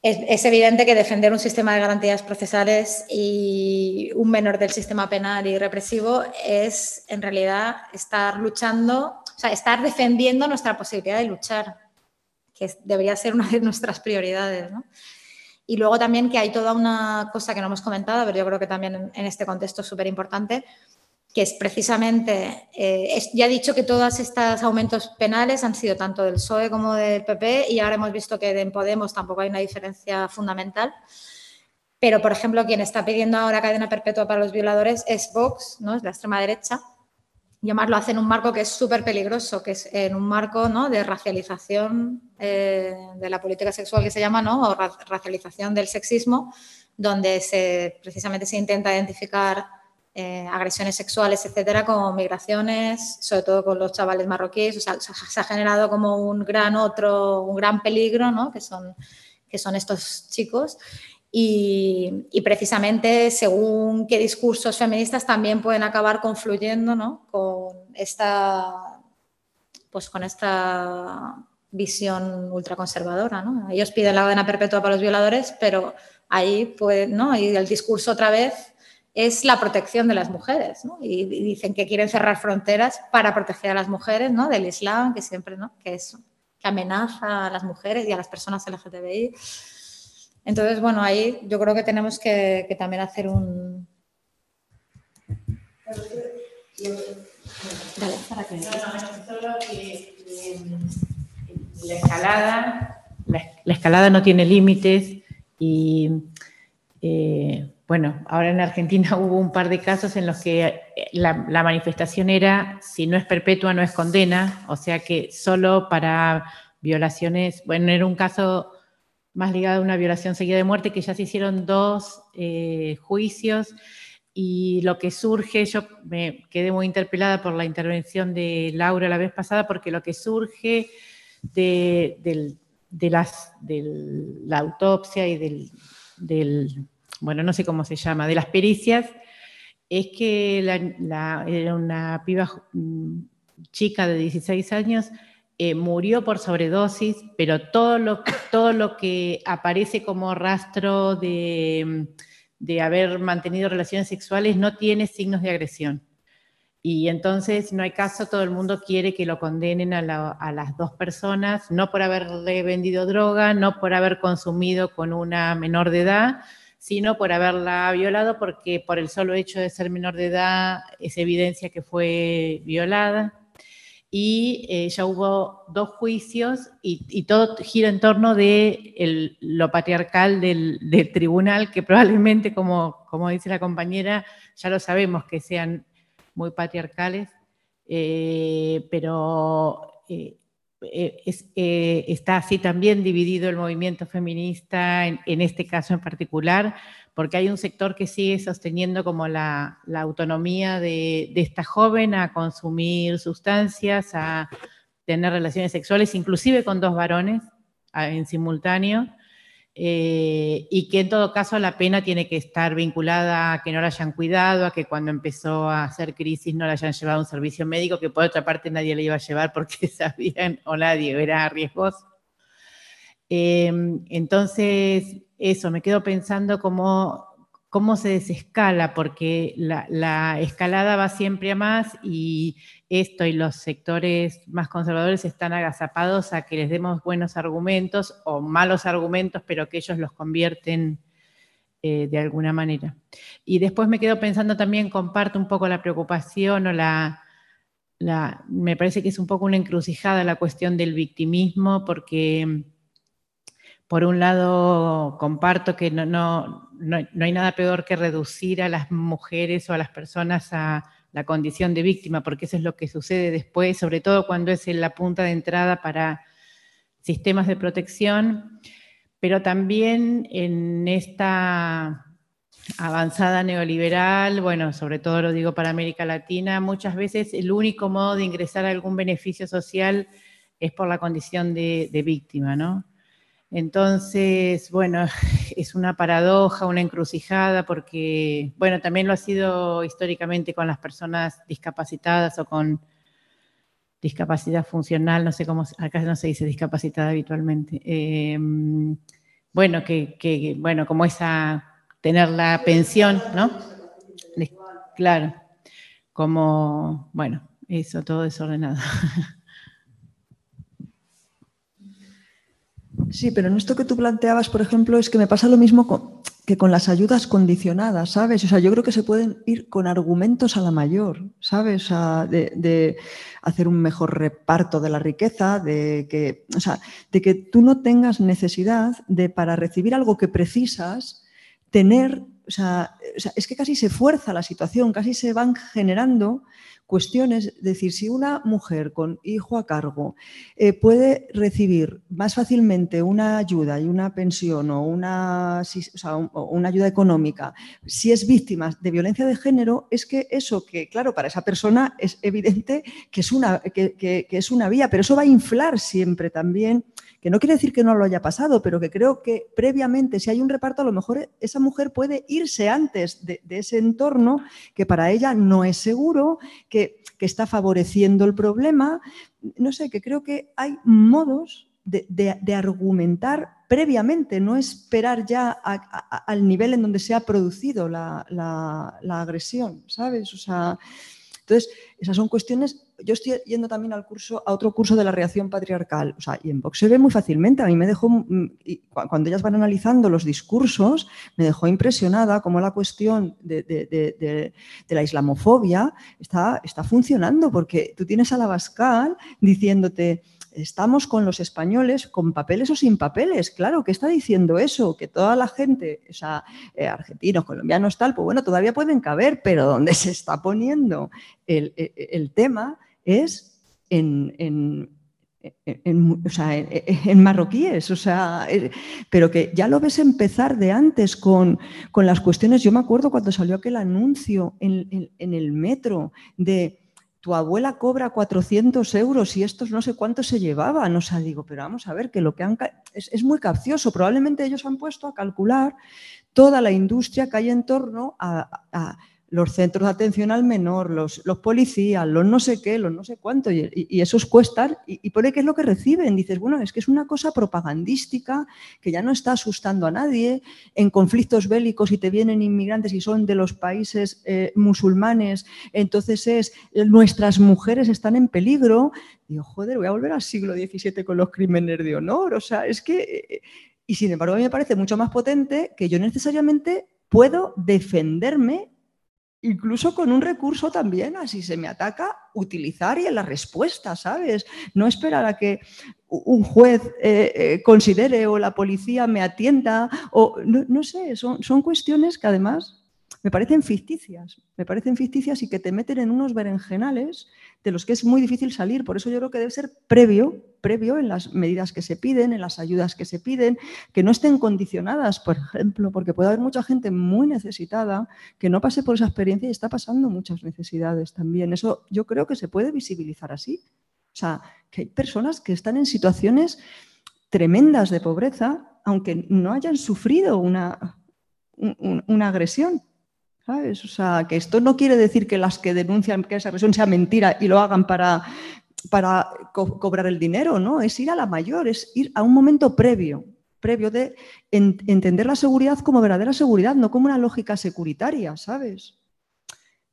S3: Es, es, evidente que defender un sistema de garantías procesales y un menor del sistema penal y represivo es, en realidad, estar luchando, o sea, estar defendiendo nuestra posibilidad de luchar, que debería ser una de nuestras prioridades, ¿no? Y luego también que hay toda una cosa que no hemos comentado, pero yo creo que también en este contexto es súper importante, que es precisamente, eh, es, ya he dicho que todos estos aumentos penales han sido tanto del PSOE como del PP y ahora hemos visto que en Podemos tampoco hay una diferencia fundamental. Pero, por ejemplo, quien está pidiendo ahora cadena perpetua para los violadores es Vox, ¿no? es la extrema derecha. Y además lo hace en un marco que es súper peligroso, que es en un marco ¿no? de racialización eh, de la política sexual que se llama, ¿no? o racialización del sexismo, donde se, precisamente se intenta identificar eh, agresiones sexuales, etcétera, como migraciones, sobre todo con los chavales marroquíes. O sea, se ha generado como un gran otro, un gran peligro, ¿no? Que son, que son estos chicos. Y, precisamente según qué discursos feministas también pueden acabar confluyendo ¿no? con, esta, pues con esta visión ultraconservadora. ¿no? Ellos piden la cadena perpetua para los violadores, pero ahí pues, ¿no? y el discurso otra vez es la protección de las mujeres. Y, dicen que quieren cerrar fronteras para proteger a las mujeres ¿no? del Islam, que siempre ¿no? que, es, que amenaza a las mujeres y a las personas LGTBI. Entonces, bueno, ahí yo creo que tenemos que, también hacer un...
S5: Dale. Para que... solo que la escalada, la, escalada no tiene límites y eh, bueno, ahora en Argentina hubo un par de casos en los que eh, la, la, manifestación era si no es perpetua no es condena, o sea que solo para violaciones, bueno, era un caso más ligado a una violación seguida de muerte, que ya se hicieron dos eh, juicios. Y lo que surge, yo me quedé muy interpelada por la intervención de Laura la vez pasada, porque lo que surge de, la autopsia y del, bueno, no sé cómo se llama, de las pericias, es que era una piba mm, chica de 16 años eh, murió por sobredosis, pero todo lo, todo lo que aparece como rastro de, haber mantenido relaciones sexuales no tiene signos de agresión. Y entonces no hay caso, todo el mundo quiere que lo condenen a, las dos personas, no por haberle vendido droga, no por haber consumido con una menor de edad, sino por haberla violado, porque por el solo hecho de ser menor de edad es evidencia que fue violada y eh, ya hubo dos juicios y, todo gira en torno de lo patriarcal del, tribunal, que probablemente, como, como, dice la compañera, ya lo sabemos que sean muy patriarcales, eh, pero eh, está así también dividido el movimiento feminista en este caso en particular porque hay un sector que sigue sosteniendo como la, autonomía de, esta joven a consumir sustancias, a tener relaciones sexuales, inclusive con dos varones en simultáneo, eh, y que en todo caso la pena tiene que estar vinculada a que no la hayan cuidado, a que cuando empezó a hacer crisis no la hayan llevado a un servicio médico, que por otra parte nadie le iba a llevar porque sabían o nadie, era riesgoso. Eh, entonces, eso, me quedo pensando cómo, cómo se desescala, porque la, escalada va siempre a más y esto y los sectores más conservadores están agazapados a que les demos buenos argumentos o malos argumentos, pero que ellos los convierten eh, de alguna manera. Y después me quedo pensando también, comparto un poco la preocupación o la, la, me parece que es un poco una encrucijada la cuestión del victimismo, porque por un lado, comparto que no, no, no, hay nada peor que reducir a las mujeres o a las personas a la condición de víctima, porque eso es lo que sucede después, sobre todo cuando es en la punta de entrada para sistemas de protección, pero también en esta avanzada neoliberal, bueno, sobre todo lo digo para América Latina, muchas veces el único modo de ingresar a algún beneficio social es por la condición de, de víctima, ¿no? Entonces, bueno, es una paradoja, una encrucijada, porque, bueno, también lo ha sido históricamente con las personas discapacitadas o con discapacidad funcional, no sé cómo, acá no se dice discapacitada habitualmente. Em, bueno, que, bueno, como esa, tener la pensión, ¿no? Claro, como, bueno, eso, todo desordenado.
S4: Sí, pero en esto que tú planteabas, por ejemplo, es que me pasa lo mismo que con las ayudas condicionadas, ¿sabes? O sea, yo creo que se pueden ir con argumentos a la mayor, ¿sabes? De, hacer un mejor reparto de la riqueza, de que, o sea, de que tú no tengas necesidad de, para recibir algo que precisas, tener, o sea, es que casi se fuerza la situación, casi se van generando cuestiones, es decir, si una mujer con hijo a cargo eh, puede recibir más fácilmente una ayuda y una pensión o una, ayuda económica, si es víctima de violencia de género, es que eso que, claro, para esa persona es evidente que es una, que es una vía, pero eso va a inflar siempre también que no quiere decir que no lo haya pasado, pero que creo que previamente, si hay un reparto, a lo mejor esa mujer puede irse antes de, ese entorno que para ella no es seguro, que, está favoreciendo el problema. No sé, que creo que hay modos de, argumentar previamente, no esperar ya al nivel en donde se ha producido la, la agresión, ¿sabes? O sea, entonces, esas son cuestiones. Yo estoy yendo también al curso, a otro curso de la reacción patriarcal. O sea, y en Vox se ve muy fácilmente. A mí me dejó, mm, cuando ellas van analizando los discursos, me dejó impresionada cómo la cuestión de, la islamofobia está, está funcionando, porque tú tienes a la Bascal diciéndote estamos con los españoles con papeles o sin papeles. Claro, ¿qué está diciendo eso? Que toda la gente, o sea, eh, argentinos, colombianos, tal, pues bueno, todavía pueden caber, pero donde se está poniendo el, tema es en, en marroquíes, o sea, eh, pero que ya lo ves empezar de antes con, las cuestiones. Yo me acuerdo cuando salió aquel anuncio en el metro de tu abuela cobra 400 euros y estos no sé cuánto se llevaban. O sea, digo, pero vamos a ver, que lo que han... Es, muy capcioso. Probablemente ellos han puesto a calcular toda la industria que hay en torno a los centros de atención al menor, los, policías, los no sé qué, los no sé cuánto, y, esos cuestan, y, por ahí qué es lo que reciben. Dices, bueno, es que es una cosa propagandística que ya no está asustando a nadie. En conflictos bélicos, y te vienen inmigrantes y son de los países eh, musulmanes, entonces es, nuestras mujeres están en peligro. Digo, joder, voy a volver al siglo XVII con los crímenes de honor. O sea, es que... Eh, y sin embargo, a mí me parece mucho más potente que yo necesariamente puedo defenderme incluso con un recurso también, así se me ataca, utilizar y en la respuesta, ¿sabes? No esperar a que un juez eh, eh, considere o la policía me atienda, o no, sé, son, son cuestiones que además me parecen ficticias, me parecen ficticias y que te meten en unos berenjenales de los que es muy difícil salir. Por eso yo creo que debe ser previo, previo en las medidas que se piden, en las ayudas que se piden, que no estén condicionadas, por ejemplo, porque puede haber mucha gente muy necesitada que no pase por esa experiencia y está pasando muchas necesidades también. Eso yo creo que se puede visibilizar así. O sea, que hay personas que están en situaciones tremendas de pobreza, aunque no hayan sufrido una, una agresión, ¿Sabes? O sea, que esto no quiere decir que las que denuncian que esa agresión sea mentira y lo hagan para, para cobrar el dinero, ¿no? Es ir a la mayor, es ir a un momento previo, previo de entender la seguridad como verdadera seguridad, no como una lógica securitaria, ¿sabes?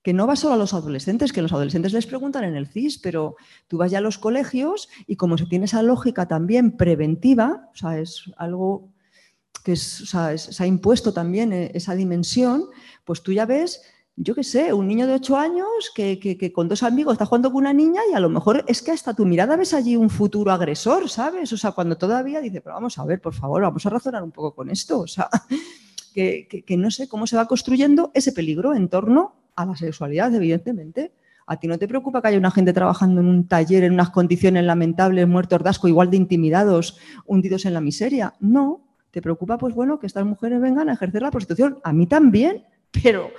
S4: Que no va solo a los adolescentes, que los adolescentes les preguntan en el CIS, pero tú vas ya a los colegios y como se tiene esa lógica también preventiva, o sea, es algo que se ha impuesto también eh, esa dimensión, pues tú ya ves, yo qué sé, un niño de 8 años que, con dos amigos está jugando con una niña y a lo mejor es que hasta tu mirada ves allí un futuro agresor, ¿sabes? O sea, cuando todavía dice, pero vamos a ver, por favor, vamos a razonar un poco con esto. O sea, que, que no sé cómo se va construyendo ese peligro en torno a la sexualidad, evidentemente. ¿A ti no te preocupa que haya una gente trabajando en un taller en unas condiciones lamentables, muertos de asco, igual de intimidados, hundidos en la miseria? No, ¿Te preocupa, pues bueno, que estas mujeres vengan a ejercer la prostitución? A mí también, pero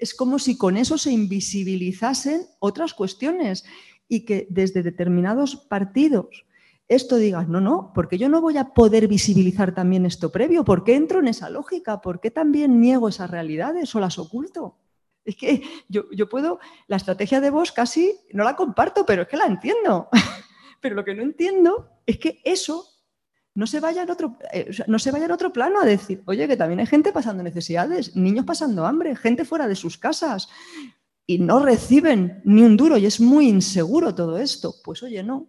S4: es como si con eso se invisibilizasen otras cuestiones y que desde determinados partidos esto digas, no, no, porque yo no voy a poder visibilizar también esto previo, ¿por qué entro en esa lógica? ¿Por qué también niego esas realidades o las oculto? Es que yo, yo puedo, la estrategia de vos casi no la comparto, pero es que la entiendo. Pero lo que no entiendo es que eso no se vaya en otro, eh, no se vaya en otro plano a decir, oye, que también hay gente pasando necesidades, niños pasando hambre, gente fuera de sus casas y no reciben ni un duro y es muy inseguro todo esto. Pues oye, no.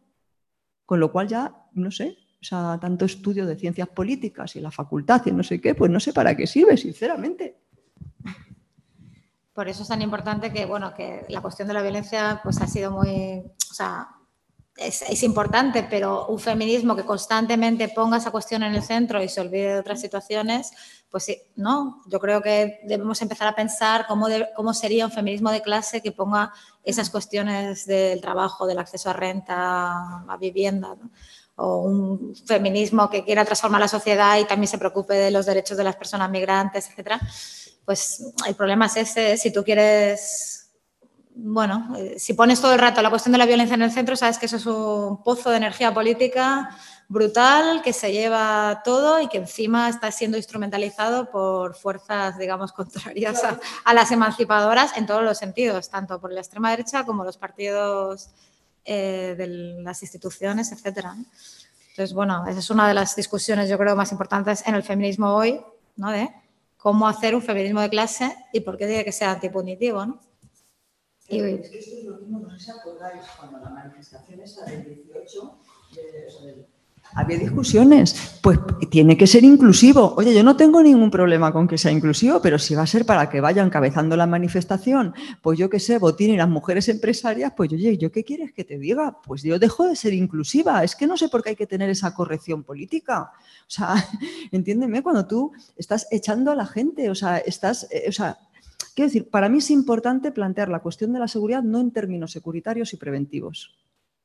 S4: Con lo cual ya, no sé, o sea, tanto estudio de ciencias políticas y la facultad y no sé qué, pues no sé para qué sirve, sinceramente.
S3: Por eso es tan importante que, bueno, que la cuestión de la violencia pues ha sido muy, o sea, es, importante, pero un feminismo que constantemente ponga esa cuestión en el centro y se olvide de otras situaciones, pues sí, no. Yo creo que debemos empezar a pensar cómo, cómo sería un feminismo de clase que ponga esas cuestiones del trabajo, del acceso a renta, a vivienda, o un feminismo que quiera transformar la sociedad y también se preocupe de los derechos de las personas migrantes, etcétera. Pues el problema es ese, si tú quieres bueno, eh, si pones todo el rato la cuestión de la violencia en el centro, sabes que eso es un pozo de energía política brutal que se lleva todo y que encima está siendo instrumentalizado por fuerzas, digamos, contrarias a, las emancipadoras en todos los sentidos, tanto por la extrema derecha como los partidos eh, de las instituciones, etcétera. Entonces, bueno, esa es una de las discusiones, yo creo, más importantes en el feminismo hoy, ¿no? De cómo hacer un feminismo de clase y por qué tiene que ser antipunitivo, ¿no?
S4: Es que esto es lo mismo, no sé si acordáis, cuando la manifestación esa del 18, había discusiones, pues tiene que ser inclusivo. Oye, yo no tengo ningún problema con que sea inclusivo, pero si va a ser para que vaya encabezando la manifestación, pues yo qué sé, Botín y las mujeres empresarias, pues oye, ¿yo qué quieres que te diga? Pues yo dejo de ser inclusiva. Es que no sé por qué hay que tener esa corrección política. O sea, entiéndeme, cuando tú estás echando a la gente, o sea, estás, eh, o sea, Quiero decir, para mí es importante plantear la cuestión de la seguridad no en términos securitarios y preventivos.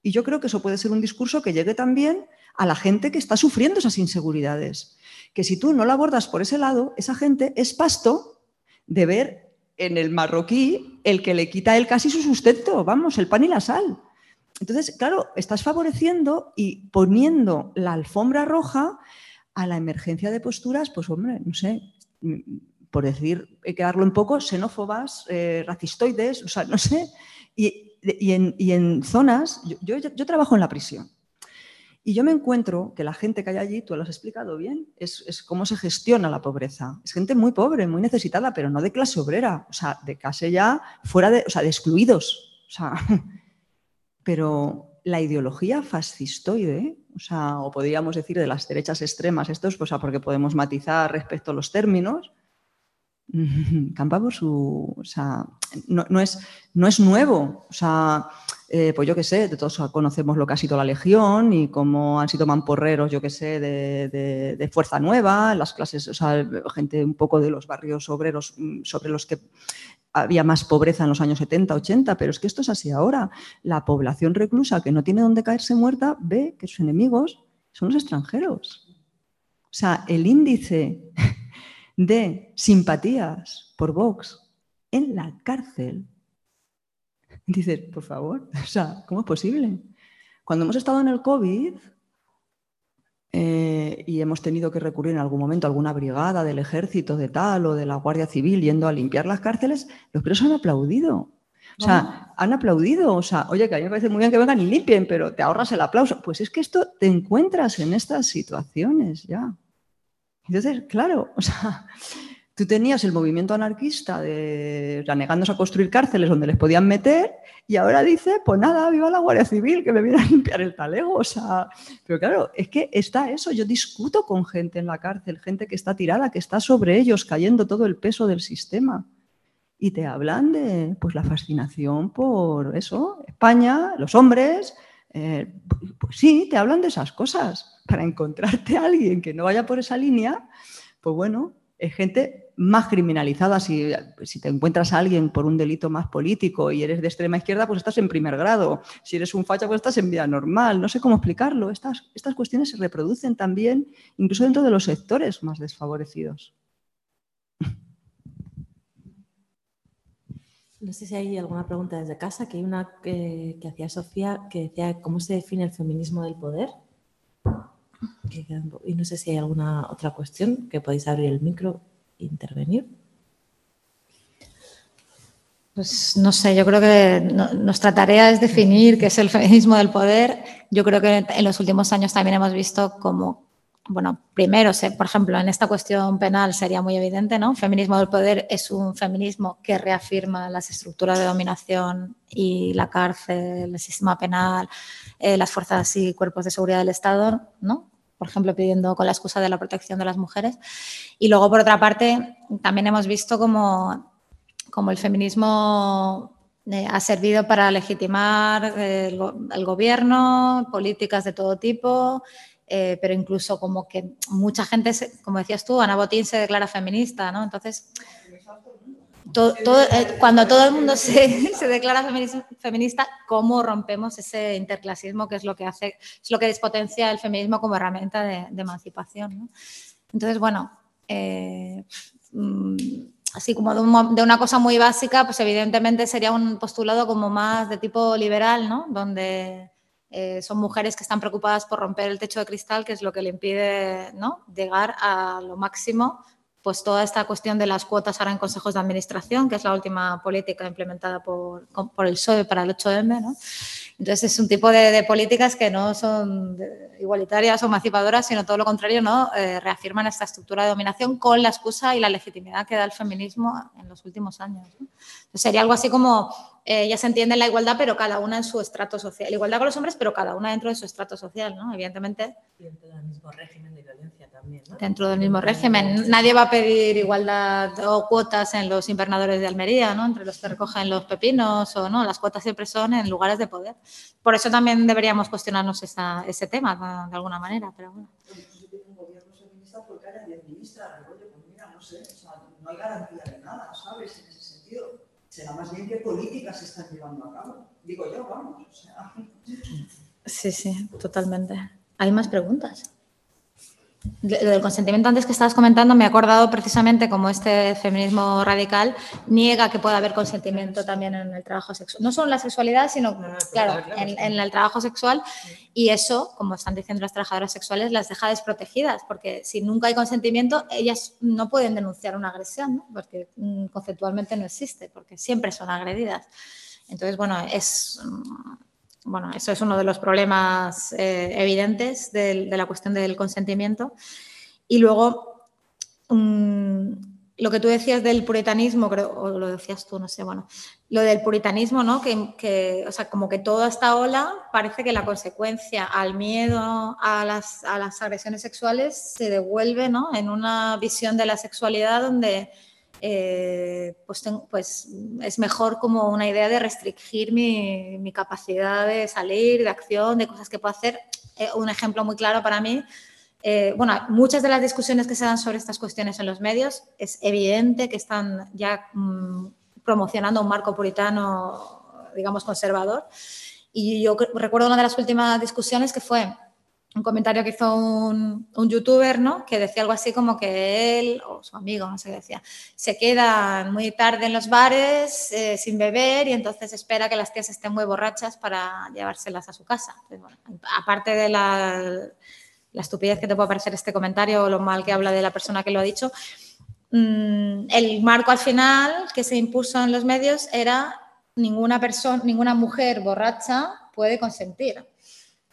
S4: Y yo creo que eso puede ser un discurso que llegue también a la gente que está sufriendo esas inseguridades. Que si tú no la abordas por ese lado, esa gente es pasto de ver en el marroquí el que le quita él casi su sustento, vamos, el pan y la sal. Entonces, claro, estás favoreciendo y poniendo la alfombra roja a la emergencia de posturas, pues hombre, no sé, por decir, hay que darlo un poco, xenófobas, eh, racistoides, o sea, no sé. Y, en, zonas, yo, yo, trabajo en la prisión. Y yo me encuentro que la gente que hay allí, tú lo has explicado bien, es, cómo se gestiona la pobreza. Es gente muy pobre, muy necesitada, pero no de clase obrera, o sea, de clase ya fuera de, o sea, de excluidos. O sea, pero la ideología fascistoide, o sea, o podríamos decir de las derechas extremas, esto es pues, porque podemos matizar respecto a los términos, Campa por su. O sea, no, es, no es nuevo. O sea, eh, pues yo qué sé, de todos conocemos lo que ha sido la Legión y cómo han sido mamporreros, yo qué sé, de, Fuerza Nueva, las clases, o sea, gente un poco de los barrios obreros mm, sobre los que había más pobreza en los años 70, 80, pero es que esto es así ahora. La población reclusa que no tiene dónde caerse muerta ve que sus enemigos son los extranjeros. O sea, el índice de simpatías por Vox en la cárcel. Dices, por favor, o sea, ¿cómo es posible? Cuando hemos estado en el COVID eh, y hemos tenido que recurrir en algún momento a alguna brigada del ejército, de tal o de la Guardia Civil yendo a limpiar las cárceles, los presos han aplaudido. O sea, han aplaudido. O sea, oye, que a mí me parece muy bien que vengan y limpien, pero te ahorras el aplauso. Pues es que esto te encuentras en estas situaciones ya. Entonces, claro, o sea, tú tenías el movimiento anarquista de negándose a construir cárceles donde les podían meter y ahora dice, pues nada, viva la Guardia Civil que me viene a limpiar el talego. O sea, pero claro, es que está eso. Yo discuto con gente en la cárcel, gente que está tirada, que está sobre ellos cayendo todo el peso del sistema. Y te hablan de pues, la fascinación por eso, España, los hombres. Eh, pues sí, te hablan de esas cosas para encontrarte a alguien que no vaya por esa línea, pues bueno, es gente más criminalizada. Si, te encuentras a alguien por un delito más político y eres de extrema izquierda, pues estás en primer grado. Si eres un facha, pues estás en vida normal. No sé cómo explicarlo. Estas, estas cuestiones se reproducen también incluso dentro de los sectores más desfavorecidos.
S2: No sé si hay alguna pregunta desde casa, que hay una que hacía Sofía que decía cómo se define el feminismo del poder. Y no sé si hay alguna otra cuestión que podéis abrir el micro e intervenir.
S3: Pues no sé, yo creo que nuestra tarea es definir qué es el feminismo del poder. Yo creo que en los últimos años también hemos visto como, bueno, primero, por ejemplo, en esta cuestión penal sería muy evidente, ¿no? feminismo del poder es un feminismo que reafirma las estructuras de dominación y la cárcel, el sistema penal, eh, las fuerzas y cuerpos de seguridad del Estado, ¿no? por ejemplo, pidiendo con la excusa de la protección de las mujeres. Y luego, por otra parte, también hemos visto como, como el feminismo eh, ha servido para legitimar el, gobierno, políticas de todo tipo, eh, pero incluso como que mucha gente, como decías tú, Ana Botín se declara feminista, ¿no? Entonces, eh, cuando todo el mundo se, declara feminista, ¿cómo rompemos ese interclasismo que es lo que hace, es lo que despotencia el feminismo como herramienta de, emancipación? Entonces, bueno, eh, mm, así como de, una cosa muy básica, pues evidentemente sería un postulado como más de tipo liberal, ¿no? Donde eh, son mujeres que están preocupadas por romper el techo de cristal, que es lo que le impide ¿no? llegar a lo máximo pues toda esta cuestión de las cuotas ahora en consejos de administración, que es la última política implementada por, el PSOE para el 8M, ¿no? Entonces es un tipo de, políticas que no son igualitarias o emancipadoras, sino todo lo contrario, ¿no? Eh, reafirman esta estructura de dominación con la excusa y la legitimidad que da el feminismo en los últimos años. sería algo así como, eh, ya se entiende la igualdad, pero cada una en su estrato social. Igualdad con los hombres, pero cada una dentro de su estrato social, ¿no? Evidentemente.
S2: Dentro del mismo régimen de violencia también, ¿no?
S3: Dentro del mismo régimen. Nadie va a pedir igualdad o cuotas en los invernadores de Almería, ¿no? Entre los que recogen los pepinos o no. Las cuotas siempre son en lugares de poder. Por eso también deberíamos cuestionarnos ese tema de, alguna manera, pero bueno.
S6: un gobierno feminista porque haya 10 ministras, pues mira, no sé, o sea, no hay garantía de nada, ¿sabes? Será más bien qué políticas se están llevando a cabo. Digo yo, vamos.
S3: Sí, sí, totalmente. ¿Hay más preguntas? Lo del consentimiento antes que estabas comentando, me he acordado precisamente como este feminismo radical niega que pueda haber consentimiento también en el trabajo sexual. No solo en la sexualidad, sino, claro, en, el trabajo sexual. Y eso, como están diciendo las trabajadoras sexuales, las deja desprotegidas, porque si nunca hay consentimiento, ellas no pueden denunciar una agresión, porque mm, conceptualmente no existe, porque siempre son agredidas. Entonces, bueno, es bueno, eso es uno de los problemas eh, evidentes de, la cuestión del consentimiento. Y luego, mm, lo que tú decías del puritanismo, creo, o lo decías tú, no sé, bueno, lo del puritanismo, ¿no? Que, o sea, como que toda esta ola parece que la consecuencia al miedo a las, a las agresiones sexuales se devuelve, ¿no? En una visión de la sexualidad donde eh, pues, pues, es mejor como una idea de restringir mi, capacidad de salir, de acción, de cosas que puedo hacer. Eh, un ejemplo muy claro para mí, eh, bueno, muchas de las discusiones que se dan sobre estas cuestiones en los medios es evidente que están ya mm, promocionando un marco puritano, digamos, conservador. Y yo recuerdo una de las últimas discusiones que fue un comentario que hizo un, youtuber, ¿no? Que decía algo así como que él, o su amigo, no sé qué decía, se queda muy tarde en los bares eh, sin beber y entonces espera que las tías estén muy borrachas para llevárselas a su casa. aparte de la, estupidez que te puede parecer este comentario o lo mal que habla de la persona que lo ha dicho, mm, el marco al final que se impuso en los medios era ninguna persona, ninguna mujer borracha puede consentir.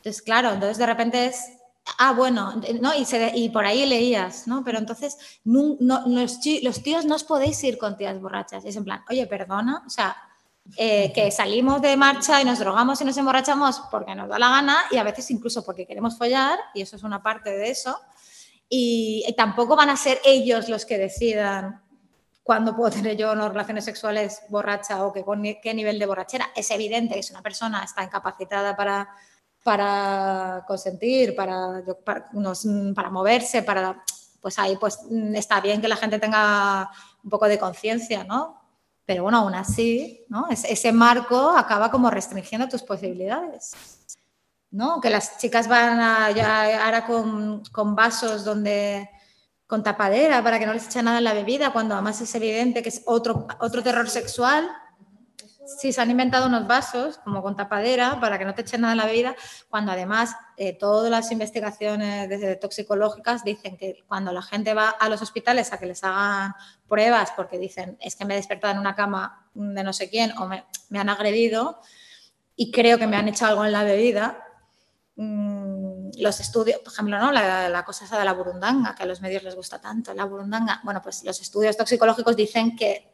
S3: Entonces, claro, entonces de repente es, ah, bueno, ¿no? Y, y por ahí leías, ¿no? Pero entonces no, los, tíos no os podéis ir con tías borrachas. Es en plan, oye, perdona, o sea, eh, que salimos de marcha y nos drogamos y nos emborrachamos porque nos da la gana y a veces incluso porque queremos follar, y eso es una parte de eso. Y, tampoco van a ser ellos los que decidan cuándo puedo tener yo unas relaciones sexuales borracha o qué nivel de borrachera. Es evidente que si una persona está incapacitada para para consentir, para, para, moverse, para, pues ahí pues está bien que la gente tenga un poco de conciencia, ¿no? Pero bueno, aún así, ¿no? ese marco acaba como restringiendo tus posibilidades. ¿no? Que las chicas van a, ya ahora con, con, vasos donde con tapadera para que no les eche nada en la bebida, cuando además es evidente que es otro, otro terror sexual, Sí, se han inventado unos vasos como con tapadera para que no te echen nada en la bebida, cuando además eh, todas las investigaciones desde toxicológicas dicen que cuando la gente va a los hospitales a que les hagan pruebas porque dicen es que me he despertado en una cama de no sé quién o me, han agredido y creo que me han hecho algo en la bebida, mm, los estudios, por ejemplo, ¿no? La, la, cosa esa de la burundanga, que a los medios les gusta tanto, la burundanga, bueno, pues los estudios toxicológicos dicen que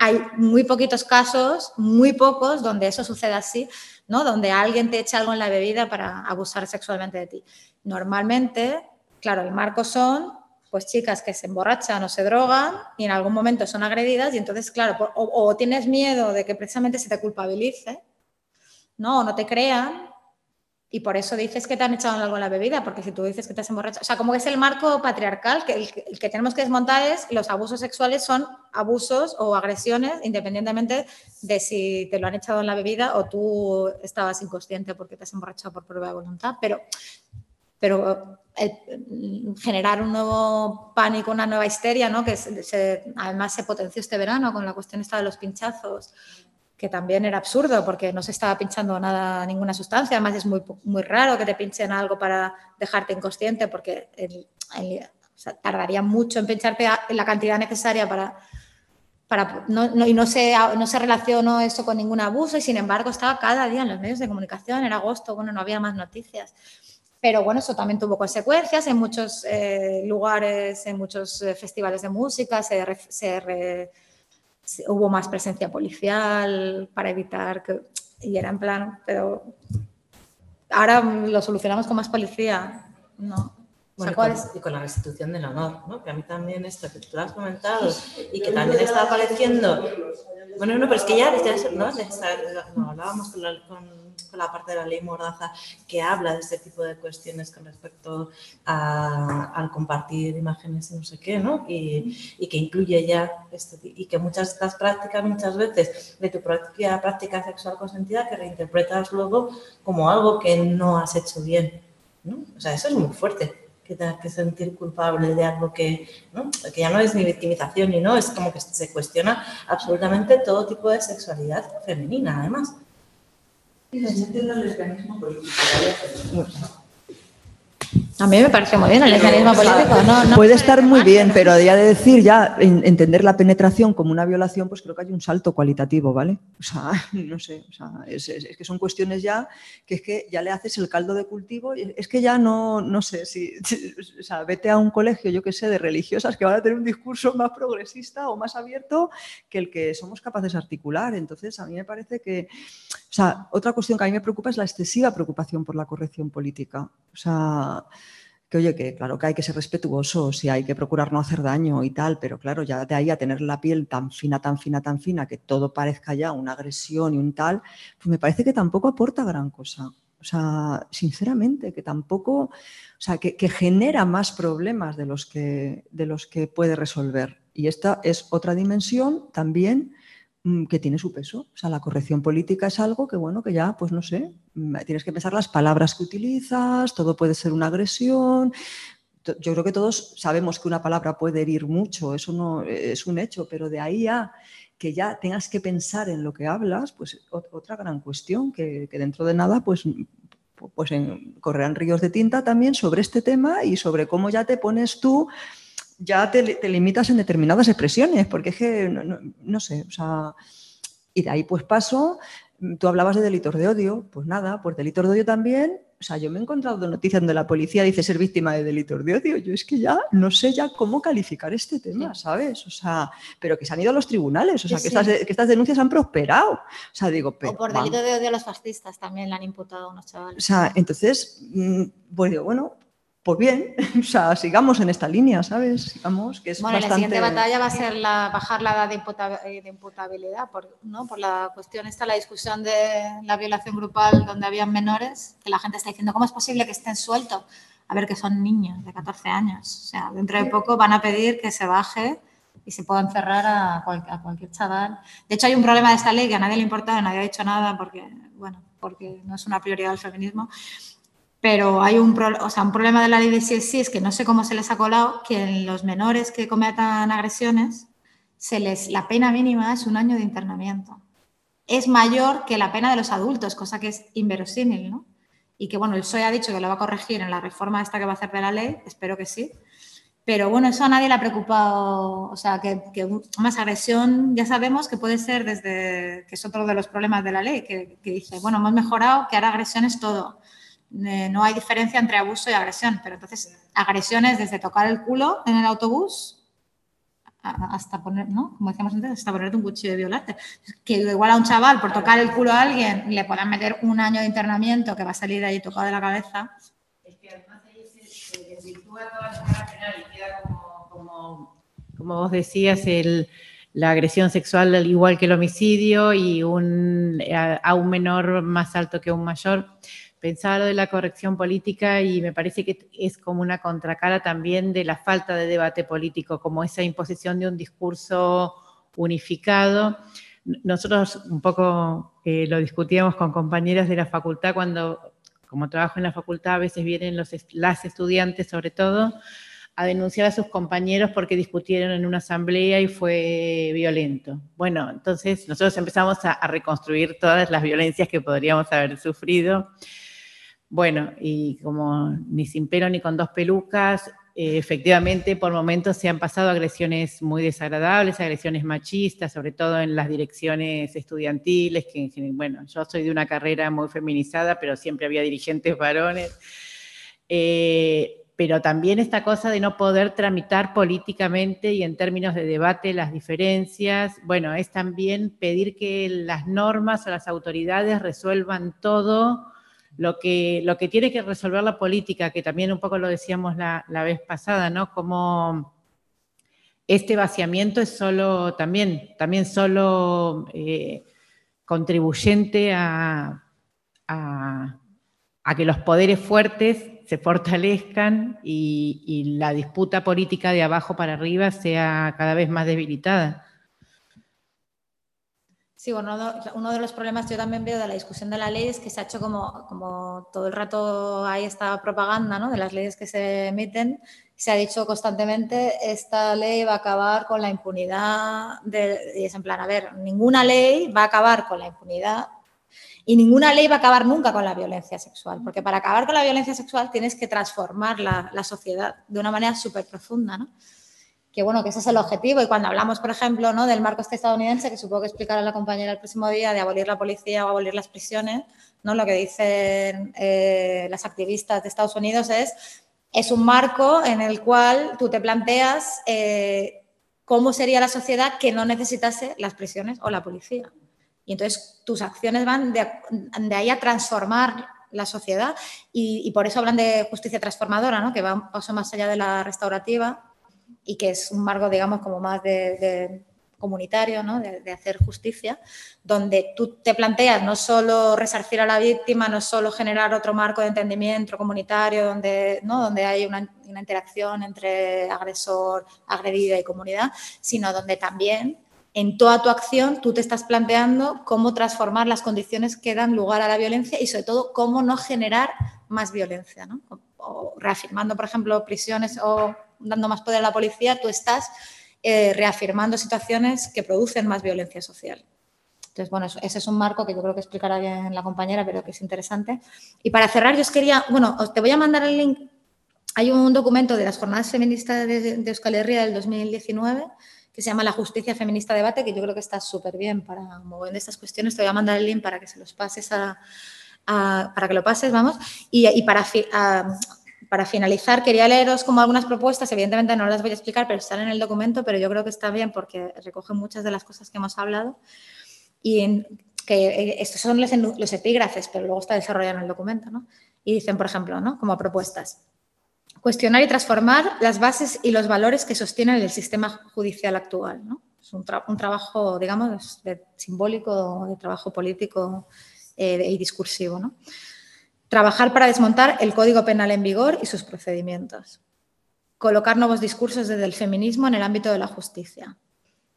S3: hay muy poquitos casos, muy pocos, donde eso sucede así, ¿no? Donde alguien te echa algo en la bebida para abusar sexualmente de ti. Normalmente, claro, el marco son pues chicas que se emborrachan o se drogan y en algún momento son agredidas y entonces, claro, o tienes miedo de que precisamente se te culpabilice, ¿no? O no te crean y por eso dices que te han echado algo en la bebida, porque si tú dices que te has emborrachado, o sea, como es el marco patriarcal, que el, que tenemos que desmontar es los abusos sexuales son abusos o agresiones, independientemente de si te lo han echado en la bebida o tú estabas inconsciente porque te has emborrachado por prueba de voluntad, pero pero eh, generar un nuevo pánico, una nueva histeria, ¿no? que además se potenció este verano con la cuestión esta de los pinchazos, que también era absurdo porque no se estaba pinchando nada, ninguna sustancia, además es muy, muy raro que te pinchen algo para dejarte inconsciente porque el- el- o sea, tardaría mucho en pincharte la cantidad necesaria para... Para, no, no- y no se, no se relacionó esto con ningún abuso y sin embargo estaba cada día en los medios de comunicación, era agosto, bueno, no había más noticias. Pero bueno, eso también tuvo consecuencias en muchos eh, lugares, en muchos eh, festivales de música, se, se re- hubo más presencia policial para evitar que... Y era en plan, pero ahora lo solucionamos con más policía. No. O sea,
S2: Bueno, y,
S3: ¿cuál
S2: con,
S3: es?
S2: y con la restitución del honor, ¿no? Que a mí también esto que tú lo has comentado y que también está apareciendo. Bueno, no, pero es que ya esa- no, hablábamos con la, con- con la parte de la ley Mordaza que habla de este tipo de cuestiones con respecto al compartir imágenes y no sé qué, ¿no? Y, que incluye ya y que muchas de estas prácticas, muchas veces de tu propia práctica sexual consentida, que reinterpretas luego como algo que no has hecho bien, ¿no? O sea, eso es muy fuerte que tengas que sentir culpable de algo que, ¿no? que ya no es ni victimización ni no, es como que se cuestiona absolutamente todo tipo de sexualidad femenina, además.
S6: Y político.
S3: A mí me parece muy bien el lesbianismo político. No, no
S4: Puede estar muy bien,
S3: pero-
S4: pero ya de decir ya en- entender la penetración como una violación, pues creo que hay un salto cualitativo, ¿vale? O sea, no sé, o sea, es, es- es que son cuestiones ya que es que ya le haces el caldo de cultivo, y es que ya no, no sé, si, o sea, vete a un colegio, yo que sé, de religiosas que van a tener un discurso más progresista o más abierto que el que somos capaces de articular. Entonces, a mí me parece que, o sea, otra cuestión que a mí me preocupa es la excesiva preocupación por la corrección política. O sea, que oye, que claro que hay que ser respetuosos y hay que procurar no hacer daño y tal, pero claro, ya de ahí a tener la piel tan fina, tan fina, tan fina, que todo parezca ya una agresión y un tal, pues me parece que tampoco aporta gran cosa. O sea, sinceramente, que tampoco, o sea, que, que genera más problemas de los que, de los que puede resolver. Y esta es otra dimensión también que tiene su peso. O sea, la corrección política es algo que, bueno, que ya, pues no sé, mm, tienes que pensar las palabras que utilizas, todo puede ser una agresión. Yo creo que todos sabemos que una palabra puede herir mucho, eso no es un hecho, pero de ahí a que ya tengas que pensar en lo que hablas, pues ot- otra gran cuestión que, dentro de nada, pues pues correrán ríos de tinta también sobre este tema y sobre cómo ya te pones tú ya te, te limitas en determinadas expresiones, porque es que, no, no- no sé, o sea, y de ahí pues paso, tú hablabas de delitos de odio, pues nada, pues delitos de odio también, o sea, yo me he encontrado noticias donde la policía dice ser víctima de delitos de odio, yo es que ya no sé ya cómo calificar este tema, ¿sabes? O sea, pero que se han ido a los tribunales, o sea, que,
S3: sí.
S4: Estas, que estas denuncias han prosperado, o sea, digo, pero...
S3: O por delito de odio a los fascistas también le han imputado a unos
S4: O
S3: chavales.
S4: sea, entonces, mm, pues digo, bueno, pues bien, o sea, sigamos en esta línea, ¿sabes? Sigamos, que es
S3: Bueno, la
S4: bastante...
S3: siguiente batalla va a ser la, bajar la edad de, imputa- eh, de imputabilidad, por, ¿no? por la cuestión esta, la discusión de la violación grupal donde habían menores, que la gente está diciendo, ¿cómo es posible que estén sueltos? A ver, que son niños de 14 años. O sea, dentro de poco van a pedir que se baje y se pueda encerrar a, cual- a cualquier chaval. De hecho, hay un problema de esta ley que a nadie le importa, nadie ha dicho nada porque, bueno, porque no es una prioridad del feminismo, pero hay un, o sea, un problema de la ley de sí es que no sé cómo se les ha colado que en los menores que cometan agresiones, se les, la pena mínima es un año de internamiento. Es mayor que la pena de los adultos, cosa que es inverosímil, ¿no? Y que, bueno, el PSOE ha dicho que lo va a corregir en la reforma esta que va a hacer de la ley, espero que sí. Pero bueno, eso a nadie le ha preocupado, o sea, que, que más agresión ya sabemos que puede ser desde, que es otro de los problemas de la ley, que, que dice, bueno, hemos mejorado que ahora agresión es todo eh, no hay diferencia entre abuso y agresión, pero entonces agresiones desde tocar el culo en el autobús hasta poner, ¿no? Como decíamos antes, hasta ponerte un cuchillo y violarte. Que igual a un chaval por tocar el culo a alguien le puedan meter un año de internamiento que va a salir de ahí tocado de la cabeza.
S5: Es que además ahí se, desvirtúa toda la penal y queda como como, como vos decías, el, la agresión sexual al igual que el homicidio y un, a, un menor más alto que un mayor. Pensaba de la corrección política y me parece que es como una contracara también de la falta de debate político, como esa imposición de un discurso unificado. Nosotros un poco eh, lo discutíamos con compañeras de la facultad cuando, como trabajo en la facultad, a veces vienen los, las estudiantes sobre todo, a denunciar a sus compañeros porque discutieron en una asamblea y fue violento. Bueno, entonces nosotros empezamos a, reconstruir todas las violencias que podríamos haber sufrido. Bueno, y como ni sin pelo ni con dos pelucas, eh, efectivamente por momentos se han pasado agresiones muy desagradables, agresiones machistas, sobre todo en las direcciones estudiantiles, que bueno, yo soy de una carrera muy feminizada, pero siempre había dirigentes varones. Eh, pero también esta cosa de no poder tramitar políticamente y en términos de debate las diferencias, bueno, es también pedir que las normas o las autoridades resuelvan todo lo que, lo que tiene que resolver la política, que también un poco lo decíamos la, vez pasada, ¿no? Como este vaciamiento es solo, también, también solo eh, contribuyente a, a que los poderes fuertes se fortalezcan y, la disputa política de abajo para arriba sea cada vez más debilitada.
S3: Sí, bueno, uno de los problemas que yo también veo de la discusión de la ley es que se ha hecho como, como todo el rato hay esta propaganda ¿no? de las leyes que se emiten. Se ha dicho constantemente, esta ley va a acabar con la impunidad. De, y es en plan, a ver, ninguna ley va a acabar con la impunidad y ninguna ley va a acabar nunca con la violencia sexual, porque para acabar con la violencia sexual tienes que transformar la, sociedad de una manera súper profunda, ¿no? Que bueno, que ese es el objetivo. Y cuando hablamos, por ejemplo, ¿no? del marco este estadounidense, que supongo que explicará la compañera el próximo día, de abolir la policía o abolir las prisiones, ¿no? Lo que dicen eh, las activistas de Estados Unidos es, es un marco en el cual tú te planteas eh, cómo sería la sociedad que no necesitase las prisiones o la policía. Y entonces tus acciones van de, ahí a transformar la sociedad y, por eso hablan de justicia transformadora, ¿no? que va un paso más allá de la restaurativa y que es un marco, digamos, como más de, comunitario, ¿no? de, hacer justicia, donde tú te planteas no solo resarcir a la víctima, no solo generar otro marco de entendimiento comunitario donde, ¿no? donde hay una, una interacción entre agresor, agredida y comunidad, sino donde también en toda tu acción tú te estás planteando cómo transformar las condiciones que dan lugar a la violencia y sobre todo cómo no generar más violencia. ¿no? O reafirmando, por ejemplo, prisiones o dando más poder a la policía, tú estás eh, reafirmando situaciones que producen más violencia social. Entonces, bueno, ese es un marco que yo creo que explicará bien la compañera, pero que es interesante. Y para cerrar, yo os quería, bueno, te voy a mandar el link. Hay un documento de las jornadas feministas de, de Euskal Herria del 2019 que se llama La Justicia Feminista Debate, que yo creo que está súper bien para mover estas cuestiones. Te voy a mandar el link para que se los pases a, para que lo pases, vamos. Y, para, para finalizar, quería leeros como algunas propuestas, evidentemente no las voy a explicar, pero están en el documento, pero yo creo que está bien porque recogen muchas de las cosas que hemos hablado. Y que eh, estos son los, epígrafes, pero luego está desarrollado en el documento, ¿no? Y dicen, por ejemplo, ¿no? como propuestas. Cuestionar y transformar las bases y los valores que sostienen el sistema judicial actual. Es un, trabajo, digamos, de, simbólico, de trabajo político eh, y discursivo. Trabajar para desmontar el Código Penal en vigor y sus procedimientos. Colocar nuevos discursos desde el feminismo en el ámbito de la justicia.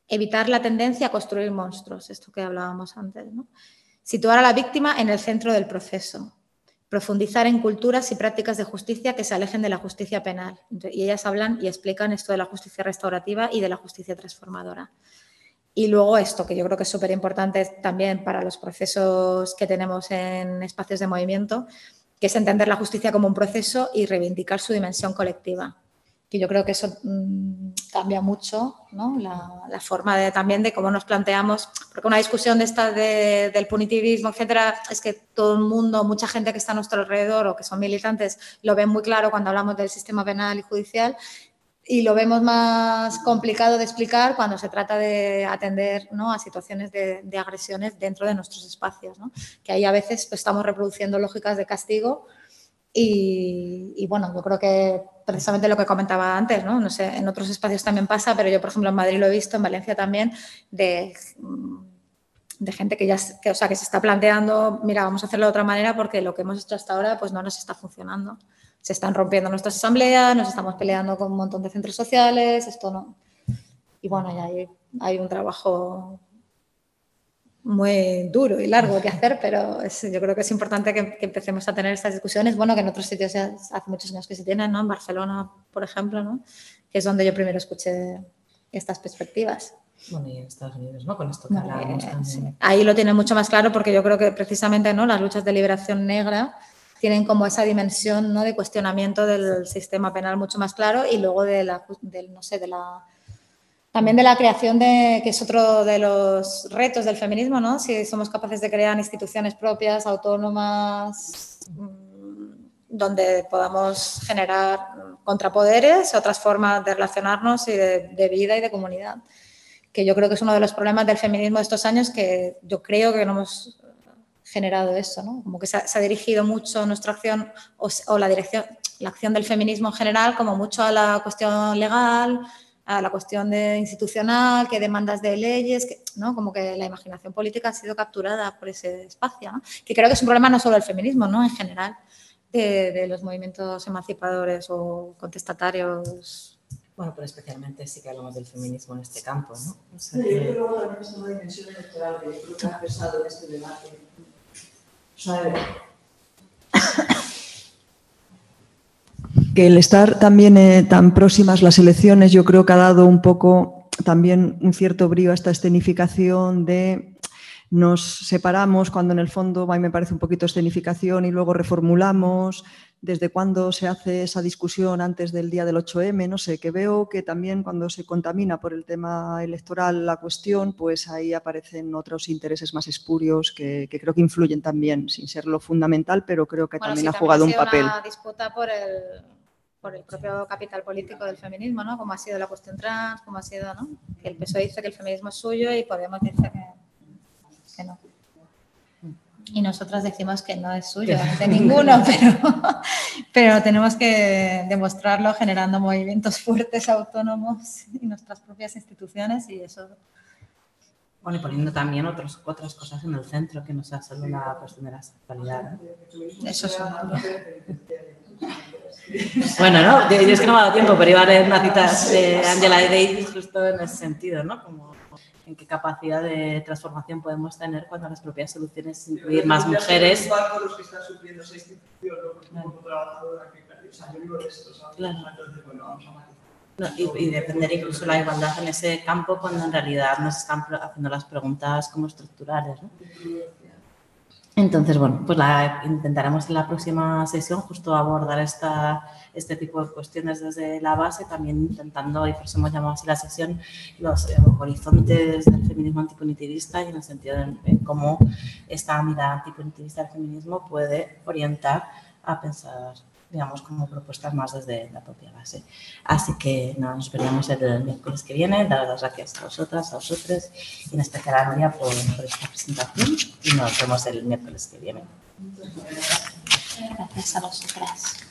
S3: Evitar la tendencia a construir monstruos, esto que hablábamos antes. Situar a la víctima en el centro del proceso profundizar en culturas y prácticas de justicia que se alejen de la justicia penal. Y ellas hablan y explican esto de la justicia restaurativa y de la justicia transformadora. Y luego esto, que yo creo que es súper importante también para los procesos que tenemos en espacios de movimiento, que es entender la justicia como un proceso y reivindicar su dimensión colectiva que yo creo que eso mm, cambia mucho ¿no? la, forma de, también de cómo nos planteamos, porque una discusión de esta del punitivismo, etcétera, es que todo el mundo, mucha gente que está a nuestro alrededor o que son militantes, lo ven muy claro cuando hablamos del sistema penal y judicial y lo vemos más complicado de explicar cuando se trata de atender ¿no? a situaciones de, agresiones dentro de nuestros espacios, ¿no? que ahí a veces pues, estamos reproduciendo lógicas de castigo Y, y, bueno, yo creo que precisamente lo que comentaba antes, ¿no? No sé, en otros espacios también pasa, pero yo, por ejemplo, en Madrid lo he visto, en Valencia también, de, de gente que ya que, o sea, que se está planteando, mira, vamos a hacerlo de otra manera porque lo que hemos hecho hasta ahora pues no nos está funcionando. Se están rompiendo nuestras asambleas, nos estamos peleando con un montón de centros sociales, esto no. Y bueno, ya hay, hay un trabajo muy duro y largo que hacer, pero yo creo que es importante que, empecemos a tener estas discusiones. Bueno, que en otros sitios ya hace muchos años que se tienen, ¿no? En Barcelona, por ejemplo, ¿no? Que es donde yo primero escuché estas perspectivas.
S2: Bueno, y en Estados Unidos, ¿no? Con esto que
S3: eh, Ahí lo tiene mucho más claro porque yo creo que precisamente, ¿no? Las luchas de liberación negra tienen como esa dimensión, ¿no? De cuestionamiento del sistema penal mucho más claro y luego de la, del, no sé, de la también de la creación de, que es otro de los retos del feminismo, ¿no? Si somos capaces de crear instituciones propias, autónomas, mm, donde podamos generar contrapoderes, otras formas de relacionarnos y de, vida y de comunidad. Que yo creo que es uno de los problemas del feminismo de estos años, que yo creo que no hemos generado eso, ¿no? Como que se ha, dirigido mucho nuestra acción o, o la dirección, la acción del feminismo en general, como mucho a la cuestión legal, a la cuestión de institucional, que demandas de leyes, que, ¿no? como que la imaginación política ha sido capturada por ese espacio, ¿no? que creo que es un problema no solo del feminismo, ¿no? en general, de, de los movimientos emancipadores o contestatarios.
S2: Bueno, pero especialmente sí que hablamos del feminismo en este campo, ¿no?
S4: O sea, que... Yo creo que es una dimensión electoral que creo que ha pesado en este debate. Que el estar también eh, tan próximas las elecciones yo creo que ha dado un poco también un cierto brío a esta escenificación de nos separamos cuando en el fondo me parece un poquito escenificación y luego reformulamos desde cuándo se hace esa discusión antes del día del 8M, no sé, que veo que también cuando se contamina por el tema electoral la cuestión, pues ahí aparecen otros intereses más espurios que, creo que influyen también, sin ser lo fundamental, pero creo que también ha jugado un papel.
S3: Una disputa por el por el propio capital político del feminismo, ¿no? Como ha sido la cuestión trans, como ha sido, ¿no? Que el PSOE dice que el feminismo es suyo y Podemos dice que, no. Y nosotras decimos que no es suyo, de ninguno, pero, pero tenemos que demostrarlo generando movimientos fuertes, autónomos y nuestras propias instituciones y eso
S2: bueno, y poniendo también otros, otras cosas en el centro, que no sea solo la cuestión de la sexualidad.
S3: Eso es
S2: bueno, ¿no? Yo, es que no me ha dado tiempo, pero iba a leer una cita de Angela Davis justo en ese sentido, ¿no? Como en qué capacidad de transformación podemos tener cuando las propias soluciones incluir más mujeres.
S4: los que están sufriendo esa institución, ¿no? como trabajadora que o sea, yo vivo de esto, ¿sabes? Claro. Entonces, bueno, vamos a
S2: no, y, y, defender incluso la igualdad en ese campo cuando en realidad nos están haciendo las preguntas como estructurales. ¿no? Entonces, bueno, pues la, intentaremos en la próxima sesión justo abordar esta, este tipo de cuestiones desde la base, también intentando, y por eso hemos llamado así la sesión, los eh, horizontes del feminismo antipunitivista y en el sentido de, cómo esta mirada antipunitivista del feminismo puede orientar a pensar digamos, como propuestas más desde la propia base. Así que nos veríamos el miércoles que viene. Dar las gracias a vosotras, a vosotros y en especial a Nuria por, por esta presentación y nos vemos el miércoles que viene.
S3: Gracias a vosotras.